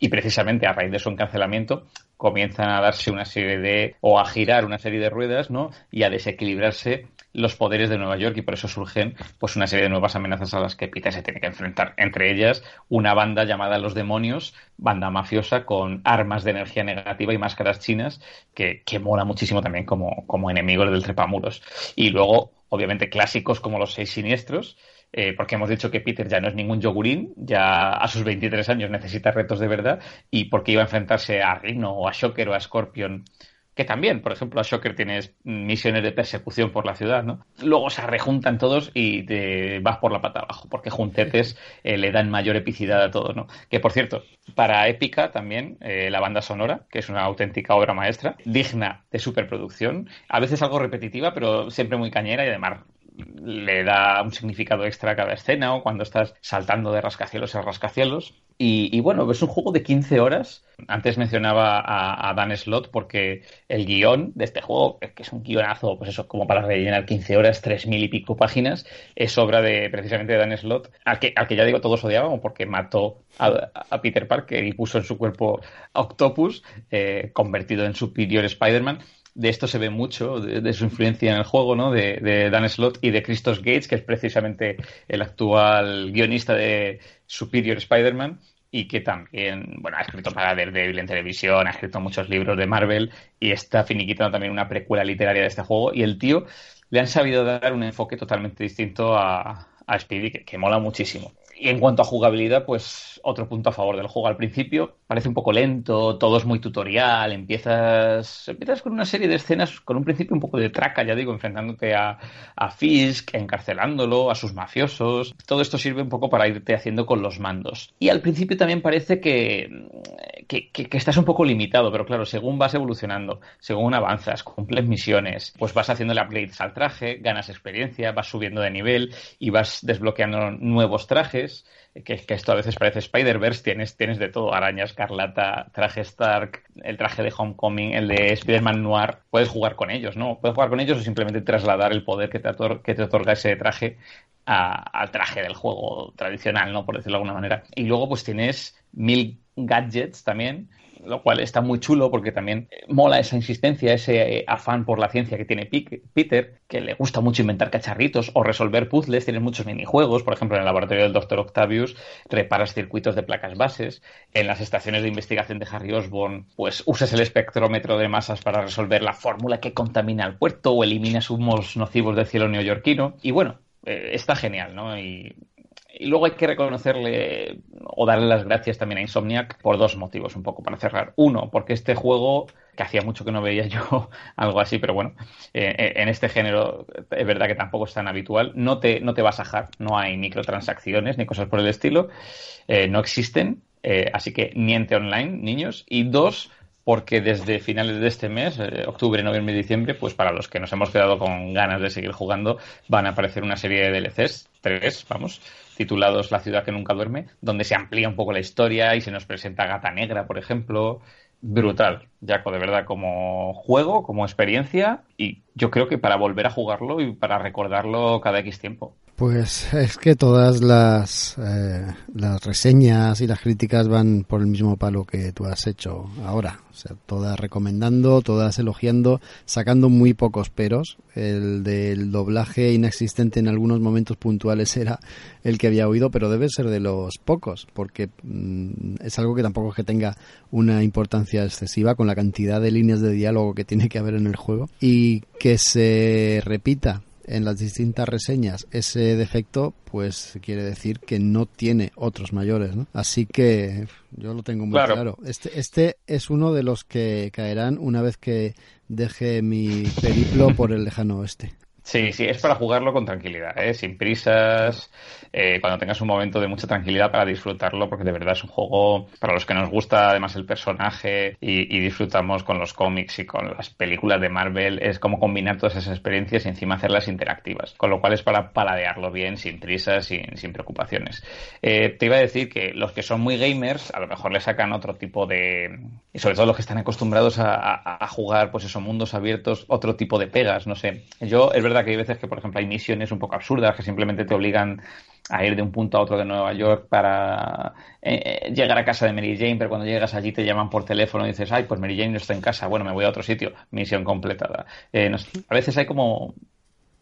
y precisamente a raíz de su encarcelamiento, comienzan a darse una serie de, o a girar una serie de ruedas, ¿no? Y a desequilibrarse los poderes de Nueva York y por eso surgen pues una serie de nuevas amenazas a las que Peter se tiene que enfrentar. Entre ellas, una banda llamada Los Demonios, banda mafiosa con armas de energía negativa y máscaras chinas que, que mola muchísimo también como, como enemigos del trepamuros. Y luego, obviamente, clásicos como los Seis Siniestros, eh, porque hemos dicho que Peter ya no es ningún yogurín, ya a sus 23 años necesita retos de verdad, y porque iba a enfrentarse a Rhino o a Shocker o a Scorpion, que también, por ejemplo, a Shocker tienes misiones de persecución por la ciudad, ¿no? Luego se rejuntan todos y te vas por la pata abajo, porque juntetes eh, le dan mayor epicidad a todo, ¿no? Que, por cierto, para Épica también, eh, la banda sonora, que es una auténtica obra maestra, digna de superproducción, a veces algo repetitiva, pero siempre muy cañera y además le da un significado extra a cada escena o cuando estás saltando de rascacielos a rascacielos. Y, bueno, es un juego de 15 horas. Antes mencionaba a, Dan Slot porque el guion de este juego, que es un guionazo, pues eso, como para rellenar 15 horas, tres mil y pico páginas, es obra de precisamente de Dan Slot, al que, al que ya digo todos odiábamos porque mató a, Peter Parker y puso en su cuerpo Octopus, eh, convertido en Superior Spider-Man de esto se ve mucho, de, su influencia en el juego, ¿no? De, Dan Slott y de Christos Gates, que es precisamente el actual guionista de Superior Spider-Man y que también, bueno, ha escrito para Daredevil en televisión, ha escrito muchos libros de Marvel y está finiquitando también una precuela literaria de este juego y el tío le han sabido dar un enfoque totalmente distinto a, a Speedy, que mola muchísimo. Y en cuanto a jugabilidad, pues otro punto a favor del juego. Al principio parece un poco lento, todo es muy tutorial, empiezas, empiezas con una serie de escenas con un principio un poco de traca, ya digo, enfrentándote a, a Fisk, encarcelándolo, a sus mafiosos. Todo esto sirve un poco para irte haciendo con los mandos. Y al principio también parece que, que, que, estás un poco limitado, pero claro, según vas evolucionando, según avanzas, cumples misiones, pues vas haciéndole upgrades al traje, ganas experiencia, vas subiendo de nivel y vas desbloqueando nuevos trajes que, esto a veces parece Spider-Verse, tienes, tienes de todo, araña escarlata, traje Stark, el traje de Homecoming, el de Spider-Man Noir, puedes jugar con ellos, ¿no? Puedes jugar con ellos o simplemente trasladar el poder que te, que te otorga ese traje al traje del juego tradicional, ¿no? Por decirlo de alguna manera. Y luego pues tienes mil gadgets también lo cual está muy chulo porque también mola esa insistencia, ese eh, afán por la ciencia que tiene Peter, que le gusta mucho inventar cacharritos o resolver puzzles, tienes muchos minijuegos, por ejemplo en el laboratorio del Dr. Octavius reparas circuitos de placas bases, en las estaciones de investigación de Harry Osborn pues usas el espectrómetro de masas para resolver la fórmula que contamina el puerto o eliminas humos nocivos del cielo neoyorquino y bueno, eh, está genial, ¿no? Y y luego hay que reconocerle o darle las gracias también a Insomniac por dos motivos, un poco para cerrar. Uno, porque este juego, que hacía mucho que no veía yo algo así, pero bueno, eh, eh, en este género es verdad que tampoco es tan habitual, no te, no te vas a hack, no hay microtransacciones ni cosas por el estilo, eh, no existen, así que niente online, niños. Y dos, porque desde finales de este mes, octubre, noviembre y diciembre, pues para los que nos hemos quedado con ganas de seguir jugando, van a aparecer una serie de DLCs, tres, vamos, titulados La ciudad que nunca duerme, donde se amplía un poco la historia y se nos presenta Gata Negra, por ejemplo. Brutal, Jaco, de verdad, como juego, como experiencia, y yo creo que para volver a jugarlo y para recordarlo cada X tiempo. Pues es que todas las, eh, las reseñas y las críticas van por el mismo palo que tú has hecho ahora. O sea, todas recomendando, todas elogiando, sacando muy pocos peros. El del doblaje inexistente en algunos momentos puntuales era el que había oído, pero debe ser de los pocos, porque mm, es algo que tampoco es que tenga una importancia excesiva con la cantidad de líneas de diálogo que tiene que haber en el juego. Y que se repita en las distintas reseñas ese defecto, pues quiere decir que no tiene otros mayores, ¿no? Así que yo lo tengo muy claro. Este, este es uno de los que caerán una vez que deje mi periplo por el lejano oeste. Sí, sí, es para jugarlo con tranquilidad, ¿eh? sin prisas, eh, cuando tengas un momento de mucha tranquilidad para disfrutarlo, porque de verdad es un juego para los que nos gusta además el personaje y, disfrutamos con los cómics y con las películas de Marvel, es como combinar todas esas experiencias y encima hacerlas interactivas, con lo cual es para paladearlo bien, sin prisas, sin, sin preocupaciones. Eh, te iba a decir que los que son muy gamers, a lo mejor le sacan otro tipo de... y sobre todo los que están acostumbrados a, a jugar, pues esos mundos abiertos, otro tipo de pegas, no sé. Yo, es verdad que hay veces que, por ejemplo, hay misiones un poco absurdas que simplemente te obligan a ir de un punto a otro de Nueva York para eh, eh, llegar a casa de Mary Jane, pero cuando llegas allí te llaman por teléfono y dices, ay, pues Mary Jane no está en casa, bueno, me voy a otro sitio, misión completada. Eh, a veces hay como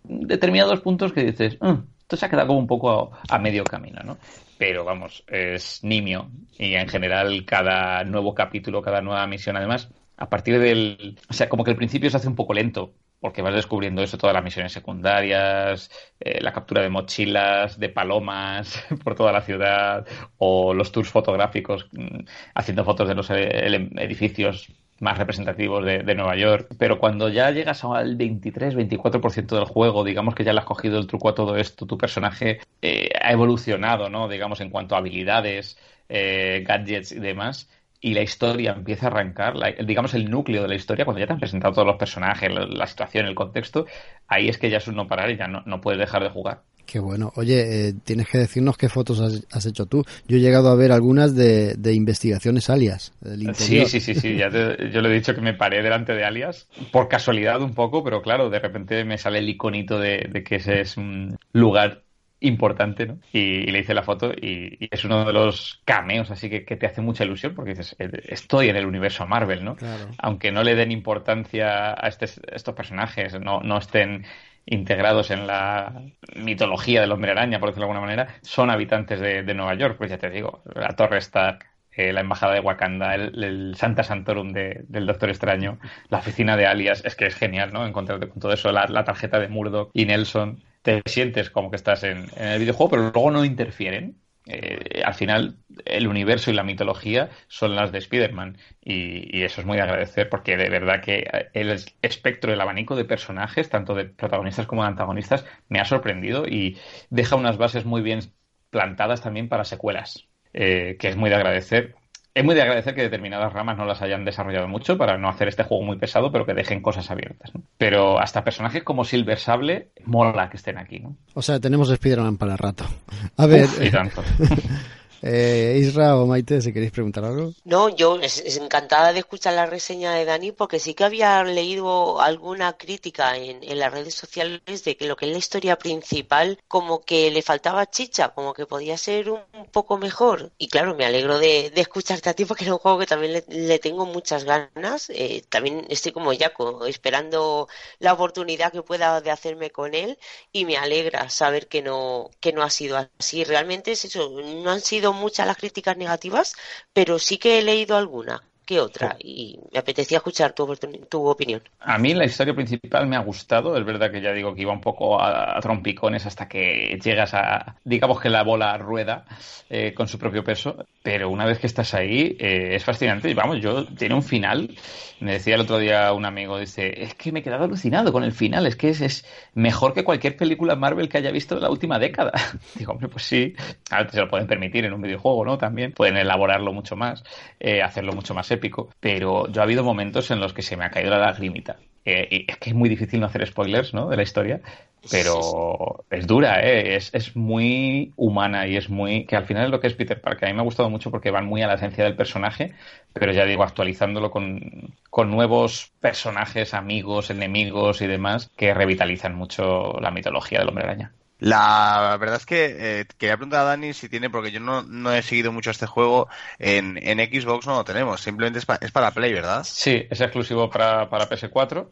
determinados puntos que dices, mm, esto se ha quedado como un poco a, a, medio camino, ¿no? Pero vamos, es nimio y en general cada nuevo capítulo, cada nueva misión, además, a partir del... O sea, como que el principio se hace un poco lento, porque vas descubriendo eso, todas las misiones secundarias, eh, la captura de mochilas, de palomas por toda la ciudad, o los tours fotográficos mm, haciendo fotos de los eh, edificios más representativos de, Nueva York. Pero cuando ya llegas al 23-24% del juego, digamos que ya le has cogido el truco a todo esto, tu personaje eh, ha evolucionado, ¿no? Digamos, en cuanto a habilidades, gadgets y demás y la historia empieza a arrancar, digamos el núcleo de la historia, cuando ya te han presentado todos los personajes, la, situación, el contexto, ahí es que ya es un no parar y ya no, no puedes dejar de jugar. Qué bueno. Oye, eh, tienes que decirnos qué fotos has, hecho tú. Yo he llegado a ver algunas de, de investigaciones alias. sí, sí, sí, sí. Ya yo le he dicho que me paré delante de alias por casualidad un poco, pero claro, de repente me sale el iconito de, de que ese es un lugar importante, ¿no? Y, le hice la foto y, es uno de los cameos, así que, que, te hace mucha ilusión porque dices, eh, estoy en el universo Marvel, ¿no? Aunque no le den importancia a este, estos personajes, no, no estén integrados en la mitología del hombre araña, por decirlo de alguna manera, son habitantes de, Nueva York, pues ya te digo, la Torre Stark, eh, la embajada de Wakanda, el, Santa Santorum del Doctor Extraño, la oficina de Alias, es que es genial, ¿no? Encontrarte con todo eso, la, la tarjeta de Murdoch y Nelson, te sientes como que estás en, el videojuego, pero luego no interfieren. Eh, al final, el universo y la mitología son las de Spider-Man. Y, eso es muy de agradecer porque de verdad que el espectro, el abanico de personajes, tanto de protagonistas como de antagonistas, me ha sorprendido y deja unas bases muy bien plantadas también para secuelas. Eh, que es muy de agradecer es muy de agradecer que determinadas ramas no las hayan desarrollado mucho para no hacer este juego muy pesado, pero que dejen cosas abiertas. Pero hasta personajes como Silver Sable mola que estén aquí. ¿no? O sea, tenemos Spider-Man para el rato. A ver. y tanto. Eh, Isra o Maite, si queréis preguntar algo. No, yo es, encantada de escuchar la reseña de Dani porque sí que había leído alguna crítica en, las redes sociales de que lo que es la historia principal como que le faltaba chicha, como que podía ser un, poco mejor. Y claro, me alegro de, escucharte a ti porque es un juego que también le, tengo muchas ganas. Eh, también estoy como ya esperando la oportunidad que pueda de hacerme con él y me alegra saber que no, que no ha sido así. Realmente es eso, no han sido muchas las críticas negativas, pero sí que he leído alguna que otra. Y me apetecía escuchar tu, tu, opinión. A mí la historia principal me ha gustado, es verdad que ya digo que iba un poco a, trompicones hasta que llegas a, digamos que la bola rueda eh, con su propio peso, pero una vez que estás ahí eh, es fascinante. Y vamos, yo tiene un final, me decía el otro día un amigo, dice, es que me he quedado alucinado con el final, es que es, es mejor que cualquier película Marvel que haya visto en la última década. digo, hombre, pues sí, a ver, se lo pueden permitir en un videojuego, ¿no? También. Pueden elaborarlo mucho más, eh, hacerlo mucho más épico pero yo ha habido momentos en los que se me ha caído la lagrimita. Eh, y es que es muy difícil no hacer spoilers ¿no? de la historia, pero es dura, ¿eh? es, es, muy humana y es muy... que al final es lo que es Peter Parker. A mí me ha gustado mucho porque van muy a la esencia del personaje, pero ya digo, actualizándolo con, con nuevos personajes, amigos, enemigos y demás que revitalizan mucho la mitología del hombre araña. La verdad es que eh, quería preguntar a Dani si tiene, porque yo no, no he seguido mucho este juego, en, en Xbox no lo tenemos, simplemente es, es para Play, ¿verdad? Sí, es exclusivo para, para PS4.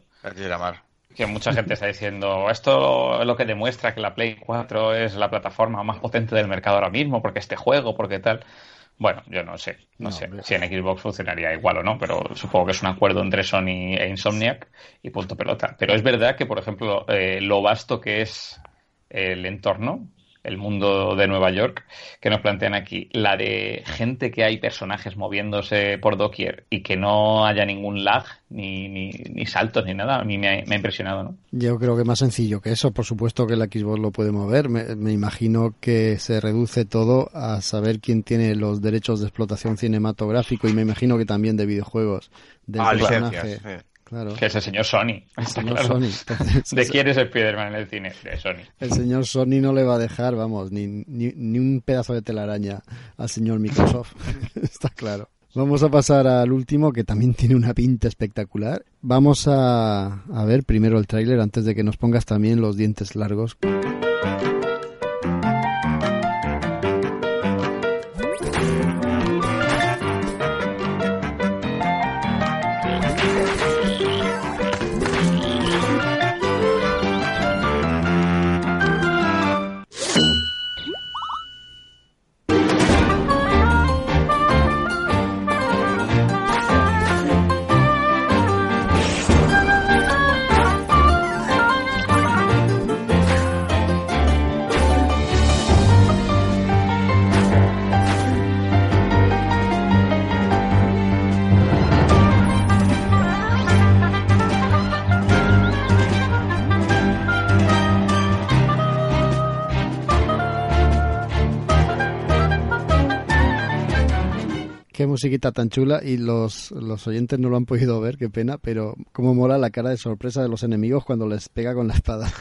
Que mucha gente está diciendo, esto es lo que demuestra que la Play 4 es la plataforma más potente del mercado ahora mismo, porque este juego, porque tal. Bueno, yo no sé, no, sé si en Xbox funcionaría igual o no, pero supongo que es un acuerdo entre Sony e Insomniac y punto pelota. Pero es verdad que, por ejemplo, eh, lo vasto que es el entorno, el mundo de Nueva York, que nos plantean aquí, la de gente que hay personajes moviéndose por doquier y que no haya ningún lag, ni, ni, ni saltos, ni nada, a mí me ha, impresionado, ¿no? Yo creo que más sencillo que eso, por supuesto que el Xbox lo puede mover, me, imagino que se reduce todo a saber quién tiene los derechos de explotación cinematográfico y me imagino que también de videojuegos, del ah, personaje. Que es el señor Sony. El señor Sony. ¿De quién es Spider-Man en el cine? De Sony. El señor Sony no le va a dejar, vamos, ni, ni, ni un pedazo de telaraña al señor Microsoft. Está claro. Vamos a pasar al último, que también tiene una pinta espectacular. Vamos a, a ver primero el tráiler antes de que nos pongas también los dientes largos. Musiquita tan chula y los, los oyentes no lo han podido ver, qué pena, pero cómo mola la cara de sorpresa de los enemigos cuando les pega con la espada.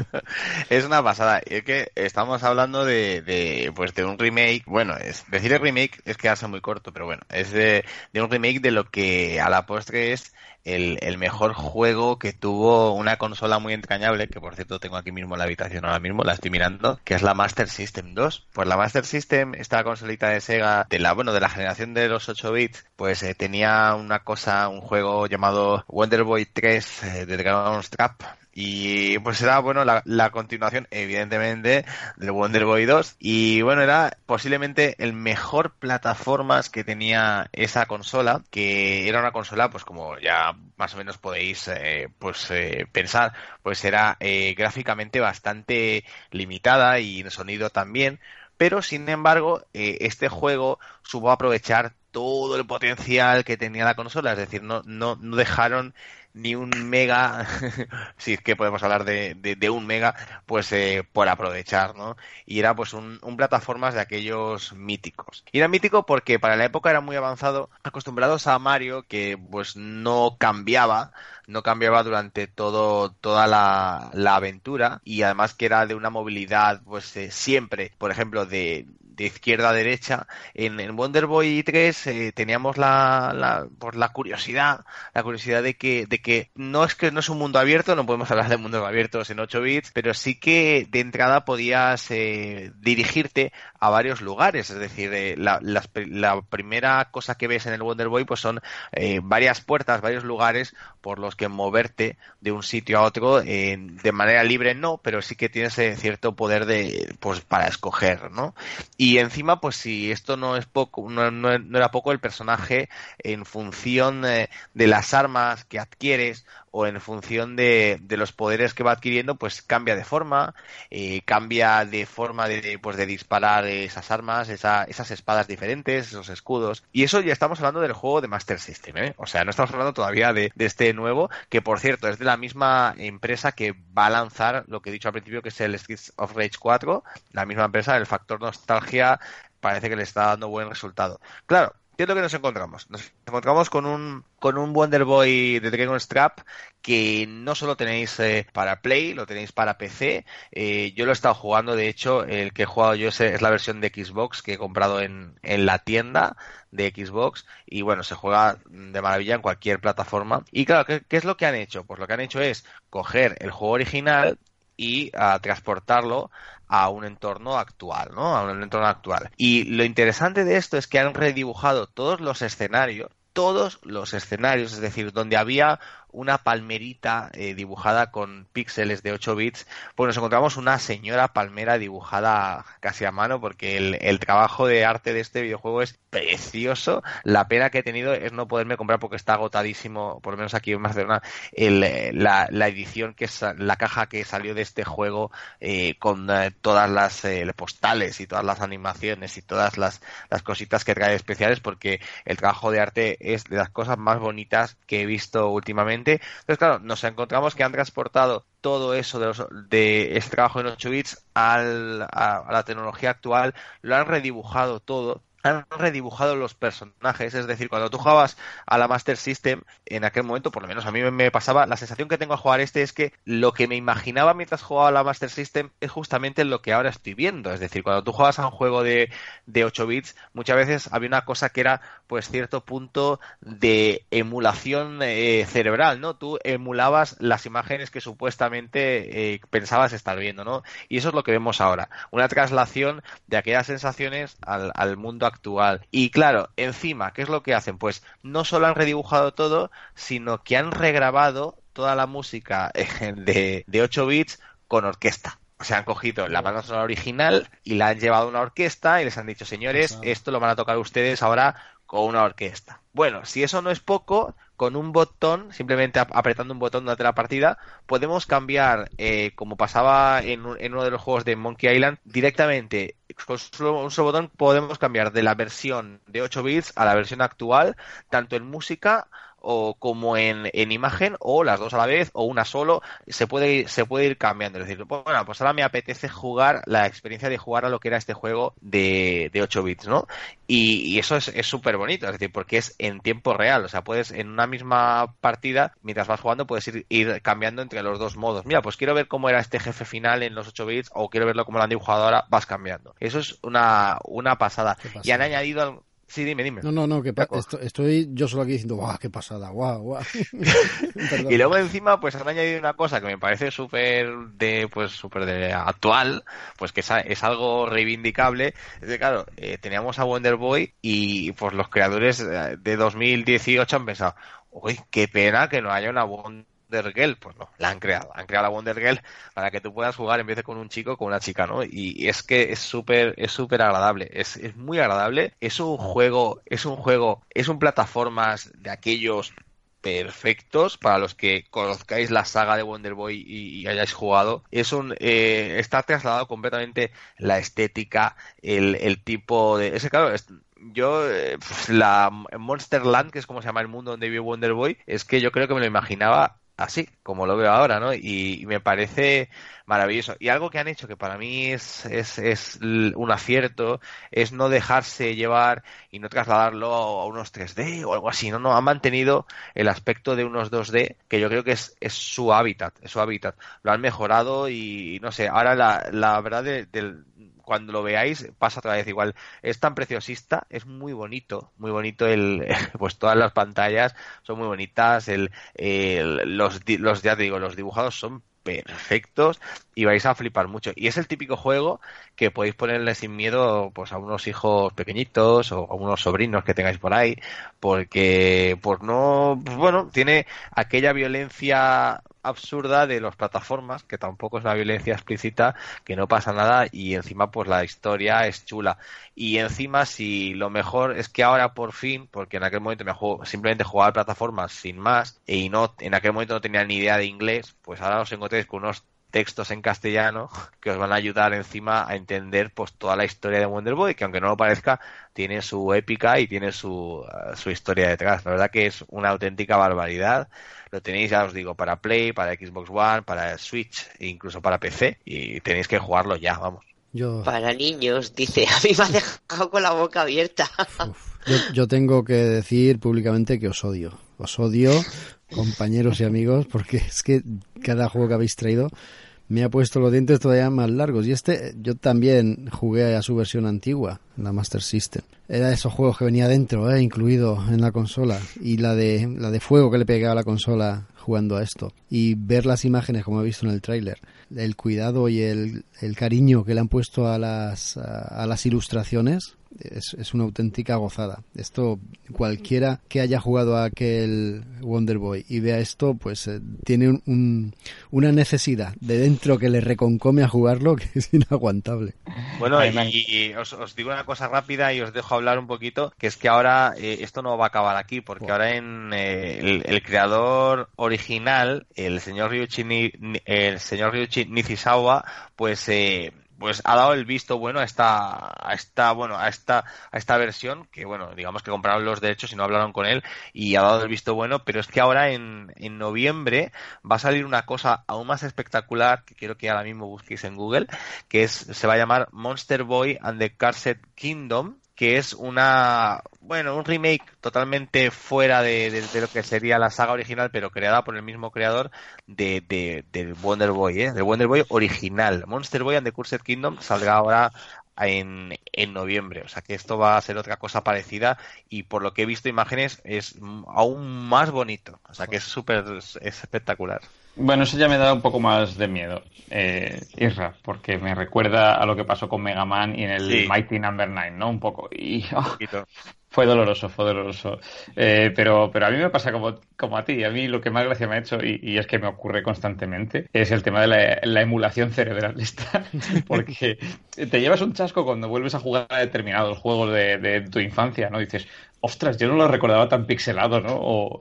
es una pasada. Es que estamos hablando de, de, pues de un remake, bueno, es decir el remake es que hace muy corto, pero bueno, es de, de un remake de lo que a la postre es el, el, mejor juego que tuvo una consola muy entrañable, que por cierto tengo aquí mismo en la habitación ahora mismo, la estoy mirando, que es la Master System 2. Pues la Master System, esta consolita de Sega, de la, bueno, de la generación de los 8 bits, pues eh, tenía una cosa, un juego llamado Wonder Boy 3 eh, de Dragon's Trap, y pues era, bueno, la, continuación, evidentemente, del Wonder Boy 2. Y bueno, era posiblemente el mejor plataformas que tenía esa consola, que era una consola, pues como ya más o menos podéis eh, pues eh, pensar, pues era eh, gráficamente bastante limitada y en sonido también. Pero sin embargo, este juego supo aprovechar todo el potencial que tenía la consola, es decir, no, no, no dejaron ni un mega, si es que podemos hablar de, de, un mega, pues eh, por aprovechar, ¿no? Y era pues un, un, plataformas de aquellos míticos. Y era mítico porque para la época era muy avanzado, acostumbrados a Mario, que pues no cambiaba, no cambiaba durante todo toda la, la aventura y además que era de una movilidad pues eh, siempre, por ejemplo, de izquierda a derecha. En, en Wonder Boy 3 eh, teníamos la, la, pues la curiosidad, la curiosidad de que, de que no es que no es un mundo abierto, no podemos hablar de mundos abiertos en 8 bits, pero sí que de entrada podías eh, dirigirte a varios lugares. Es decir, eh, la, la, primera cosa que ves en el Wonder Boy pues son eh, varias puertas, varios lugares por los que moverte de un sitio a otro de manera libre no, pero sí que tienes cierto poder de pues para escoger, ¿no? Y encima, pues si esto no es poco, no, no, era poco el personaje en función de las armas que adquieres o en función de, de, los poderes que va adquiriendo, pues cambia de forma, eh, cambia de forma de, pues de disparar esas armas, esa, esas espadas diferentes, esos escudos. Y eso ya estamos hablando del juego de Master System, ¿eh? O sea, no estamos hablando todavía de, de este nuevo, que por cierto es de la misma empresa que va a lanzar lo que he dicho al principio, que es el Streets of Rage 4, la misma empresa, el factor nostalgia parece que le está dando buen resultado. Claro, ¿Qué es lo que nos encontramos? Nos encontramos con un, con un Wonder Boy de Dragon Strap que no solo tenéis eh, para Play, lo tenéis para PC. Eh, yo lo he estado jugando, de hecho, el que he jugado yo es, la versión de Xbox que he comprado en, en la tienda de Xbox y bueno, se juega de maravilla en cualquier plataforma. Y claro, ¿qué, ¿qué, es lo que han hecho? Pues lo que han hecho es coger el juego original y a transportarlo a un entorno actual, ¿no? A un entorno actual. Y lo interesante de esto es que han redibujado todos los escenarios, todos los escenarios, es decir, donde había una palmerita eh, dibujada con píxeles de 8 bits, pues nos encontramos una señora palmera dibujada casi a mano, porque el, trabajo de arte de este videojuego es precioso. La pena que he tenido es no poderme comprar porque está agotadísimo, por lo menos aquí en Barcelona, el, la, la, edición que es la caja que salió de este juego eh, con eh, todas las postales y todas las animaciones y todas las, las cositas que trae especiales, porque el trabajo de arte es de las cosas más bonitas que he visto últimamente entonces, claro, nos encontramos que han transportado todo eso de, los, de este trabajo en 8 bits a la tecnología actual, lo han redibujado todo han redibujado los personajes, es decir, cuando tú jugabas a la Master System, en aquel momento, por lo menos a mí me pasaba, la sensación que tengo a jugar este es que lo que me imaginaba mientras jugaba a la Master System es justamente lo que ahora estoy viendo, es decir, cuando tú jugabas a un juego de, de 8 bits, muchas veces había una cosa que era, pues, cierto punto de emulación eh, cerebral, ¿no? Tú emulabas las imágenes que supuestamente eh, pensabas estar viendo, ¿no? Y eso es lo que vemos ahora, una traslación de aquellas sensaciones al, al mundo actual actual. Y claro, encima, ¿qué es lo que hacen? Pues no solo han redibujado todo, sino que han regrabado toda la música de, de 8 bits con orquesta. O sea, han cogido la banda sonora original y la han llevado a una orquesta y les han dicho, señores, esto lo van a tocar ustedes ahora con una orquesta. Bueno, si eso no es poco, con un botón, simplemente apretando un botón durante la partida, podemos cambiar, eh, como pasaba en, en, uno de los juegos de Monkey Island, directamente con un solo botón podemos cambiar de la versión de 8 bits a la versión actual, tanto en música o como en, en, imagen o las dos a la vez o una solo se puede se puede ir cambiando. Es decir bueno pues ahora me apetece jugar la experiencia de jugar a lo que era este juego de, de 8 bits no y, eso es súper bonito es decir porque es en tiempo real o sea puedes en una misma partida mientras vas jugando puedes ir, ir cambiando entre los dos modos. Mira pues quiero ver cómo era este jefe final en los 8 bits o quiero verlo como lo han dibujado ahora vas cambiando. Eso es una, una pasada. Y han añadido Sí, dime, dime. No, no, no, que estoy, yo solo aquí diciendo, guau, qué pasada, guau, guau. y luego encima, pues han añadido una cosa que me parece súper de, pues súper de actual, pues que es, algo reivindicable. Es que, claro, eh, teníamos a Wonder Boy y pues los creadores eh, de 2018 han pensado, uy, qué pena que no haya una Wonder Wonder Girl, pues no, la han creado, han creado la Wonder Girl para que tú puedas jugar en vez de con un chico con una chica, ¿no? Y es que es súper, es súper agradable, es, es muy agradable, es un juego, es un juego, es un plataformas de aquellos perfectos para los que conozcáis la saga de Wonder Boy y, hayáis jugado. Es un eh, está trasladado completamente la estética, el, tipo de ese claro, yo eh, la Monster Land, que es como se llama el mundo donde vive Wonder Boy, es que yo creo que me lo imaginaba así, como lo veo ahora, ¿no? Y, me parece maravilloso. Y algo que han hecho que para mí es, es, es, un acierto es no dejarse llevar y no trasladarlo a unos 3D o algo así, no, no, han mantenido el aspecto de unos 2D que yo creo que es, es su hábitat, es su hábitat. Lo han mejorado y no sé, ahora la, la verdad del cuando lo veáis pasa otra vez igual. Es tan preciosista, es muy bonito, muy bonito el, pues todas las pantallas son muy bonitas, el, los, los, ya te digo, los dibujados son perfectos y vais a flipar mucho. Y es el típico juego que podéis ponerle sin miedo pues a unos hijos pequeñitos o a unos sobrinos que tengáis por ahí, porque pues no, pues, bueno, tiene aquella violencia absurda de las plataformas, que tampoco es una violencia explícita, que no pasa nada y encima pues la historia es chula. Y encima si lo mejor es que ahora por fin, porque en aquel momento me juego, simplemente jugaba plataformas sin más y no en aquel momento no tenía ni idea de inglés, pues ahora os encontréis con unos textos en castellano que os van a ayudar encima a entender pues toda la historia de Wonder Boy, que aunque no lo parezca, tiene su épica y tiene su, uh, su historia detrás. La verdad que es una auténtica barbaridad. Lo tenéis, ya os digo, para Play, para Xbox One, para Switch e incluso para PC y tenéis que jugarlo ya, vamos. Para niños, dice, a mí me ha dejado con la boca abierta. Yo, yo tengo que decir públicamente que os odio. Os odio, compañeros y amigos, porque es que cada juego que habéis traído me ha puesto los dientes todavía más largos. Y este, yo también jugué a su versión antigua, la Master System. Era de esos juegos que venía dentro, eh, incluido en la consola. Y la de, la de fuego que le pegaba a la consola jugando a esto. Y ver las imágenes, como he visto en el tráiler, el cuidado y el, el, cariño que le han puesto a las, a las ilustraciones, es, una auténtica gozada. Esto, cualquiera que haya jugado a aquel Wonder Boy y vea esto, pues eh, tiene una necesidad de dentro que le reconcome a jugarlo que es inaguantable. Bueno, y, os, digo una cosa rápida y os dejo hablar un poquito, que es que ahora eh, esto no va a acabar aquí, porque ahora en eh, el, creador original, el señor Ryuichi, el señor Ryuichi Nishizawa, pues pues ha dado el visto bueno a esta, a esta, bueno, a esta, a esta versión, que bueno, digamos que compraron los derechos y no hablaron con él, y ha dado el visto bueno, pero es que ahora en, en noviembre va a salir una cosa aún más espectacular, que quiero que ahora mismo busquéis en Google, que es, se va a llamar Monster Boy and the Cursed Kingdom, que es una, bueno, un remake totalmente fuera de, lo que sería la saga original, pero creada por el mismo creador de, de, del Wonder Boy, ¿eh? del Wonder Boy original. Monster Boy and the Cursed Kingdom saldrá ahora en, en noviembre. O sea que esto va a ser otra cosa parecida y por lo que he visto imágenes es aún más bonito. O sea que es súper espectacular. Bueno, eso ya me da un poco más de miedo, eh, Isra, porque me recuerda a lo que pasó con Mega Man y en el Mighty Number no. 9, ¿no? Un poco. Y, oh, fue doloroso, fue doloroso. Eh, pero, pero a mí me pasa como, como a ti. A mí lo que más gracia me ha hecho, y, es que me ocurre constantemente, es el tema de la, emulación cerebral. porque te llevas un chasco cuando vuelves a jugar a determinados juegos de, de tu infancia, ¿no? Dices, ostras, yo no lo recordaba tan pixelado, ¿no? O,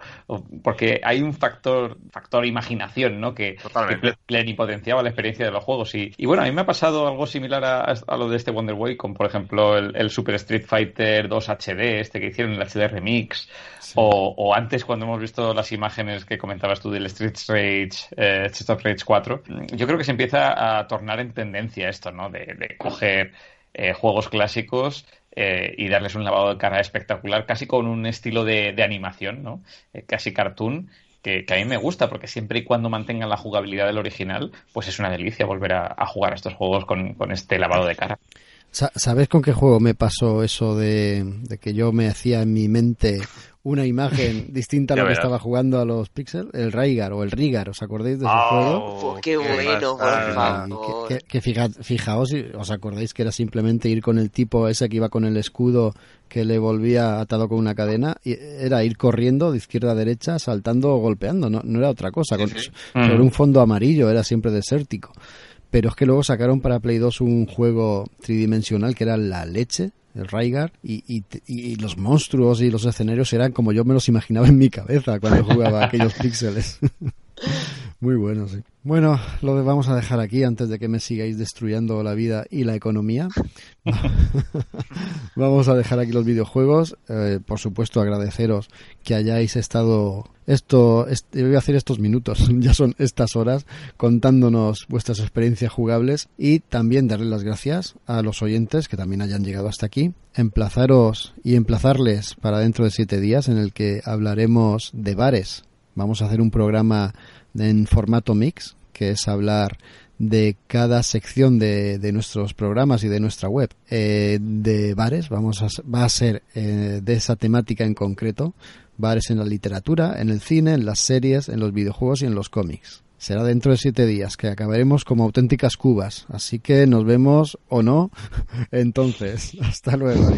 porque hay un factor, factor imaginación, ¿no? Que, que plenipotenciaba la experiencia de los juegos. Y, bueno, a mí me ha pasado algo similar a, lo de este Wonder Boy, con por ejemplo el, Super Street Fighter 2 HD, este que hicieron en la HD Remix, o, antes cuando hemos visto las imágenes que comentabas tú del Street Rage, eh, Street of Rage 4. Yo creo que se empieza a tornar en tendencia esto, ¿no? De, coger eh, juegos clásicos eh, y darles un lavado de cara espectacular, casi con un estilo de, animación, ¿no? Eh, casi cartoon, que, a mí me gusta, porque siempre y cuando mantengan la jugabilidad del original, pues es una delicia volver a, jugar a estos juegos con, con este lavado de cara. ¿Sabes con qué juego me pasó eso de, de, que yo me hacía en mi mente una imagen distinta a lo que estaba jugando a los Pixel, el Raigar o el Rigar, ¿os acordáis de ese oh, juego? qué bueno, por favor. Que, que, fijaos, os acordáis que era simplemente ir con el tipo ese que iba con el escudo que le volvía atado con una cadena, y era ir corriendo de izquierda a derecha, saltando o golpeando, no, no era otra cosa, con, sobre un fondo amarillo, era siempre desértico. Pero es que luego sacaron para Play 2 un juego tridimensional que era la leche, el Raigar, y, y, los monstruos y los escenarios eran como yo me los imaginaba en mi cabeza cuando jugaba aquellos píxeles. Muy bueno, sí. Bueno, lo vamos a dejar aquí antes de que me sigáis destruyendo la vida y la economía. vamos a dejar aquí los videojuegos. Eh, por supuesto, agradeceros que hayáis estado esto, voy a hacer estos minutos, ya son estas horas, contándonos vuestras experiencias jugables y también darle las gracias a los oyentes que también hayan llegado hasta aquí. Emplazaros y emplazarles para dentro de siete días en el que hablaremos de bares. Vamos a hacer un programa en formato mix, que es hablar de cada sección de, de nuestros programas y de nuestra web eh, de bares. Vamos a, va a ser eh, de esa temática en concreto. Bares en la literatura, en el cine, en las series, en los videojuegos y en los cómics. Será dentro de siete días, que acabaremos como auténticas cubas. Así que nos vemos o no. Entonces, hasta luego.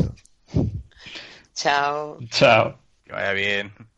Chao. Chao. Que vaya bien.